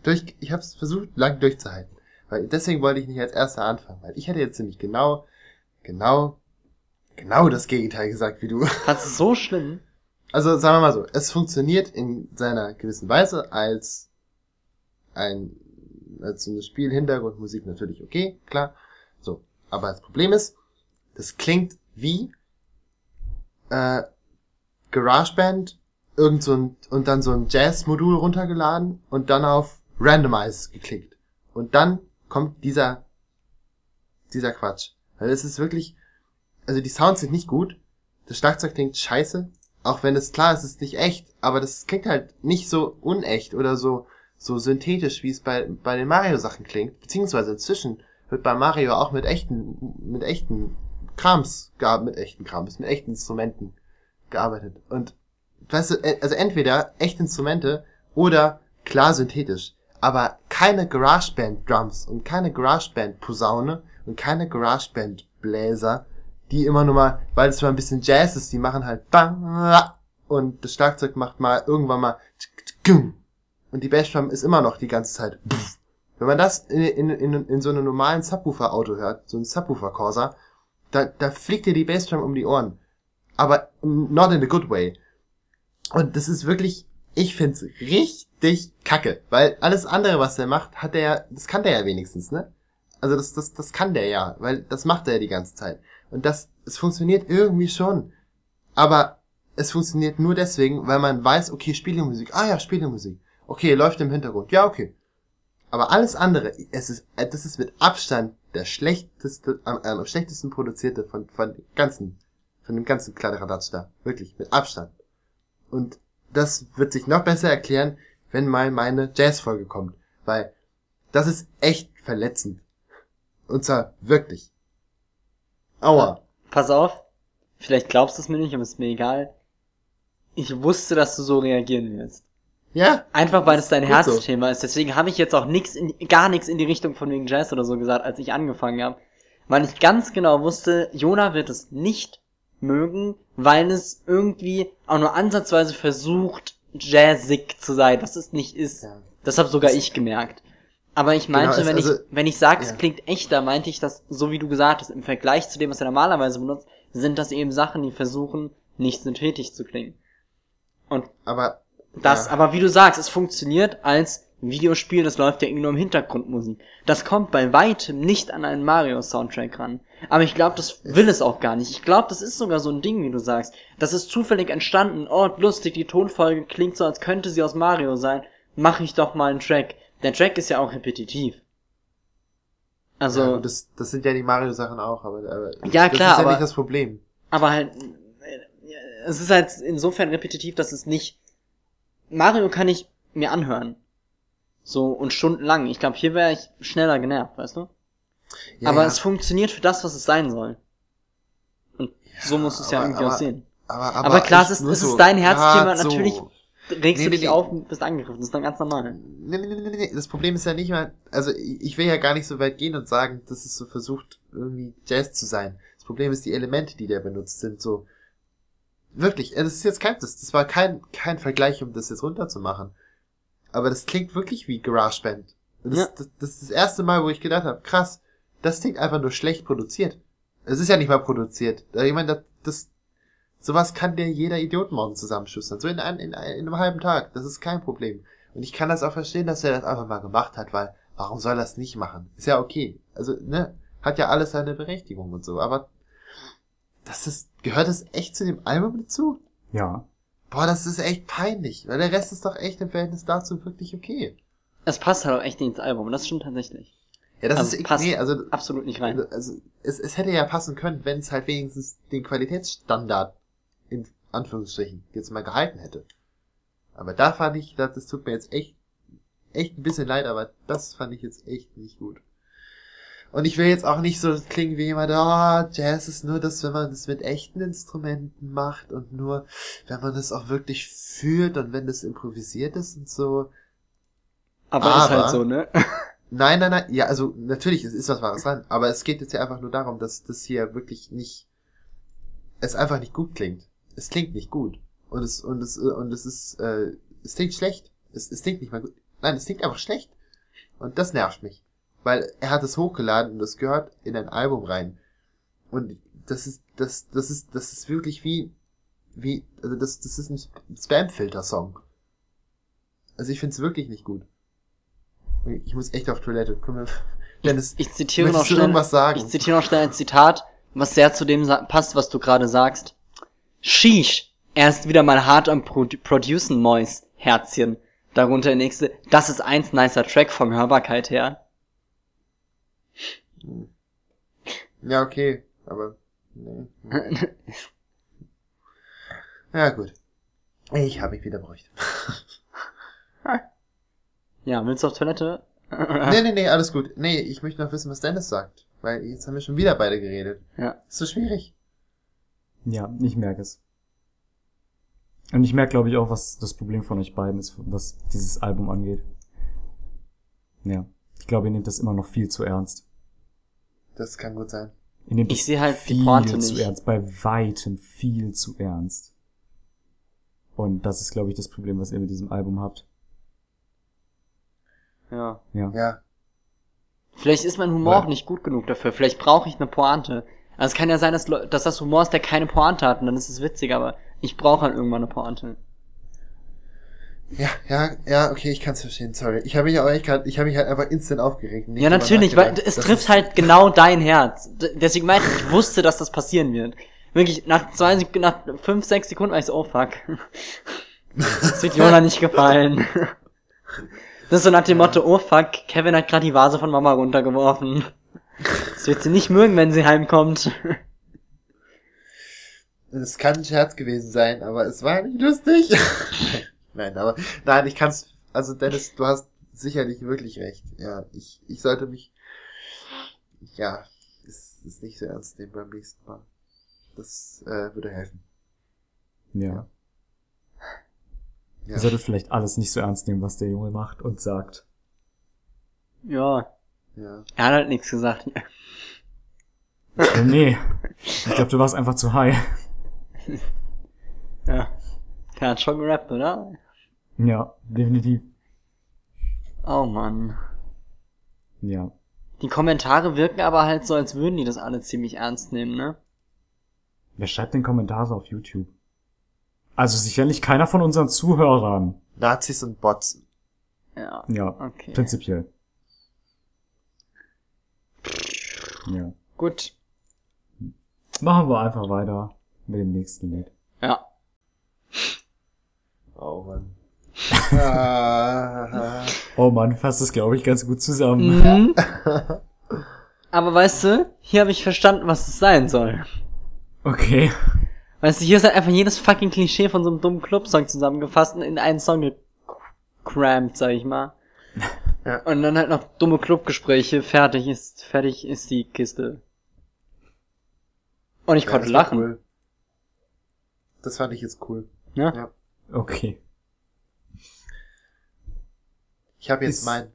S1: durch, ich hab's versucht, lang durchzuhalten. Weil, deswegen wollte ich nicht als erster anfangen, weil ich hätte jetzt nämlich genau, genau, genau das Gegenteil gesagt wie du.
S2: Das ist so schlimm.
S1: Also sagen wir mal so, es funktioniert in seiner gewissen Weise als ein als so ein Spiel Hintergrundmusik natürlich okay, klar. So, aber das Problem ist, das klingt wie äh, GarageBand irgend so ein und dann so ein Jazz-Modul runtergeladen und dann auf Randomize geklickt und dann kommt dieser dieser Quatsch, weil es ist wirklich also die Sounds sind nicht gut, das Schlagzeug klingt scheiße, auch wenn es klar ist, es ist nicht echt, aber das klingt halt nicht so unecht oder so so synthetisch, wie es bei bei den Mario Sachen klingt, beziehungsweise inzwischen wird bei Mario auch mit echten mit echten Krams mit echten Krams, mit echten Instrumenten gearbeitet. Und weißt du, äh, also entweder echte Instrumente oder klar synthetisch, aber keine GarageBand Drums und keine GarageBand Posaune und keine GarageBand Bläser, die immer nur mal, weil es mal ein bisschen Jazz ist, die machen halt bang und das Schlagzeug macht mal irgendwann mal und die Bassdrum ist immer noch die ganze Zeit. Wenn man das in, in, in, in so einem normalen Subwoofer-Auto hört, so ein Subwoofer-Corsa, da, da fliegt dir die Bassdrum um die Ohren. Aber not in a good way. Und das ist wirklich, ich find's richtig kacke, weil alles andere, was der macht, hat er, das kann der ja wenigstens, ne? Also das, das, das kann der ja, weil das macht er ja die ganze Zeit. Und das, es funktioniert irgendwie schon. Aber es funktioniert nur deswegen, weil man weiß, okay, Spielemusik, ah ja, Spielemusik. Okay, läuft im Hintergrund, ja, okay. Aber alles andere, es ist, das ist mit Abstand der schlechteste, am, am schlechtesten produzierte von, von ganzen, von dem ganzen Kladderadatsch da. Wirklich, mit Abstand. Und das wird sich noch besser erklären, wenn mal meine Jazz-Folge kommt. Weil das ist echt verletzend. Und zwar wirklich. Aua.
S2: Pass auf. Vielleicht glaubst du es mir nicht, aber ist mir egal. Ich wusste, dass du so reagieren wirst.
S1: Ja?
S2: Einfach weil es dein
S1: Gut so.
S2: Herzthema ist. Deswegen habe ich jetzt auch nix in, gar nichts in die Richtung von wegen Jazz oder so gesagt, als ich angefangen habe. Weil ich ganz genau wusste, Jona wird es nicht mögen, weil es irgendwie auch nur ansatzweise versucht, jazzig zu sein, was es nicht ist.
S1: Ja.
S2: Das habe sogar ich gemerkt. Aber ich meinte,
S1: Genau, es-
S2: wenn
S1: also-
S2: ich, wenn ich sage, es
S1: ja.
S2: klingt echter, meinte ich das, so wie du gesagt hast, im Vergleich zu dem, was er normalerweise benutzt, sind das eben Sachen, die versuchen, nicht synthetisch zu klingen. Und
S1: Aber.
S2: das,
S1: ja.
S2: aber wie du sagst, es funktioniert als Videospiel, das läuft ja irgendwie nur im Hintergrundmusik. Das kommt bei weitem nicht an einen Mario-Soundtrack ran. Aber ich glaube, das will es auch gar nicht. Ich glaube, das ist sogar so ein Ding, wie du sagst. Das ist zufällig entstanden. Oh, lustig, die Tonfolge klingt so, als könnte sie aus Mario sein. Mach ich doch mal einen Track. Der Track ist ja auch repetitiv. Also,
S1: ja, das, das sind ja die Mario-Sachen auch, aber, aber
S2: Ja,
S1: das
S2: klar,
S1: ist ja
S2: aber-
S1: nicht das Problem.
S2: aber halt, äh, es ist halt insofern repetitiv, dass es nicht, Mario kann ich mir anhören. So, und stundenlang. Ich glaube, hier wäre ich schneller genervt, weißt du?
S1: Ja,
S2: aber
S1: ja,
S2: es funktioniert für das, was es sein soll. Und so musst du es ja
S1: aber-
S2: irgendwie
S1: aber-
S2: auch sehen.
S1: aber,
S2: aber klar, es ist- es ist dein Herzthema,
S1: grad
S2: natürlich Regst
S1: Nee,
S2: du dich
S1: nee.
S2: auf und bist angegriffen. Das ist dann ganz normal.
S1: Nee, nee, nee, nee, nee. Das Problem ist ja nicht mal, also ich will ja gar nicht so weit gehen und sagen, dass es so versucht, irgendwie Jazz zu sein. Das Problem ist, die Elemente, die der benutzt, sind so, wirklich, das ist jetzt kein, das, das war kein, kein Vergleich, um das jetzt runterzumachen. Aber das klingt wirklich wie GarageBand. Das,
S2: Ja.
S1: das, das ist das erste Mal, wo ich gedacht habe, krass, das klingt einfach nur schlecht produziert. Es ist ja nicht mal produziert. Ich meine, das, das, sowas kann dir jeder Idiot morgen zusammenschustern. So in, ein, in, ein- in einem halben Tag. Das ist kein Problem. Und ich kann das auch verstehen, dass er das einfach mal gemacht hat, weil warum soll er das nicht machen? Ist ja okay. Also, ne, hat ja alles seine Berechtigung und so, aber das ist, gehört das echt zu dem Album dazu?
S3: Ja.
S1: boah, das ist echt peinlich, weil der Rest ist doch echt im Verhältnis dazu wirklich okay.
S2: Es passt halt auch echt nicht ins Album, das stimmt tatsächlich.
S1: Ja, das
S2: Also
S1: ist,
S2: passt
S1: nee, also,
S2: Absolut nicht rein.
S1: also, es, es hätte ja passen können, wenn es halt wenigstens den Qualitätsstandard Anführungsstrichen jetzt mal gehalten hätte. Aber da fand ich, das, das tut mir jetzt echt, echt ein bisschen leid, aber das fand ich jetzt echt nicht gut. Und ich will jetzt auch nicht so klingen wie jemand, ah, Jazz ist nur das, wenn man das mit echten Instrumenten macht und nur, wenn man das auch wirklich fühlt und wenn das improvisiert ist und so.
S2: Aber, ist
S1: aber-
S2: halt so, ne?
S1: Nein, nein, nein, ja, also natürlich, es ist was Wahres dran, aber es geht jetzt ja einfach nur darum, dass das hier wirklich nicht, es einfach nicht gut klingt. Es klingt nicht gut. Und es, und es, und es ist, äh, es klingt schlecht. Es, es klingt nicht mal gut. Nein, es klingt einfach schlecht. Und das nervt mich. Weil er hat es hochgeladen und das gehört in ein Album rein. Und das ist, das, das ist, das ist wirklich wie, wie, also das, das ist ein Spam-Filter-Song. Also ich find's wirklich nicht gut. Ich muss echt auf Toilette. Wir- Dennis,
S2: Ich zitiere noch schnell, ich zitiere noch schnell ein Zitat, was sehr zu dem passt, was du gerade sagst. Sheesh, er ist wieder mal hart am Pro Producen, Mois, Herzchen. Darunter der nächste, das ist eins nicer Track vom Hörbarkeit her.
S1: Ja, okay, aber. Nee. Ja, gut. Ich habe mich wieder beruhigt.
S2: ja, willst du auf Toilette?
S1: nee, nee, nee, alles gut. Nee, ich möchte noch wissen, was Dennis sagt. Weil jetzt haben wir schon wieder beide geredet.
S2: Ja.
S1: Ist so schwierig.
S3: Ja, ich merke es. Und ich merke, glaube ich, auch, was das Problem von euch beiden ist, was dieses Album angeht. Ja. Ich glaube, ihr nehmt das immer noch viel zu ernst.
S1: Das kann gut sein.
S3: Ihr nehmt
S2: Ich sehe halt die
S3: viel
S2: Pointe
S3: zu
S2: nicht.
S3: ernst, bei weitem viel zu ernst. Und das ist, glaube ich, das Problem, was ihr mit diesem Album habt.
S2: Ja.
S3: Ja.
S1: Ja.
S2: Vielleicht ist mein Humor
S3: Ja.
S2: auch nicht gut genug dafür. Vielleicht brauche ich eine Pointe. Also es kann ja sein, dass, dass das Humor ist, der keine Pointe hat und dann ist es witzig, aber ich brauche halt irgendwann eine Pointe.
S1: Ja, ja, ja, okay, ich kann's verstehen, sorry. Ich habe mich aber echt grad, ich habe mich halt einfach instant aufgeregt.
S2: ja, natürlich, weil es trifft halt genau dein Herz. Deswegen meinte ich, ich wusste, dass das passieren wird. Wirklich, nach zwei nach fünf, sechs Sekunden war ich so, oh fuck. Das wird Jona nicht gefallen. Das ist so nach dem Motto, oh fuck, Kevin hat gerade die Vase von Mama runtergeworfen. Das wird sie nicht mögen, wenn sie heimkommt.
S1: Es kann ein Scherz gewesen sein, aber es war nicht lustig. nein, aber, nein, ich kann's, also Dennis, du hast sicherlich wirklich recht. Ja, ich, ich sollte mich, ja, es ist nicht so ernst nehmen beim nächsten Mal. Das, äh, würde helfen.
S3: Ja.
S1: Ja. Ja.
S3: Ihr solltet vielleicht alles nicht so ernst nehmen, was der Junge macht und sagt.
S2: Ja,
S1: Ja.
S2: er hat halt nichts gesagt.
S3: Äh, nee. Ich glaube, du warst einfach zu high.
S2: Ja. Der hat schon gerappt, oder?
S3: Ja, definitiv.
S2: Oh Mann.
S3: Ja.
S2: Die Kommentare wirken aber halt so, als würden die das alle ziemlich ernst nehmen, ne?
S3: Wer schreibt denn Kommentare auf YouTube? Also sicherlich keiner von unseren Zuhörern.
S1: Nazis und Bots.
S2: Ja.
S3: Ja,
S2: Okay.
S3: prinzipiell. Ja.
S2: Gut.
S3: Machen wir einfach weiter mit dem nächsten Lied.
S2: Ja.
S1: Oh Mann.
S3: Oh Mann, fasst das, glaube ich, ganz gut zusammen.
S2: Mhm. aber weißt du, hier habe ich verstanden, was es sein soll.
S3: Okay.
S2: Weißt du, hier ist halt einfach jedes fucking Klischee von so einem dummen Club-Song zusammengefasst und in einen Song crampt, sag ich mal.
S1: Ja.
S2: Und dann halt noch dumme Clubgespräche, fertig ist, fertig ist die Kiste. Und ich
S1: ja,
S2: konnte
S1: das war
S2: lachen.
S1: Cool. Das fand ich jetzt cool.
S2: Ne?
S1: Ja.
S3: Okay.
S1: Ich habe jetzt
S3: Ist-
S1: mein,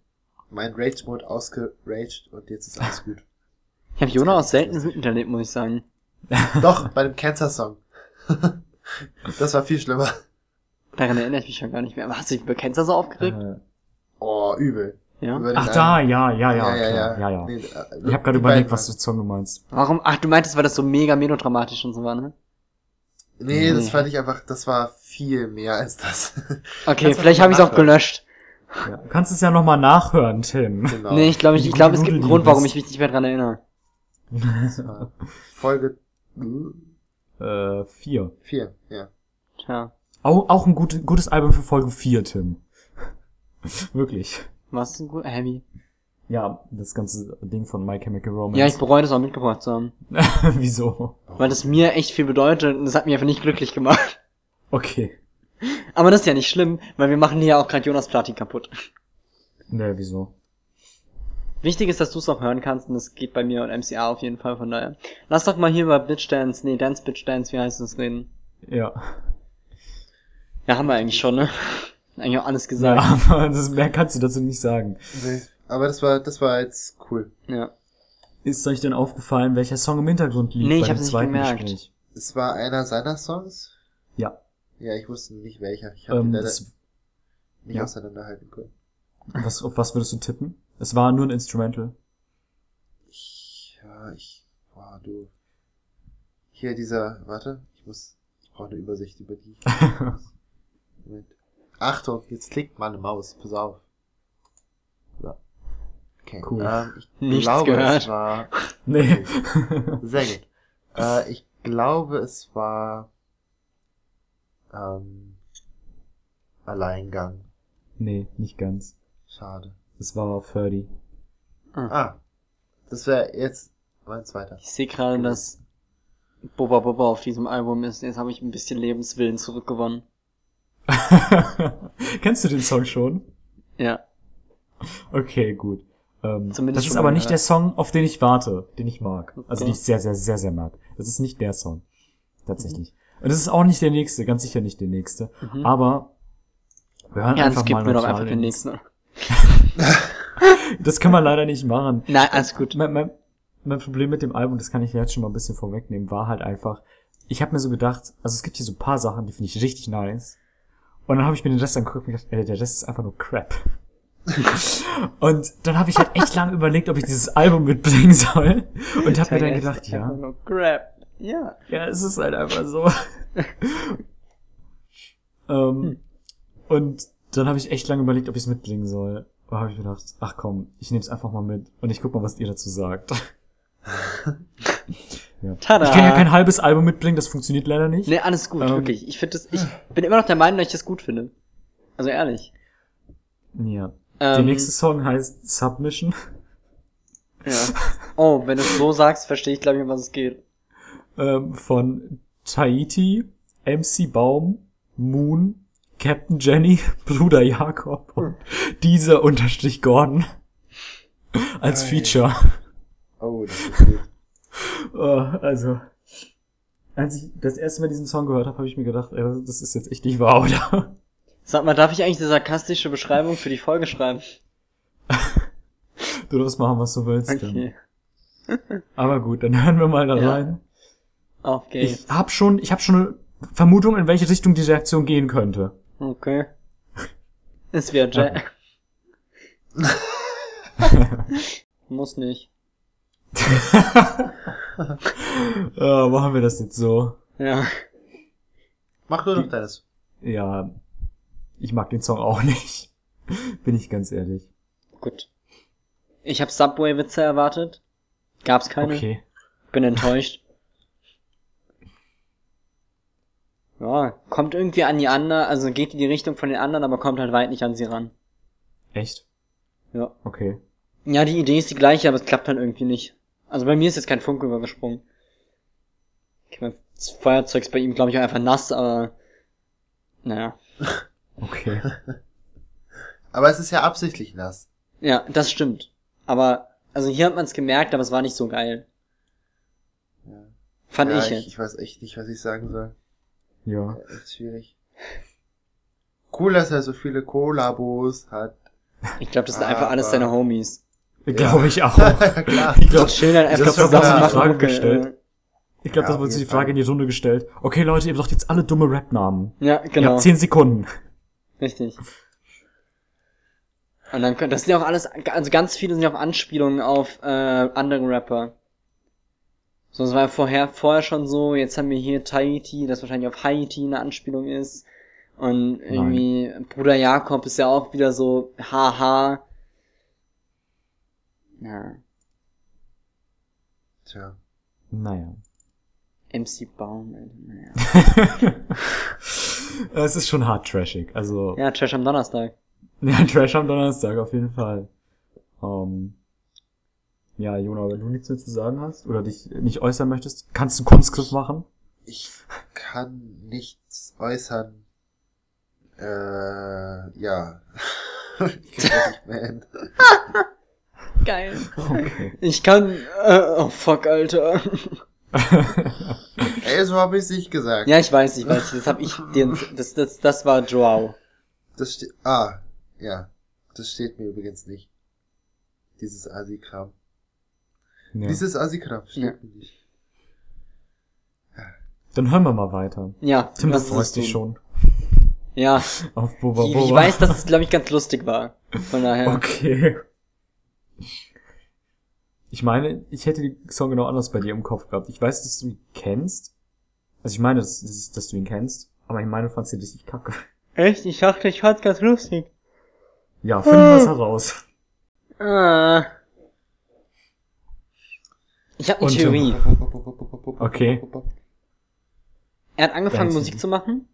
S1: mein Rage-Mode ausgeraged und jetzt ist alles gut.
S2: Ich habe Jonah auch selten wütend erlebt, muss ich sagen.
S1: Doch, bei dem Cancer-Song. das war viel schlimmer.
S2: Daran erinnere ich mich schon gar nicht mehr. Aber hast du dich über Cancer so aufgeregt?
S3: Äh,
S1: Oh, übel.
S2: ja.
S3: Ach da,
S1: einen-
S3: ja, ja, ja,
S1: ja, ja,
S3: klar,
S1: ja.
S3: ja, ja.
S1: Nee, äh,
S3: Ich habe gerade überlegt, was für Song du meinst.
S2: Warum? Ach, du meintest, weil das so mega melodramatisch und so war, ne?
S1: Nee, das
S2: Nee.
S1: fand ich einfach, das war viel mehr als das.
S2: Okay,
S1: du
S2: vielleicht habe ich es auch gelöscht.
S3: Ja. Du kannst es ja nochmal nachhören, Tim.
S1: Genau.
S2: Nee, ich glaube, ich, ich glaube, es gibt einen
S3: du
S2: Grund, warum ich mich nicht mehr dran erinnere.
S1: Das Folge
S3: Äh, vier.
S1: 4, ja.
S2: Tja.
S3: Auch, auch ein gut, gutes Album für Folge 4, Tim. Wirklich.
S2: Was ein gut? Heavy.
S3: Ja, das ganze Ding von My Chemical Romance.
S2: Ja, ich bereue das auch mitgebracht zu haben.
S3: Wieso?
S2: Weil das mir echt viel bedeutet und das hat mich einfach nicht glücklich gemacht.
S3: Okay.
S2: Aber das ist ja nicht schlimm, weil wir machen hier auch gerade Jonas Platin kaputt.
S3: Ne, wieso?
S2: Wichtig ist, dass du es auch hören kannst und das geht bei mir und MCA auf jeden Fall, von daher. Lass doch mal hier über Bitch Dance, nee, Dance Bitch Dance, wie heißt das reden?
S3: Ja.
S2: Ja, haben wir eigentlich schon, ne? Eigentlich auch alles gesagt.
S3: Ja, aber das, mehr kannst du dazu nicht sagen.
S1: Nee. Aber das war, das war jetzt cool.
S2: Ja.
S3: Ist euch denn aufgefallen, welcher Song im Hintergrund lief?
S2: Nee, ich hab's nicht
S3: zweiten
S2: gemerkt.
S3: Gespräch?
S1: Es war einer seiner Songs.
S3: Ja.
S1: Ja, ich wusste nicht welcher. Ich habe
S3: Ähm,
S1: ihn leider
S3: das,
S1: nicht
S3: ja.
S1: auseinanderhalten können.
S3: was, auf was würdest du tippen? Es war nur ein Instrumental.
S1: Ich, ja, ich, boah, du. Hier dieser, warte, ich muss, ich brauche eine Übersicht über die. Moment. Achtung, jetzt klickt meine Maus, pass auf. So. Okay.
S3: Cool.
S1: Ähm, ich
S2: Nichts
S1: glaube,
S2: gehört.
S1: es war,
S3: nee.
S1: sehr gut. Äh, ich glaube, es war, ähm, Alleingang.
S3: nee, nicht ganz.
S1: Schade.
S3: Es war 30.
S1: Ah, das wäre jetzt mein zweiter.
S2: Ich sehe gerade, dass Boba Boba auf diesem Album ist. Jetzt habe ich ein bisschen Lebenswillen zurückgewonnen.
S3: Kennst du den Song schon?
S2: Ja.
S3: Okay, gut. Ähm, das ist aber nicht der
S2: gehört.
S3: Song, auf den ich warte, den ich mag. Also
S2: Okay.
S3: den ich sehr, sehr, sehr, sehr mag. Das ist nicht der Song. Tatsächlich. Und es ist auch nicht der nächste, ganz sicher nicht der nächste. Aber wir hören
S2: Ja,
S3: einfach
S2: das gibt
S3: mal
S2: mir doch einfach den nächsten.
S3: Das kann man leider nicht machen.
S2: Nein, alles gut.
S3: Mein, mein, mein Problem mit dem Album, das kann ich jetzt schon mal ein bisschen vorwegnehmen, war halt einfach, ich habe mir so gedacht, also es gibt hier so ein paar Sachen, die finde ich richtig nice. Und dann habe ich mir den Rest angeguckt und gedacht, ey, der Rest ist einfach nur Crap. und dann habe ich halt echt lange überlegt, ob ich dieses Album mitbringen soll. Und habe mir dann gedacht, ja,
S2: Einfach nur Crap. Ja.
S3: ja, es ist halt einfach so. ähm, und dann habe ich echt lange überlegt, ob ich es mitbringen soll. Da habe ich gedacht, ach komm, ich nehme es einfach mal mit und ich guck mal, was ihr dazu sagt. ja.
S2: Tada.
S3: Ich kann ja kein halbes Album mitbringen, das funktioniert leider nicht.
S2: Nee, alles gut,
S3: Ähm.
S2: wirklich. Ich finde das, ich bin immer noch der Meinung, dass ich das gut finde. Also ehrlich.
S3: Ja.
S2: Ähm,
S3: Der nächste Song heißt Submission.
S2: Ja. Oh, wenn du es so sagst, verstehe ich, glaube ich, um was es geht.
S3: Ähm, von Tahiti, MC Baum, Moon, Captain Jenny, Bruder Jakob und dieser Unterstrich Gordon als. Feature.
S1: Oh, das ist gut.
S3: Oh, also, als ich das erste Mal diesen Song gehört habe, habe ich mir gedacht, ey, das ist jetzt echt nicht wahr, oder?
S2: Sag mal, darf ich eigentlich eine sarkastische Beschreibung für die Folge schreiben?
S3: Du darfst machen, was du willst.
S2: Okay.
S3: Dann. Aber gut, dann hören wir mal da
S2: Ja.
S3: rein.
S2: Auf geht's.
S3: Ich habe schon, ich habe schon eine Vermutung, in welche Richtung die Reaktion gehen könnte.
S2: Okay. Ist wieder Jack. Muss nicht.
S3: äh, machen wir das jetzt so?
S2: Ja.
S1: Mach du doch deines.
S3: Ja, ich mag den Song auch nicht. Bin ich ganz ehrlich.
S2: Gut. Ich habe Subway-Witze erwartet. Gab's keine.
S3: Okay.
S2: Bin enttäuscht. Ja, kommt irgendwie an die anderen, also geht in die Richtung von den anderen, aber kommt halt weit nicht an sie ran.
S3: Echt?
S2: Ja.
S3: Okay.
S2: Ja, die Idee ist die gleiche, aber es klappt halt irgendwie nicht. Also bei mir ist jetzt kein Funke übergesprungen. Okay, mein das Feuerzeug ist bei ihm, glaube ich, auch einfach nass, aber naja.
S3: Okay.
S1: Aber es ist ja absichtlich nass.
S2: Ja, das stimmt. Aber, also hier hat man es gemerkt, aber es war nicht so geil.
S1: Ja.
S2: Fand
S1: ja,
S2: ich
S1: ich,
S2: jetzt.
S1: ich weiß echt nicht, was ich sagen soll.
S3: Ja.
S1: Echt schwierig. Cool, dass er so viele Kollabos hat.
S2: Ich glaube, das sind einfach alles seine Homies.
S3: Glaube ich auch.
S1: Klar.
S3: Ich glaube,
S2: Schön dann einfach
S1: das wurde
S3: die Frage
S2: okay,
S3: gestellt. ich glaube,
S1: Ja,
S3: das
S1: auf
S3: wurde die Frage in die Runde gestellt. Okay, Leute, ihr sagt jetzt alle dumme Rap-Namen.
S2: äh, Ja,
S3: Ihr
S2: genau.
S3: habt 10 Sekunden.
S2: Richtig. Und dann können, das sind ja auch alles, also ganz viele sind ja auch Anspielungen auf äh, andere Rapper. So, das war ja vorher, vorher schon so, jetzt haben wir hier Tahiti, das wahrscheinlich auf Haiti eine Anspielung ist. Und irgendwie Bruder Jakob ist ja auch wieder so, haha. Ja,
S1: Tja.
S3: Naja.
S2: MC Baum, naja.
S3: es ist schon hart trashig. Also, ja,
S2: Ja, Trash am Donnerstag.
S3: Trash am Donnerstag auf jeden Fall. Ähm, ja, Jona, wenn du nichts mehr zu sagen hast oder dich nicht äußern möchtest, kannst du einen Kunstgriff machen?
S1: Ich kann nichts äußern. Äh, ja. ich das nicht mehr.
S2: Geil.
S3: Okay.
S2: Ich kann, äh, oh fuck, Alter.
S1: Ey, so habe ich nicht gesagt.
S2: Ja, ich weiß, ich weiß, das hab ich dir, das, das, das war Joao.
S1: Das steht, ah, ja. Das steht mir übrigens nicht. Dieses Asi-Kram.
S3: ja.
S1: Dieses Asi-Kram steht
S2: Ja.
S1: mir nicht.
S3: Dann hören wir mal weiter.
S2: Ja,
S3: Tim, du
S2: ist
S3: freust dich schon
S2: Ja,
S3: auf Boba
S2: ich,
S3: Boba.
S2: ich weiß, dass es, glaube ich, ganz lustig war. Von daher.
S3: Okay. Ich meine, ich hätte die Song genau anders bei dir im Kopf gehabt. Ich weiß, dass du ihn kennst. Also ich meine, dass, dass dass du ihn kennst. Aber ich meine, du fandst ihn richtig kacke.
S2: Echt? Ich dachte, ich fand's ganz lustig.
S3: Ja, finden wir es heraus.
S2: Ah. Ich habe eine
S3: Und,
S2: Theorie.
S3: Okay.
S2: Er hat angefangen, Musik zu machen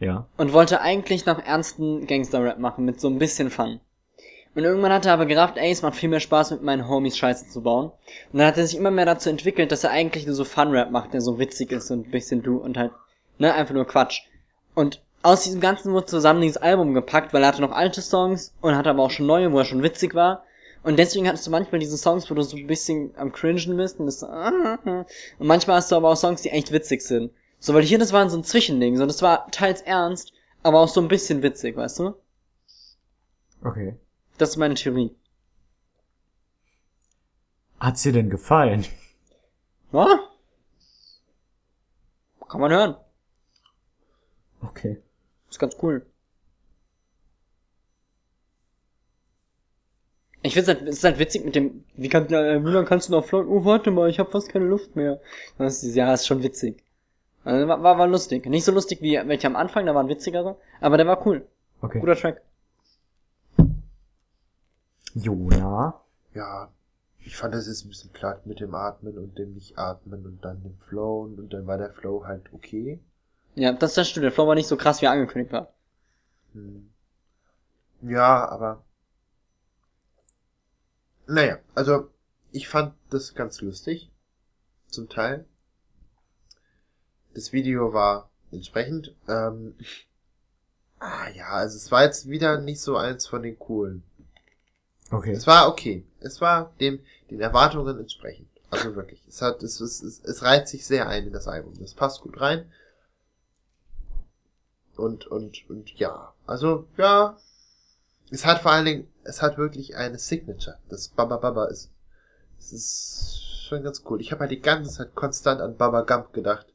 S3: Ja.
S2: und wollte eigentlich noch ernsten Gangster-Rap machen, mit so ein bisschen Fun. Und irgendwann hat er aber gerafft, ey, es macht viel mehr Spaß, mit meinen Homies Scheiße zu bauen. Und dann hat er sich immer mehr dazu entwickelt, dass er eigentlich nur so Fun-Rap macht, der so witzig ist und ein bisschen du und halt, ne, einfach nur Quatsch. Und aus diesem Ganzen wurde zusammen dieses Album gepackt, weil er hatte noch alte Songs und hatte aber auch schon neue, wo er schon witzig war. Und deswegen hattest du manchmal diese Songs, wo du so ein bisschen am cringen bist und das so, und manchmal hast du aber auch Songs, die echt witzig sind. So, weil hier, das war so ein Zwischending, so, das war teils ernst, aber auch so ein bisschen witzig, weißt du?
S3: Okay.
S2: Das ist meine Theorie.
S3: Hat's dir denn gefallen?
S2: Ja? Kann man hören.
S3: Okay.
S2: Ist ganz cool. Ich find's halt, es ist halt witzig mit dem, wie kann, äh, lange kannst du noch flotten? Oh, warte mal, ich hab fast keine Luft mehr. Das ist, ja, ist schon witzig. Also, war, war, war lustig. Nicht so lustig wie welche am Anfang, da waren witzigere, aber der war cool.
S3: Okay.
S2: Guter Track.
S3: Jona.
S1: Ja, ich fand das ist ein bisschen platt mit dem Atmen und dem Nicht-Atmen und dann dem Flow und dann war der Flow halt okay.
S2: Ja, das, das stimmt. Der Flow war nicht so krass, wie er angekündigt war.
S1: Hm. Ja, aber. Naja, also ich fand das ganz lustig. Zum Teil. Das Video war entsprechend. Ähm, ah ja, also es war jetzt wieder nicht so eins von den coolen.
S3: Okay.
S1: Es war okay. Es war dem den Erwartungen entsprechend. Also wirklich. Es hat, es, es, es, es reiht sich sehr ein in das Album. Das passt gut rein. Und, und, und ja. Also, ja. Es hat vor allen Dingen, es hat wirklich eine Signature. Das Baba Baba ist, es ist schon ganz cool. Ich habe halt die ganze Zeit konstant an Baba Gump gedacht.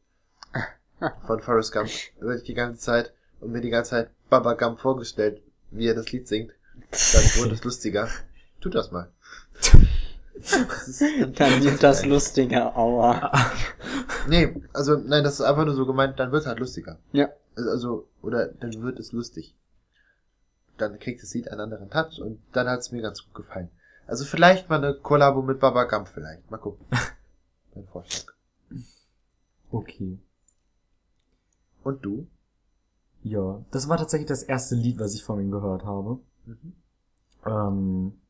S1: Von Forrest Gump. Wirklich die ganze Zeit. Und mir die ganze Zeit Baba Gump vorgestellt, wie er das Lied singt. Dann wurde es lustiger. Tu das mal. Das
S2: Dann wird das lustiger, aua.
S1: nee, also nein, das ist einfach nur so gemeint, dann wird es halt lustiger.
S2: Ja.
S1: Also, oder dann wird es lustig. Dann kriegt das Lied einen anderen Touch und dann hat es mir ganz gut gefallen. Also vielleicht mal eine Kollabo mit Baba Gump vielleicht. Mal gucken. Mein Vorschlag.
S3: Okay.
S1: Und du?
S3: Ja, das war tatsächlich das erste Lied, was ich von ihm gehört habe.
S1: Mhm.
S3: Ähm,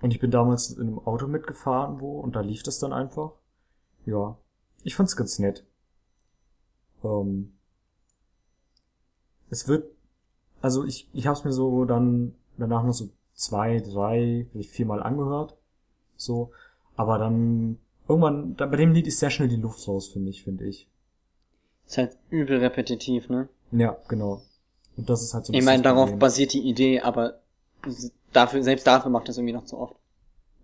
S3: und ich bin damals in einem Auto mitgefahren, wo, und da lief das dann einfach. Ja, ich fand's ganz nett. Ähm, es wird, also ich, ich hab's mir so dann danach noch so zwei, drei, vielleicht viermal angehört. So, aber dann irgendwann, da, bei dem Lied ist sehr schnell die Luft raus für mich, finde ich.
S2: Ist halt übel repetitiv, ne?
S3: Ja, genau. Und das ist halt so ein
S2: Ich
S3: bisschen
S2: meine, darauf
S3: Problem.
S2: basiert die Idee, aber dafür, selbst dafür macht das irgendwie noch zu oft.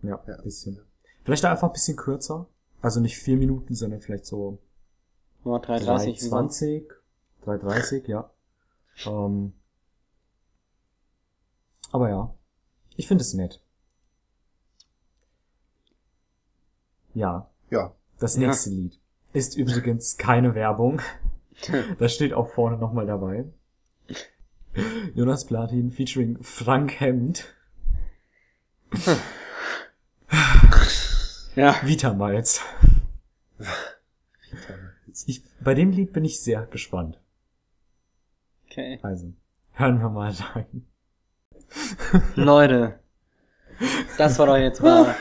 S3: Ja,
S1: Ja.
S3: ein bisschen. Vielleicht einfach ein bisschen kürzer. Also nicht vier Minuten, sondern vielleicht so
S2: Nur 3,30. wie sonst.
S3: 320, 330, ja. Ähm, aber ja, ich finde es nett. Ja,
S1: Ja.
S3: das
S2: Ja.
S3: nächste Lied ist übrigens keine Werbung. Das steht auch vorne nochmal dabei. Jonas Platin featuring Frank Hemd,
S2: Ja.
S3: Vitamalz. Ich, bei dem Lied bin ich sehr gespannt.
S2: Okay.
S3: Also, hören wir mal rein.
S2: Leute. Das war doch jetzt mal.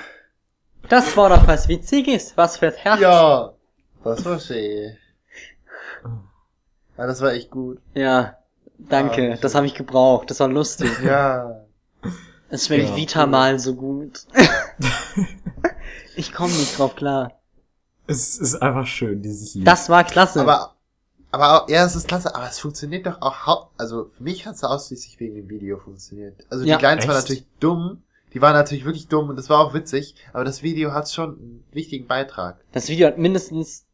S2: Das war doch was Witziges. Was fürs Herz.
S1: Ja, das war schön. Ja, das war echt gut.
S2: Ja, Danke.
S1: Ah,
S2: das habe ich gebraucht. Das war lustig.
S1: Ja.
S2: Es schmeckt
S3: Ja.
S2: Vita mal so gut. ich komme nicht drauf klar.
S3: Es ist einfach schön, dieses Lied.
S2: Das war klasse.
S1: Aber, aber auch, ja, es ist klasse, aber es funktioniert doch auch, hau- also für mich hat es ausschließlich wegen dem Video funktioniert. Also
S2: Ja.
S1: die waren
S3: Echt?
S1: natürlich dumm, die waren natürlich wirklich dumm und das war auch witzig, aber das Video hat schon einen wichtigen Beitrag.
S2: das Video hat mindestens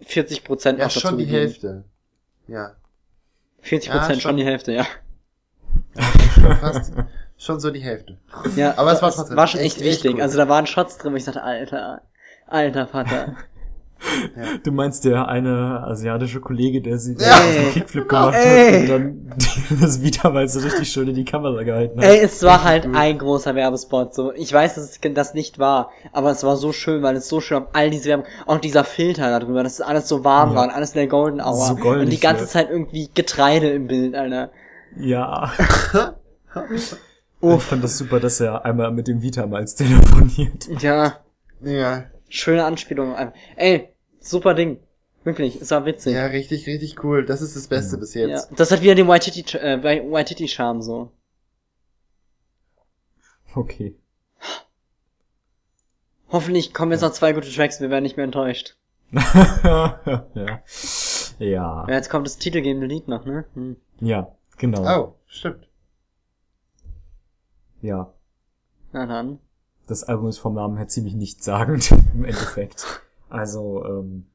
S2: 40 Prozent
S1: Ja, schon die
S2: gegeben.
S1: Hälfte. Ja,
S2: 40
S1: Ja,
S2: Prozent schon
S1: schon.
S2: die Hälfte, ja.
S1: schon fast, schon so die Hälfte.
S2: Ja,
S1: Aber es war
S2: war schon
S1: echt-
S2: echt,
S1: echt
S2: wichtig.
S1: cool.
S2: Also da waren Shots drin, wo ich dachte, alter, alter Vater.
S3: Du meinst der eine asiatische Kollege, der sie
S1: Ja.
S3: der diesen Kickflip gemacht
S2: Ey.
S3: hat und dann das Vita mal so richtig schön in die Kamera gehalten hat.
S2: Ey, es war halt ein großer Werbespot. So, ich weiß, dass es das nicht war, aber es war so schön, weil es so schön auf all diese Werbung, auch dieser Filter da drüber, dass es alles so warm
S3: Ja.
S2: war und alles in der Golden Hour
S3: So goldig,
S2: und die ganze
S3: ja.
S2: Zeit irgendwie Getreide im Bild, Alter.
S3: Ja. Ich fand das super, dass er einmal mit dem Vita mal telefoniert.
S2: Ja,
S1: Ja,
S2: schöne Anspielung. einfach. Ey, super Ding. Wirklich, es war witzig.
S1: ja, richtig, richtig cool. Das ist das Beste bis
S2: Ja,
S1: jetzt.
S2: das hat wieder den Waititi, äh, Waititi Charme so.
S3: Okay.
S2: Hoffentlich kommen jetzt noch zwei gute Tracks, wir werden nicht mehr enttäuscht.
S3: ja. Ja.
S2: Ja, jetzt kommt das titelgebende Lied noch, ne? Hm.
S3: Ja, genau.
S1: Oh, stimmt.
S3: Ja.
S2: Na dann.
S3: Das Album ist vom Namen her ziemlich nichtssagend im Endeffekt. Also, ähm,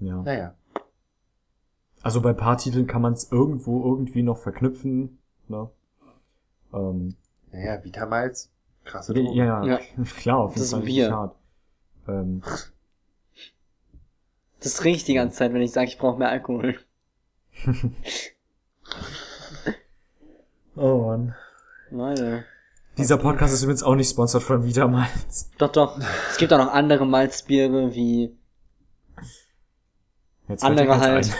S3: ja.
S1: Naja.
S3: Also bei paar Titeln kann man es irgendwo irgendwie noch verknüpfen. Ne? Ähm,
S1: Naja, Vitamals, krasse
S3: ja,
S1: Drogen.
S3: ja,
S2: Ja.
S3: klar, auf
S2: Das
S3: jeden
S2: ist
S3: Fall
S2: Bier.
S3: richtig hart. Ähm,
S2: Das riecht die ganze Zeit, wenn ich sage, ich brauche mehr Alkohol.
S3: oh Mann.
S2: Leute.
S3: Dieser Podcast ist übrigens auch nicht sponsert von Vitamals.
S2: Doch, doch. Es gibt auch noch andere Malzbiere wie,
S3: Jetzt
S2: Andere halt.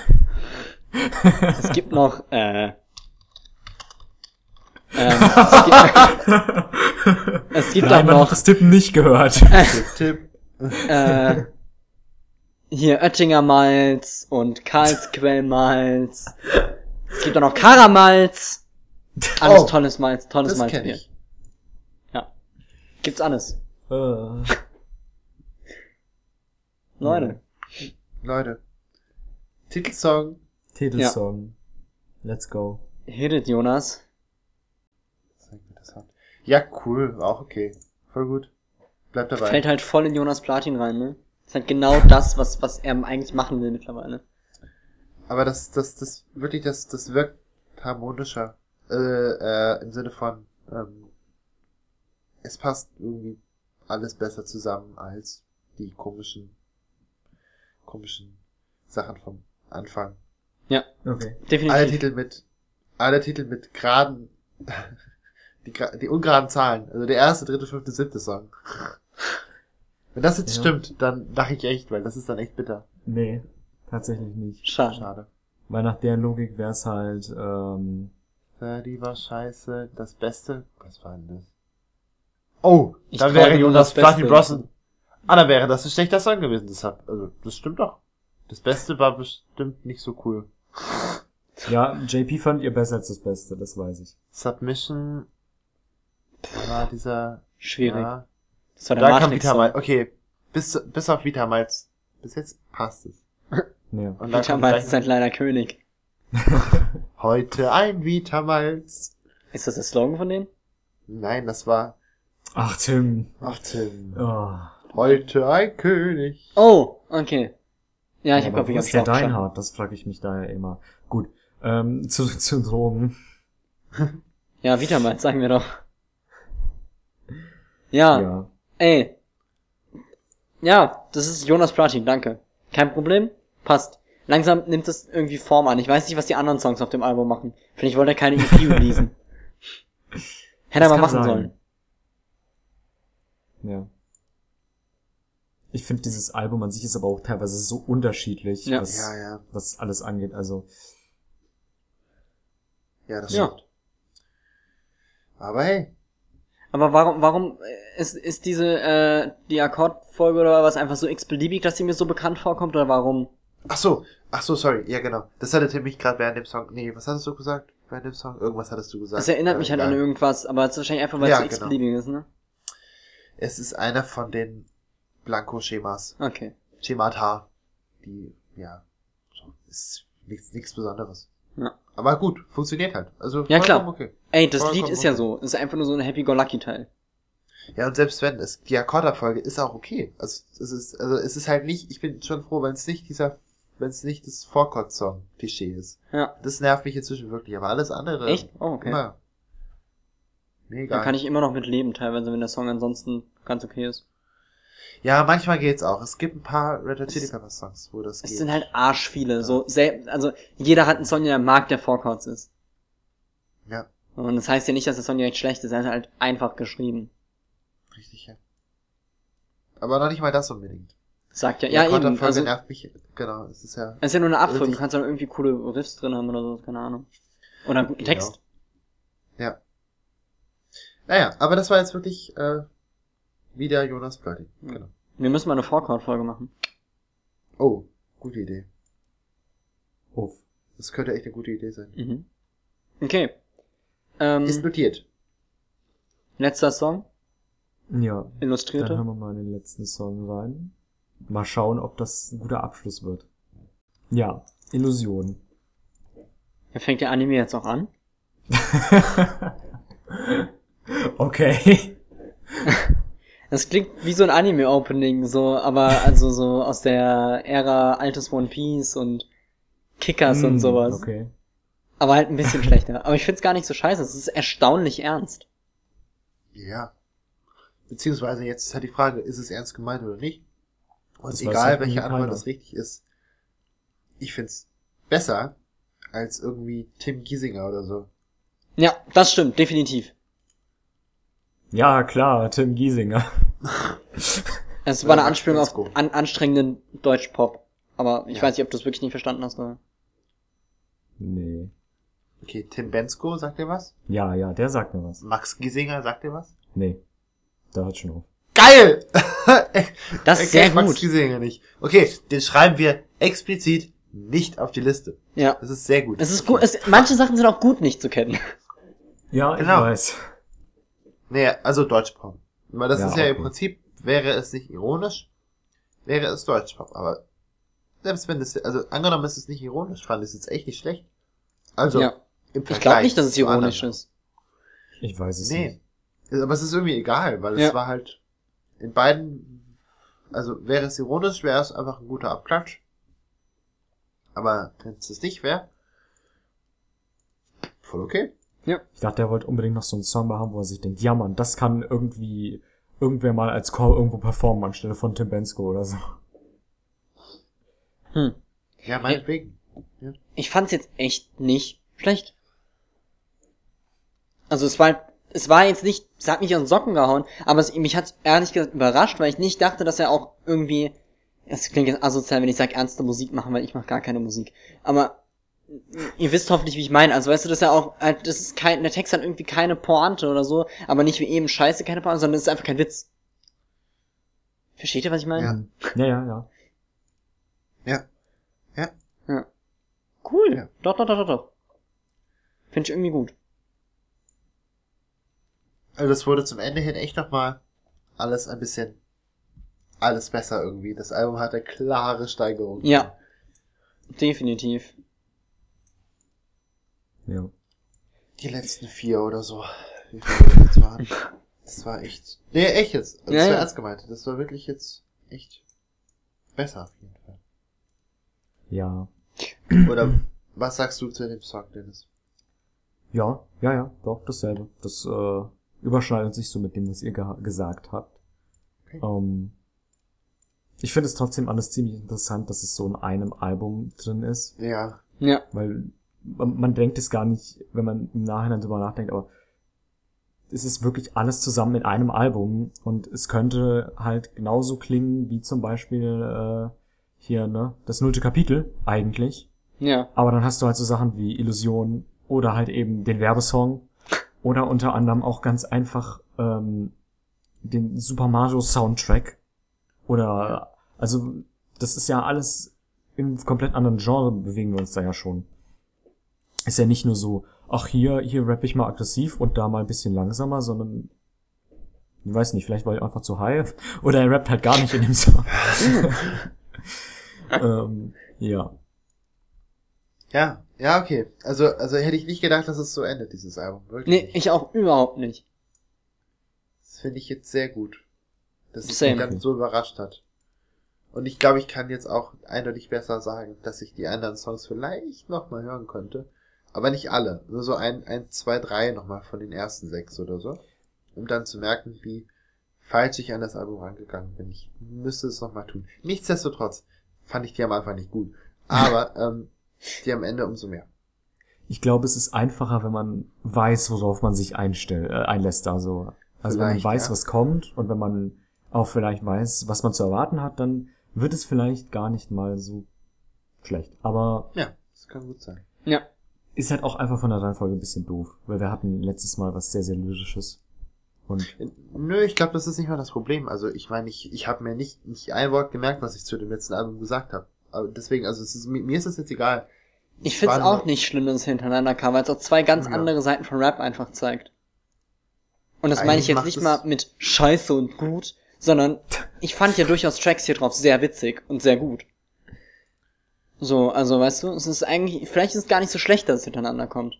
S2: es gibt noch, äh, ähm, es gibt, es gibt auch
S3: Nein, hat
S2: noch,
S3: das Tippen nicht gehört.
S1: Tipp.
S2: äh, hier Oettinger Malz und Karlsquellmalz. Es gibt auch noch Karamalz. Alles
S1: Oh,
S2: tolles Malz, tolles Malzbier. Ja. Gibt's alles.
S3: Äh,
S2: Leute.
S1: Leute. Titelsong.
S3: Titelsong. Let's go.
S2: Hit it, Jonas.
S1: Zeig mir das an. Ja, cool. Auch okay. Voll gut. Bleib dabei.
S2: Fällt halt voll in Jonas Platin rein, ne? Ist halt genau das, was, was er eigentlich machen will mittlerweile.
S1: Aber das, das, das, wirklich, das, das wirkt harmonischer. Äh, äh, im Sinne von, ähm, es passt irgendwie alles besser zusammen als die komischen, komischen Sachen vom Anfang.
S2: Ja,
S3: Okay.
S1: Alle
S2: definitiv.
S1: Titel mit, alle Titel mit geraden, die, die ungeraden Zahlen. Also der erste, dritte, fünfte, siebte Song. Wenn das jetzt
S3: Ja.
S1: stimmt, dann lache ich echt, weil das ist dann echt bitter.
S3: Nee, tatsächlich nicht.
S2: Schade.
S1: Schade.
S3: Weil nach der Logik wäre es halt, ähm,
S1: Äh, die war scheiße. Das Beste. Was war denn das? Oh,
S2: Ich
S1: dann wäre Jonas. Platin Blossom. Ah, dann wäre das ein schlechter Song gewesen. Das hat, also, das stimmt doch. Das Beste war bestimmt nicht so cool.
S3: ja, JP fand ihr besser als das Beste, das weiß ich.
S1: Submission war dieser.
S2: Schwierig.
S1: Ja,
S2: Das war der
S1: da kam
S2: Matrix.
S1: Vitamalz. Okay, bis, bis auf Vitamalz. Bis jetzt passt es.
S3: Ja.
S1: Und
S2: Vitamalz
S1: gleich
S2: ist ein kleiner König.
S1: heute ein Vitamalz.
S2: Ist das der Slogan von denen?
S1: Nein, das war.
S3: Ach, Tim.
S1: Ach Tim.
S3: Oh.
S1: Heute ein König.
S2: Oh, okay. Ja, ich hab
S3: Aber
S2: grad
S3: wo
S2: wieder
S3: ist der. Deinhard? Das frage ich mich daher immer. Gut. Ähm, zu, zu Drogen.
S2: Ja, Vitamalz, sagen wir doch. Ja,
S3: Ja.
S2: ey. Ja, das ist Jonas Platin, danke. Kein Problem, passt. Langsam nimmt es irgendwie Form an. Ich weiß nicht, was die anderen Songs auf dem Album machen. Vielleicht wollte er keine EP releasen. Hätte er mal machen
S3: sein.
S2: sollen.
S3: Ja. ich finde dieses Album an sich ist aber auch teilweise so unterschiedlich,
S2: Ja.
S3: was,
S1: Ja, ja.
S3: was alles angeht. Also,
S1: Ja, das
S2: Ja.
S1: stimmt. Aber hey,
S2: Aber warum, warum ist, ist diese, äh, die Akkordfolge oder was einfach so x-beliebig, dass sie mir so bekannt vorkommt oder warum?
S1: ach so, ach so, sorry, ja genau. Das hatte Tim mich gerade während dem Song, nee, was hattest du gesagt? Während dem Song? Irgendwas hattest du gesagt.
S2: Das erinnert mich halt an
S1: Egal.
S2: irgendwas, aber es ist wahrscheinlich einfach, weil
S1: Ja,
S2: es so
S1: genau.
S2: x-beliebig ist, ne?
S1: Es ist einer von den Blanko-Schemas.
S2: Okay.
S1: Schemata. Die, ja, ist nichts, nichts Besonderes.
S2: Ja.
S1: Aber gut, funktioniert halt. Also,
S2: Ja, klar.
S1: okay.
S2: Ey, das
S1: Vollkommen
S2: Lied ist ja so. Ist einfach nur so ein Happy-Go-Lucky-Teil.
S1: Ja, und selbst wenn, es, die Akkordabfolge ist auch okay. Also, es ist, also, es ist halt nicht, ich bin schon froh, wenn es nicht dieser, wenn es nicht das Vorkord-Song-Klischee ist.
S2: Ja.
S1: Das nervt mich inzwischen wirklich, aber alles andere.
S2: Echt? Oh, okay.
S1: Immer. Mir egal.
S2: Da kann ich immer noch mit leben, teilweise, wenn der Song ansonsten ganz okay ist.
S1: ja, manchmal geht's auch. Es gibt ein paar Red Hot Chili Peppers Songs, wo das
S2: Es
S1: geht.
S2: sind halt arsch viele. So, sel also, jeder hat einen Song, der mag, der Vorchords ist.
S1: ja,
S2: Und das heißt ja nicht, dass der Song direkt schlecht ist, er ist halt einfach geschrieben.
S1: richtig, ja. Aber noch nicht mal das unbedingt.
S2: Sagt ja,
S1: Die
S2: ja, eben. Also,
S1: nervt mich, genau, es ist ja,
S2: es ist ja nur eine Abfolge, du kannst dann irgendwie coole Riffs drin haben oder so, keine Ahnung. Oder einen guten
S1: Genau.
S2: Text.
S1: ja. Naja, aber das war jetzt wirklich, äh, wieder Jonas Blödi. Genau.
S2: Wir müssen mal eine Vorchord-Folge machen.
S1: Oh, gute Idee.
S3: uff.
S1: Das könnte echt eine gute Idee sein.
S2: Mhm. Okay. Ähm,
S1: Ist notiert.
S2: letzter Song,
S3: Ja, dann
S2: Illustrierte.
S3: hören wir mal in den letzten Song rein. Mal schauen, ob das ein guter Abschluss wird. Ja, Illusion.
S2: Ja, fängt der Anime jetzt auch an?
S3: Okay.
S2: Das klingt wie so ein Anime-Opening, so, aber also so aus der Ära altes One Piece und Kickers und
S3: Hm,
S2: sowas.
S3: Okay.
S2: Aber halt ein bisschen schlechter. Aber ich find's gar nicht so scheiße, es ist erstaunlich ernst.
S1: Ja. Beziehungsweise jetzt ist halt die Frage, ist es ernst gemeint oder nicht? Und
S3: Das
S1: egal,
S3: halt
S1: welche Antwort das richtig ist, ich find's besser als irgendwie Tim Giesinger oder so.
S2: Ja, das stimmt, definitiv.
S3: Ja, klar, Tim Giesinger.
S2: Es war eine Anspielung auf an, anstrengenden Deutschpop. Aber ich
S1: Ja.
S2: weiß nicht, ob du es wirklich nicht verstanden hast. Oder?
S3: Nee.
S1: Okay, Tim Bensko, sagt dir was?
S3: Ja, ja, der sagt mir was.
S1: Max Giesinger, sagt dir was?
S3: Nee. Da hört schon auf.
S1: Geil!
S2: Das
S1: Er
S2: ist sehr
S1: Max
S2: gut.
S1: Giesinger nicht. Okay, den schreiben wir explizit nicht auf die Liste.
S2: Ja.
S1: Das ist sehr gut.
S2: Es ist gut. Es, manche Sachen sind auch gut nicht zu kennen.
S3: Ja,
S1: Genau.
S3: ich weiß.
S1: Nee, also Deutschpop. Weil das
S3: Ja,
S1: ist ja im
S3: okay.
S1: Prinzip, wäre es nicht ironisch, wäre es Deutschpop. Aber selbst wenn das, also angenommen ist es nicht ironisch, fand ich es jetzt echt nicht schlecht. Also,
S2: Ja.
S1: im
S2: Ich
S1: Vergleich
S2: glaube nicht, dass es ironisch ist.
S3: Ich weiß es
S1: Nee.
S3: nicht.
S1: Aber es ist irgendwie egal, weil
S2: Ja.
S1: es war halt in beiden, also wäre es ironisch, wäre es einfach ein guter Abklatsch. Aber wenn es das nicht wäre, voll okay.
S3: Ich dachte, er wollte unbedingt noch so einen Song mal haben, wo er sich denkt, ja man, das kann irgendwie irgendwer mal als Chor irgendwo performen anstelle von Tim Bensko oder so.
S2: Hm.
S1: Ja, meinetwegen.
S2: Ich fand's jetzt echt nicht schlecht. Also es war, es war jetzt nicht, es hat mich aus den Socken gehauen, aber es, mich hat's ehrlich gesagt überrascht, weil ich nicht dachte, dass er auch irgendwie, es klingt jetzt asozial, wenn ich sage, ernste Musik machen, weil ich mache gar keine Musik. Aber ihr wisst hoffentlich, wie ich meine. Also weißt du, dass er auch, halt, das ist kein, der Text hat irgendwie keine Pointe oder so, aber nicht wie eben Scheiße, keine Pointe, sondern es ist einfach kein Witz. Versteht ihr, was ich meine?
S1: Ja.
S3: Ja, ja, ja.
S1: Ja. Ja.
S2: Ja. Cool.
S1: Ja.
S2: Doch, doch, doch, doch, doch. Finde ich irgendwie gut.
S1: Also das wurde zum Ende hin echt nochmal alles ein bisschen alles besser irgendwie. Das Album hatte klare Steigerung.
S2: Ja. Definitiv.
S3: Ja.
S1: Die letzten vier oder so. Wie viele das waren. Das war echt. Nee, echt jetzt. Das
S2: Ja,
S1: war
S2: ja.
S1: ernst gemeint. Das war wirklich jetzt echt besser auf jeden Fall.
S3: Ja.
S1: Oder was sagst du zu dem Song, Dennis?
S3: Ja, ja, ja, doch, dasselbe. Das äh, überschneidet sich so mit dem, was ihr ge gesagt habt.
S1: Okay.
S3: Ähm, ich finde es trotzdem alles ziemlich interessant, dass es so in einem Album drin ist,
S1: Ja.
S2: Ja.
S3: weil man, man denkt es gar nicht, wenn man im Nachhinein drüber nachdenkt, aber es ist wirklich alles zusammen in einem Album und es könnte halt genauso klingen wie zum Beispiel äh, hier, ne, das nullte Kapitel eigentlich.
S2: Ja.
S3: Aber dann hast du halt so Sachen wie Illusion oder halt eben den Werbesong oder unter anderem auch ganz einfach ähm, den Super Mario Soundtrack oder also das ist ja alles in komplett anderen Genre bewegen wir uns da ja schon. Ist ja nicht nur so, ach hier, hier rapp ich mal aggressiv und da mal ein bisschen langsamer, sondern ich weiß nicht, vielleicht war ich einfach zu high oder er rappt halt gar nicht in dem Song. ähm, ja.
S1: Ja, ja, okay. Also, also hätte ich nicht gedacht, dass es so endet, dieses Album. Wirklich.
S2: Nee,
S1: nicht.
S2: ich auch überhaupt nicht.
S1: Das finde ich jetzt sehr gut. Dass es mich ganz so überrascht hat. Und ich glaube, ich kann jetzt auch eindeutig besser sagen, dass ich die anderen Songs vielleicht nochmal hören könnte. Aber nicht alle. Nur so ein, ein, zwei, drei nochmal von den ersten sechs oder so. Um dann zu merken, wie falsch ich an das Album rangegangen bin. Ich müsste es nochmal tun. Nichtsdestotrotz fand ich die am Anfang nicht gut. Aber ähm, die am Ende umso mehr.
S3: Ich glaube, es ist einfacher, wenn man weiß, worauf man sich einstellt, äh, einlässt. Also, also wenn man weiß,
S1: ja.
S3: was kommt und wenn man auch vielleicht weiß, was man zu erwarten hat, dann wird es vielleicht gar nicht mal so schlecht. Aber
S1: Ja, das kann gut sein.
S2: Ja.
S3: Ist halt auch einfach von der Reihenfolge ein bisschen doof, weil wir hatten letztes Mal was sehr, sehr lyrisches. Und
S1: Nö, ich glaube, das ist nicht mal das Problem. Also ich meine, ich, ich habe mir nicht, nicht ein Wort gemerkt, was ich zu dem letzten Album gesagt habe. Aber deswegen, also es ist, mir ist das jetzt egal.
S2: Ich find's
S1: war
S2: auch nicht schlimm, dass es hintereinander kam, weil es auch zwei ganz
S1: Ja.
S2: andere Seiten von Rap einfach zeigt. Und das meine ich jetzt nicht
S1: es-
S2: mal mit Scheiße und gut, sondern ich fand ja durchaus Tracks hier drauf sehr witzig und sehr gut. So, also weißt du, es ist eigentlich, vielleicht ist es gar nicht so schlecht, dass es hintereinander kommt.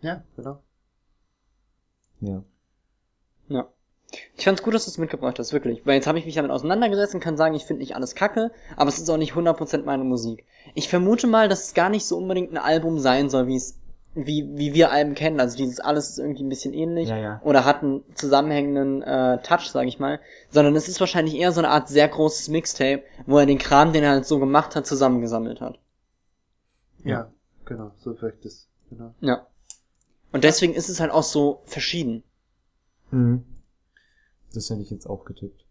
S1: Ja, genau.
S3: ja.
S2: Ja. Ich fand's gut, dass du es mitgebracht hast, wirklich. Weil jetzt habe ich mich damit auseinandergesetzt und kann sagen, ich finde nicht alles kacke, aber es ist auch nicht 100% meine Musik. Ich vermute mal, dass es gar nicht so unbedingt ein Album sein soll, wie es, wie, wie wir Alben kennen. Also dieses alles ist irgendwie ein bisschen ähnlich.
S3: Ja, ja.
S2: Oder hat einen zusammenhängenden äh, Touch, sag ich mal. Sondern es ist wahrscheinlich eher so eine Art sehr großes Mixtape, wo er den Kram, den er halt so gemacht hat, zusammengesammelt hat.
S1: Ja,
S3: Ja.
S1: genau, so wirkt es. Genau.
S2: Ja. Und deswegen ist es halt auch so verschieden.
S3: Mhm. Das hätte ich jetzt auch getippt.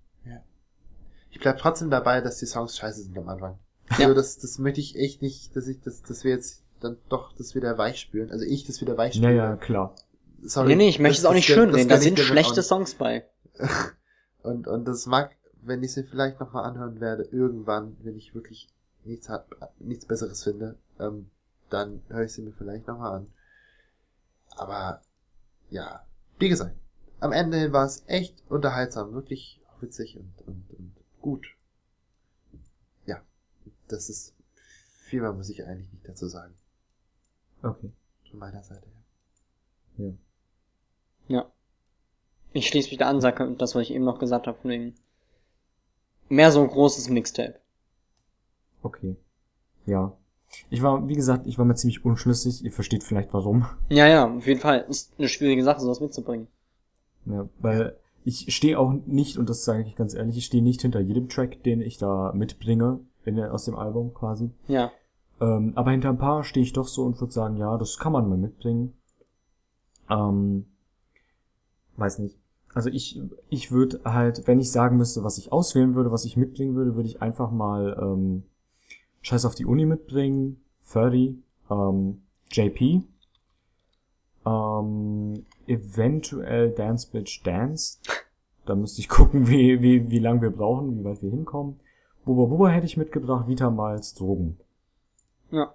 S1: Ich bleib trotzdem dabei, dass die Songs scheiße sind am Anfang.
S2: Ja.
S1: Also das, das möchte ich echt nicht, dass ich das, dass wir jetzt dann doch das wieder weich spüren. Also ich das wieder weich
S3: Ja, ja, klar.
S1: Sorry.
S2: nee, nee, ich möchte es auch nicht schön reden. Da sind schlechte. Songs bei.
S1: Und, und das mag, wenn ich sie vielleicht nochmal anhören werde, irgendwann, wenn ich wirklich nichts hab, nichts Besseres finde, ähm, dann höre ich sie mir vielleicht nochmal an. Aber, ja, wie gesagt, am Ende hin war es echt unterhaltsam, wirklich witzig und, und, und gut. Ja, das ist, viel mehr muss ich eigentlich nicht dazu sagen,
S3: Okay.
S1: von meiner Seite her.
S3: Ja.
S2: Ja. Ich schließe mich da an, sage das, was ich eben noch gesagt habe, von wegen mehr so ein großes Mixtape.
S3: Okay. Ja. Ich war, wie gesagt, ich war mir ziemlich unschlüssig. Ihr versteht vielleicht warum.
S2: Ja, ja, auf jeden Fall. Ist eine schwierige Sache, sowas mitzubringen.
S3: Ja, weil ich stehe auch nicht, und das sage ich ganz ehrlich, ich stehe nicht hinter jedem Track, den ich da mitbringe, in, aus dem Album quasi.
S2: Ja.
S3: Ähm, aber hinter ein paar stehe ich doch so und würde sagen, ja, das kann man mal mitbringen. Ähm, weiß nicht. Also ich, ich würde halt, wenn ich sagen müsste, was ich auswählen würde, was ich mitbringen würde, würde ich einfach mal ähm, Scheiß auf die Uni mitbringen, 30, ähm, JP, ähm, eventuell Dance Bitch Dance. Da müsste ich gucken, wie, wie, wie lang wir brauchen, wie weit wir hinkommen. Bubba Bubba hätte ich mitgebracht, Vita Miles Drogen.
S2: Ja.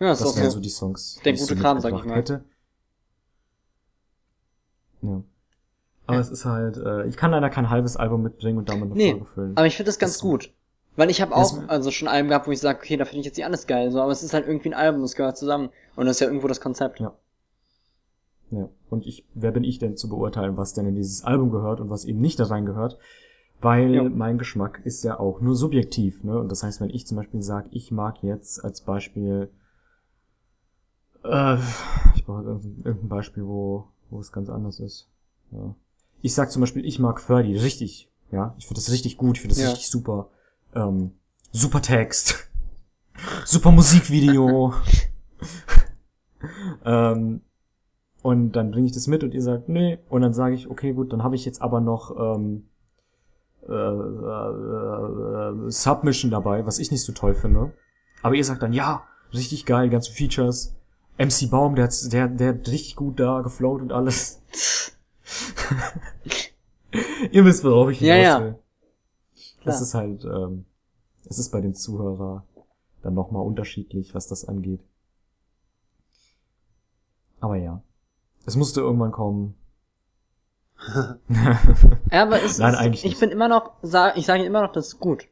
S2: Ja,
S3: Das
S2: auch
S3: wären
S2: so.
S3: die Songs,
S2: der gute Kram, sag ich mal.
S3: hätte. Ja. Aber es ist halt, äh, ich kann leider kein halbes Album mitbringen und damit eine
S2: Nee,
S3: Folge füllen.
S2: aber ich finde das ganz
S3: Das-
S2: gut. Weil ich habe
S3: Das-
S2: auch also schon Alben gehabt, wo ich sage, okay, da finde ich jetzt nicht alles geil, so, aber es ist halt irgendwie ein Album, es gehört zusammen. Und das ist ja irgendwo das Konzept.
S3: Ja. Ja. Und ich, wer bin ich denn zu beurteilen, was denn in dieses Album gehört und was eben nicht da rein gehört? Weil
S2: Ja.
S3: mein Geschmack ist ja auch nur subjektiv, ne? Und das heißt, wenn ich zum Beispiel sage, ich mag jetzt als Beispiel, äh, ich brauche irgendein, irgendein Beispiel, wo, wo es ganz anders ist. Ja. Ich sag zum Beispiel, ich mag Ferdy richtig, ja. Ich finde das richtig gut, ich finde das
S2: Ja.
S3: richtig super. Ähm, super Text. super Musikvideo. ähm, Und dann bringe ich das mit und ihr sagt, nee. Und dann sage ich, okay, gut, dann habe ich jetzt aber noch ähm, äh, äh, äh, Submission dabei, was ich nicht so toll finde. Aber ihr sagt dann, ja, richtig geil, ganze Features. MC Baum, der, hat, der, der hat richtig gut da geflowt und alles. ihr wisst, worauf ich
S2: Ja,
S3: hinaus
S2: ja.
S3: will. Das
S2: Klar.
S3: ist halt, ähm, es ist bei dem Zuhörer dann nochmal unterschiedlich, was das angeht. Aber ja. Es musste irgendwann kommen.
S2: Ja, aber es
S3: Nein,
S2: ist,
S3: eigentlich
S2: ich
S3: nicht.
S2: bin immer noch, sag, ich sage immer noch, das ist gut.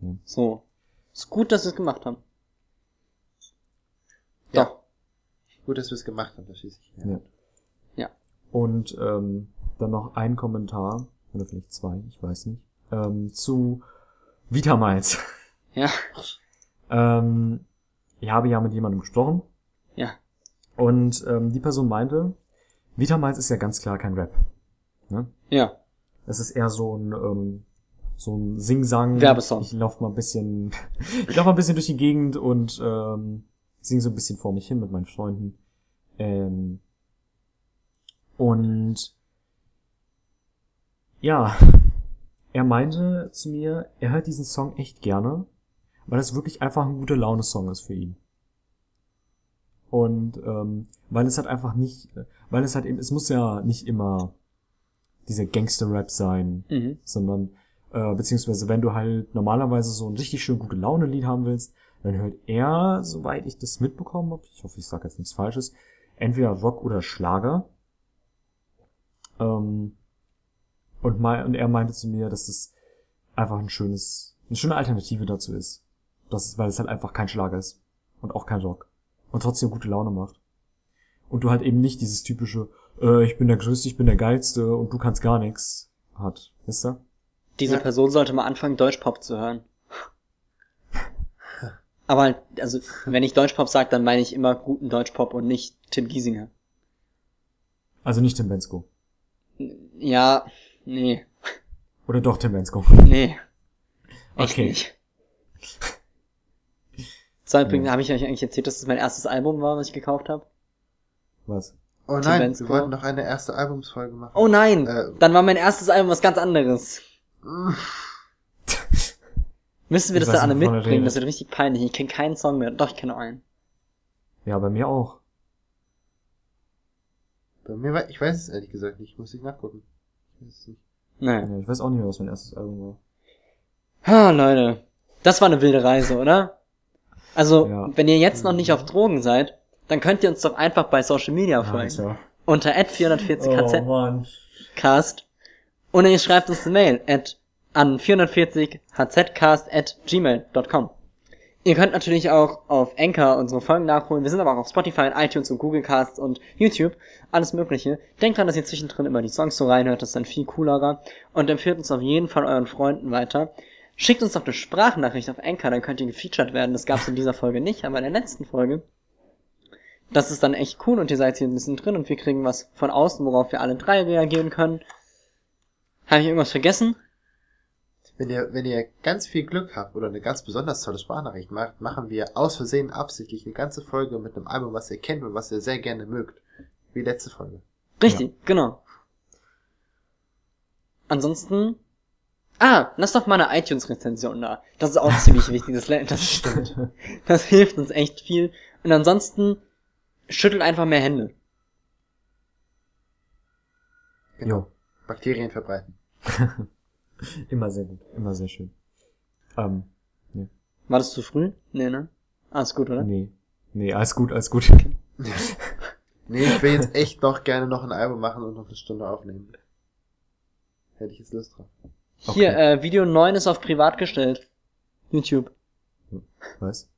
S3: Ja.
S2: So. Ist gut, dass wir es gemacht haben.
S1: Ja.
S2: Doch.
S1: Gut, dass wir es gemacht haben, das schließe ich.
S3: Ja.
S2: Ja.
S3: Und ähm, dann noch ein Kommentar, oder vielleicht zwei, ich weiß nicht, ähm, zu Vitamiles.
S2: Ja.
S3: ähm, ich habe ja mit jemandem gesprochen
S2: Ja.
S3: und ähm, die Person meinte, Vitamiles ist ja ganz klar kein Rap. Ne?
S2: Ja.
S3: Es ist eher so ein ähm, so ein Sing-Sang.
S2: Werbesong.
S3: Ich laufe mal ein bisschen, ich laufe mal ein bisschen durch die Gegend und ähm, sing so ein bisschen vor mich hin mit meinen Freunden. Ähm, und ja, er meinte zu mir, er hört diesen Song echt gerne, weil es wirklich einfach ein gute Laune-Song ist für ihn. Und ähm, weil es halt einfach nicht, weil es halt eben, es muss ja nicht immer dieser Gangster-Rap sein,
S2: Mhm.
S3: sondern äh, beziehungsweise wenn du halt normalerweise so ein richtig schön gute Laune-Lied haben willst, dann hört er, soweit ich das mitbekommen habe, ich hoffe, ich sage jetzt nichts Falsches, entweder Rock oder Schlager. Ähm, und, mei- und er meinte zu mir, dass das einfach ein schönes, eine schöne Alternative dazu ist. Das, weil es halt einfach kein Schlager ist. Und auch kein Rock. Und trotzdem gute Laune macht. Und du halt eben nicht dieses typische, äh, ich bin der Größte, ich bin der Geilste und du kannst gar nichts hat. Wisst ihr?
S2: Diese
S1: Ja.
S2: Person sollte mal anfangen, Deutschpop zu hören. Aber halt, also, wenn ich Deutschpop sage, dann meine ich immer guten Deutschpop und nicht Tim Giesinger.
S3: Also nicht Tim Bensko.
S2: Ja, nee,
S3: Oder doch Tim Bensko.
S2: nee. Echt
S3: Okay.
S2: nicht. So, übrigens, habe ich euch eigentlich erzählt, dass das mein erstes Album war, was ich gekauft habe?
S3: Was?
S1: Oh nein, wir wollten noch eine erste Albumsfolge machen.
S2: Oh nein!
S1: Äh.
S2: Dann war mein erstes Album was ganz anderes. Müssen wir
S3: Ich
S2: das dann alle mitbringen? Das wird richtig peinlich. Ich kenne keinen Song mehr. Doch, ich kenne einen.
S3: Ja, bei mir auch.
S1: Bei mir war, ich weiß es ehrlich gesagt nicht, muss ich nachgucken. Ich weiß es nicht.
S2: Naja.
S3: Ja, ich weiß auch nicht mehr, was mein erstes Album war.
S2: Ha, Leute. Das war eine wilde Reise, oder? Also,
S3: Ja.
S2: wenn ihr jetzt noch nicht auf Drogen seid, dann könnt ihr uns doch einfach bei Social Media folgen.
S3: Alter.
S2: Unter @440kz
S3: Oh Mann.
S2: Cast. Und ihr schreibt uns eine Mail at, an 440hzcast at gmail.com. Ihr könnt natürlich auch auf Anchor unsere Folgen nachholen. Wir sind aber auch auf Spotify, iTunes und Google Casts und YouTube. Alles mögliche. Denkt dran, dass ihr zwischendrin immer die Songs so reinhört. Das ist dann viel coolerer. Und empfiehlt uns auf jeden Fall euren Freunden weiter. Schickt uns doch eine Sprachnachricht auf Anchor, dann könnt ihr gefeatured werden. Das gab's in dieser Folge nicht, aber in der letzten Folge. Das ist dann echt cool und ihr seid hier ein bisschen drin und wir kriegen was von außen, worauf wir alle drei reagieren können. Habe ich irgendwas vergessen?
S1: Wenn ihr, wenn ihr ganz viel Glück habt oder eine ganz besonders tolle Sprachnachricht macht, machen wir aus Versehen absichtlich eine ganze Folge mit einem Album, was ihr kennt und was ihr sehr gerne mögt. Wie letzte Folge.
S2: Richtig, genau. Ansonsten. Ah, lass doch mal eine iTunes-Rezension da. Das ist auch ziemlich wichtig. Das, das stimmt. Das hilft uns echt viel. Und ansonsten schüttelt einfach mehr Hände.
S3: Jo.
S1: Bakterien verbreiten.
S3: Immer sehr gut. Immer sehr schön. Ähm,
S2: War das zu früh? Nee, ne? Alles gut, oder?
S3: nee. Nee, alles gut, alles gut.
S1: Nee, ich will jetzt echt noch gerne noch ein Album machen und noch eine Stunde aufnehmen. Hätte ich jetzt Lust drauf.
S2: Hier,
S3: Okay.
S2: äh, Video 9 ist auf privat gestellt. YouTube.
S3: Was?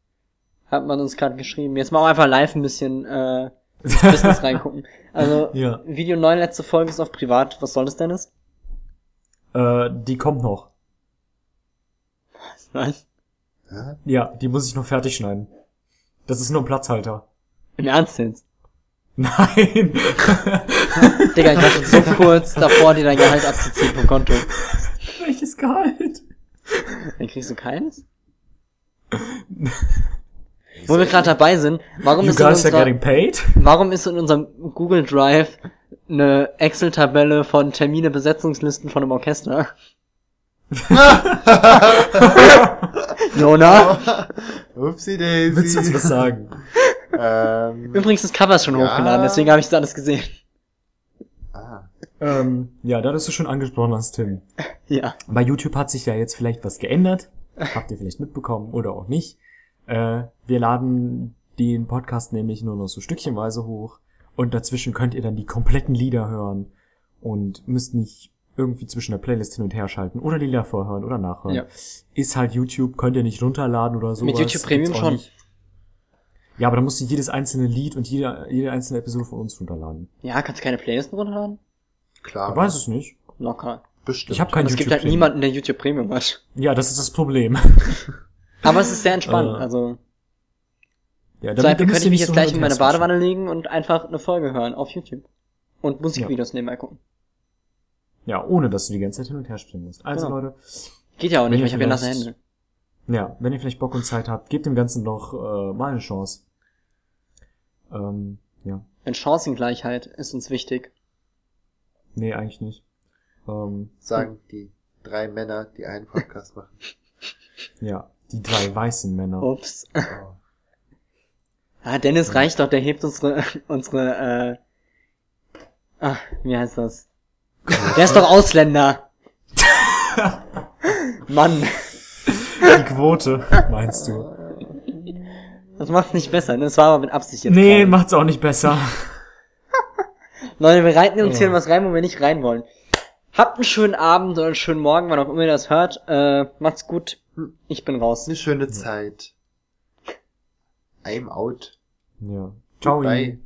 S2: Hat man uns gerade geschrieben. Jetzt mal auch einfach live ein bisschen äh, ins Business reingucken. Also,
S3: Ja.
S2: Video 9, letzte Folge ist auf privat. Was soll das denn ist?
S3: Äh, die kommt noch.
S2: Was?
S1: Ja?
S3: Ja, die muss ich noch fertig schneiden. Das ist nur ein Platzhalter.
S2: Im Ernst jetzt?
S3: Nein!
S2: Digga, ich war schon so kurz davor, dir dein Gehalt abzuziehen vom Konto.
S3: Welches Gehalt?
S2: Dann kriegst du keins? Wo wir gerade dabei sind, warum
S3: You
S2: ist, in unserer,
S3: getting paid?
S2: warum ist in unserem Google Drive eine Excel-Tabelle von Termine, Besetzungslisten von einem Orchester? Jona?
S1: Upsi
S3: Willst du uns was
S1: Daisy.
S3: sagen?
S1: ähm,
S2: Übrigens ist Cover schon
S1: Ja.
S2: hochgeladen, deswegen habe ich das alles gesehen.
S1: ah,
S3: ähm, ja, da du es schon angesprochen hast, Tim.
S2: Ja.
S3: Bei YouTube hat sich ja jetzt vielleicht was geändert. Habt ihr vielleicht mitbekommen oder auch nicht. Äh, wir laden den Podcast nämlich nur noch so stückchenweise hoch und dazwischen könnt ihr dann die kompletten Lieder hören und müsst nicht irgendwie zwischen der Playlist hin und her schalten oder die Lieder vorhören oder nachhören.
S2: Ja.
S3: Ist halt YouTube, könnt ihr nicht runterladen oder so.
S2: Mit YouTube Premium schon.
S3: Ja, aber da musst du jedes einzelne Lied und jede, jede einzelne Episode von uns runterladen.
S2: Ja, kannst du keine Playlisten runterladen?
S1: klar.
S3: Ich weiß es nicht.
S2: Locker.
S1: Bestimmt.
S3: Ich habe kein
S2: Und es
S3: YouTube
S2: gibt halt niemanden, der YouTube Premium hat.
S3: Ja, das ist das Problem.
S2: Aber es ist sehr entspannt.
S3: Äh,
S2: also,
S3: ja,
S2: Beispiel
S3: müsst
S2: könnte
S3: ihr
S2: ich mich jetzt
S3: so
S2: gleich in meine. Badewanne legen und einfach eine Folge hören auf YouTube. Und Musikvideos nebenbei gucken.
S3: Ja, ohne dass du die ganze Zeit hin und her springen musst. Also
S2: Genau.
S3: Leute,
S2: Geht ja auch nicht,
S3: Wenn
S2: weil ich habe ja nasse Hände.
S3: ja, wenn ihr vielleicht Bock und Zeit habt, gebt dem Ganzen doch äh, mal eine Chance. Ähm, ja.
S2: Denn Chancengleichheit ist uns wichtig.
S3: Nee, eigentlich nicht. Ähm,
S1: Sagen die drei Männer, die einen Podcast machen.
S3: ja, die drei weißen Männer.
S2: Ups.
S1: Oh.
S2: Ah, Dennis reicht doch, der hebt unsere, unsere, äh, ah, wie heißt das? Der ist doch Ausländer. Mann,
S3: Die Quote, meinst du?
S2: das macht's nicht besser, ne? Das war aber mit Absicht jetzt.
S3: Nee,
S2: gerade.
S3: macht's auch nicht besser.
S2: Leute, wir reiten uns hier
S3: Ja.
S2: in was rein, wo wir nicht rein wollen. Habt einen schönen Abend oder einen schönen Morgen, wann auch immer ihr das hört. Äh, macht's gut. Ich bin raus.
S1: Eine schöne Zeit. I'm out.
S3: Ja. Ciao.
S1: Bye.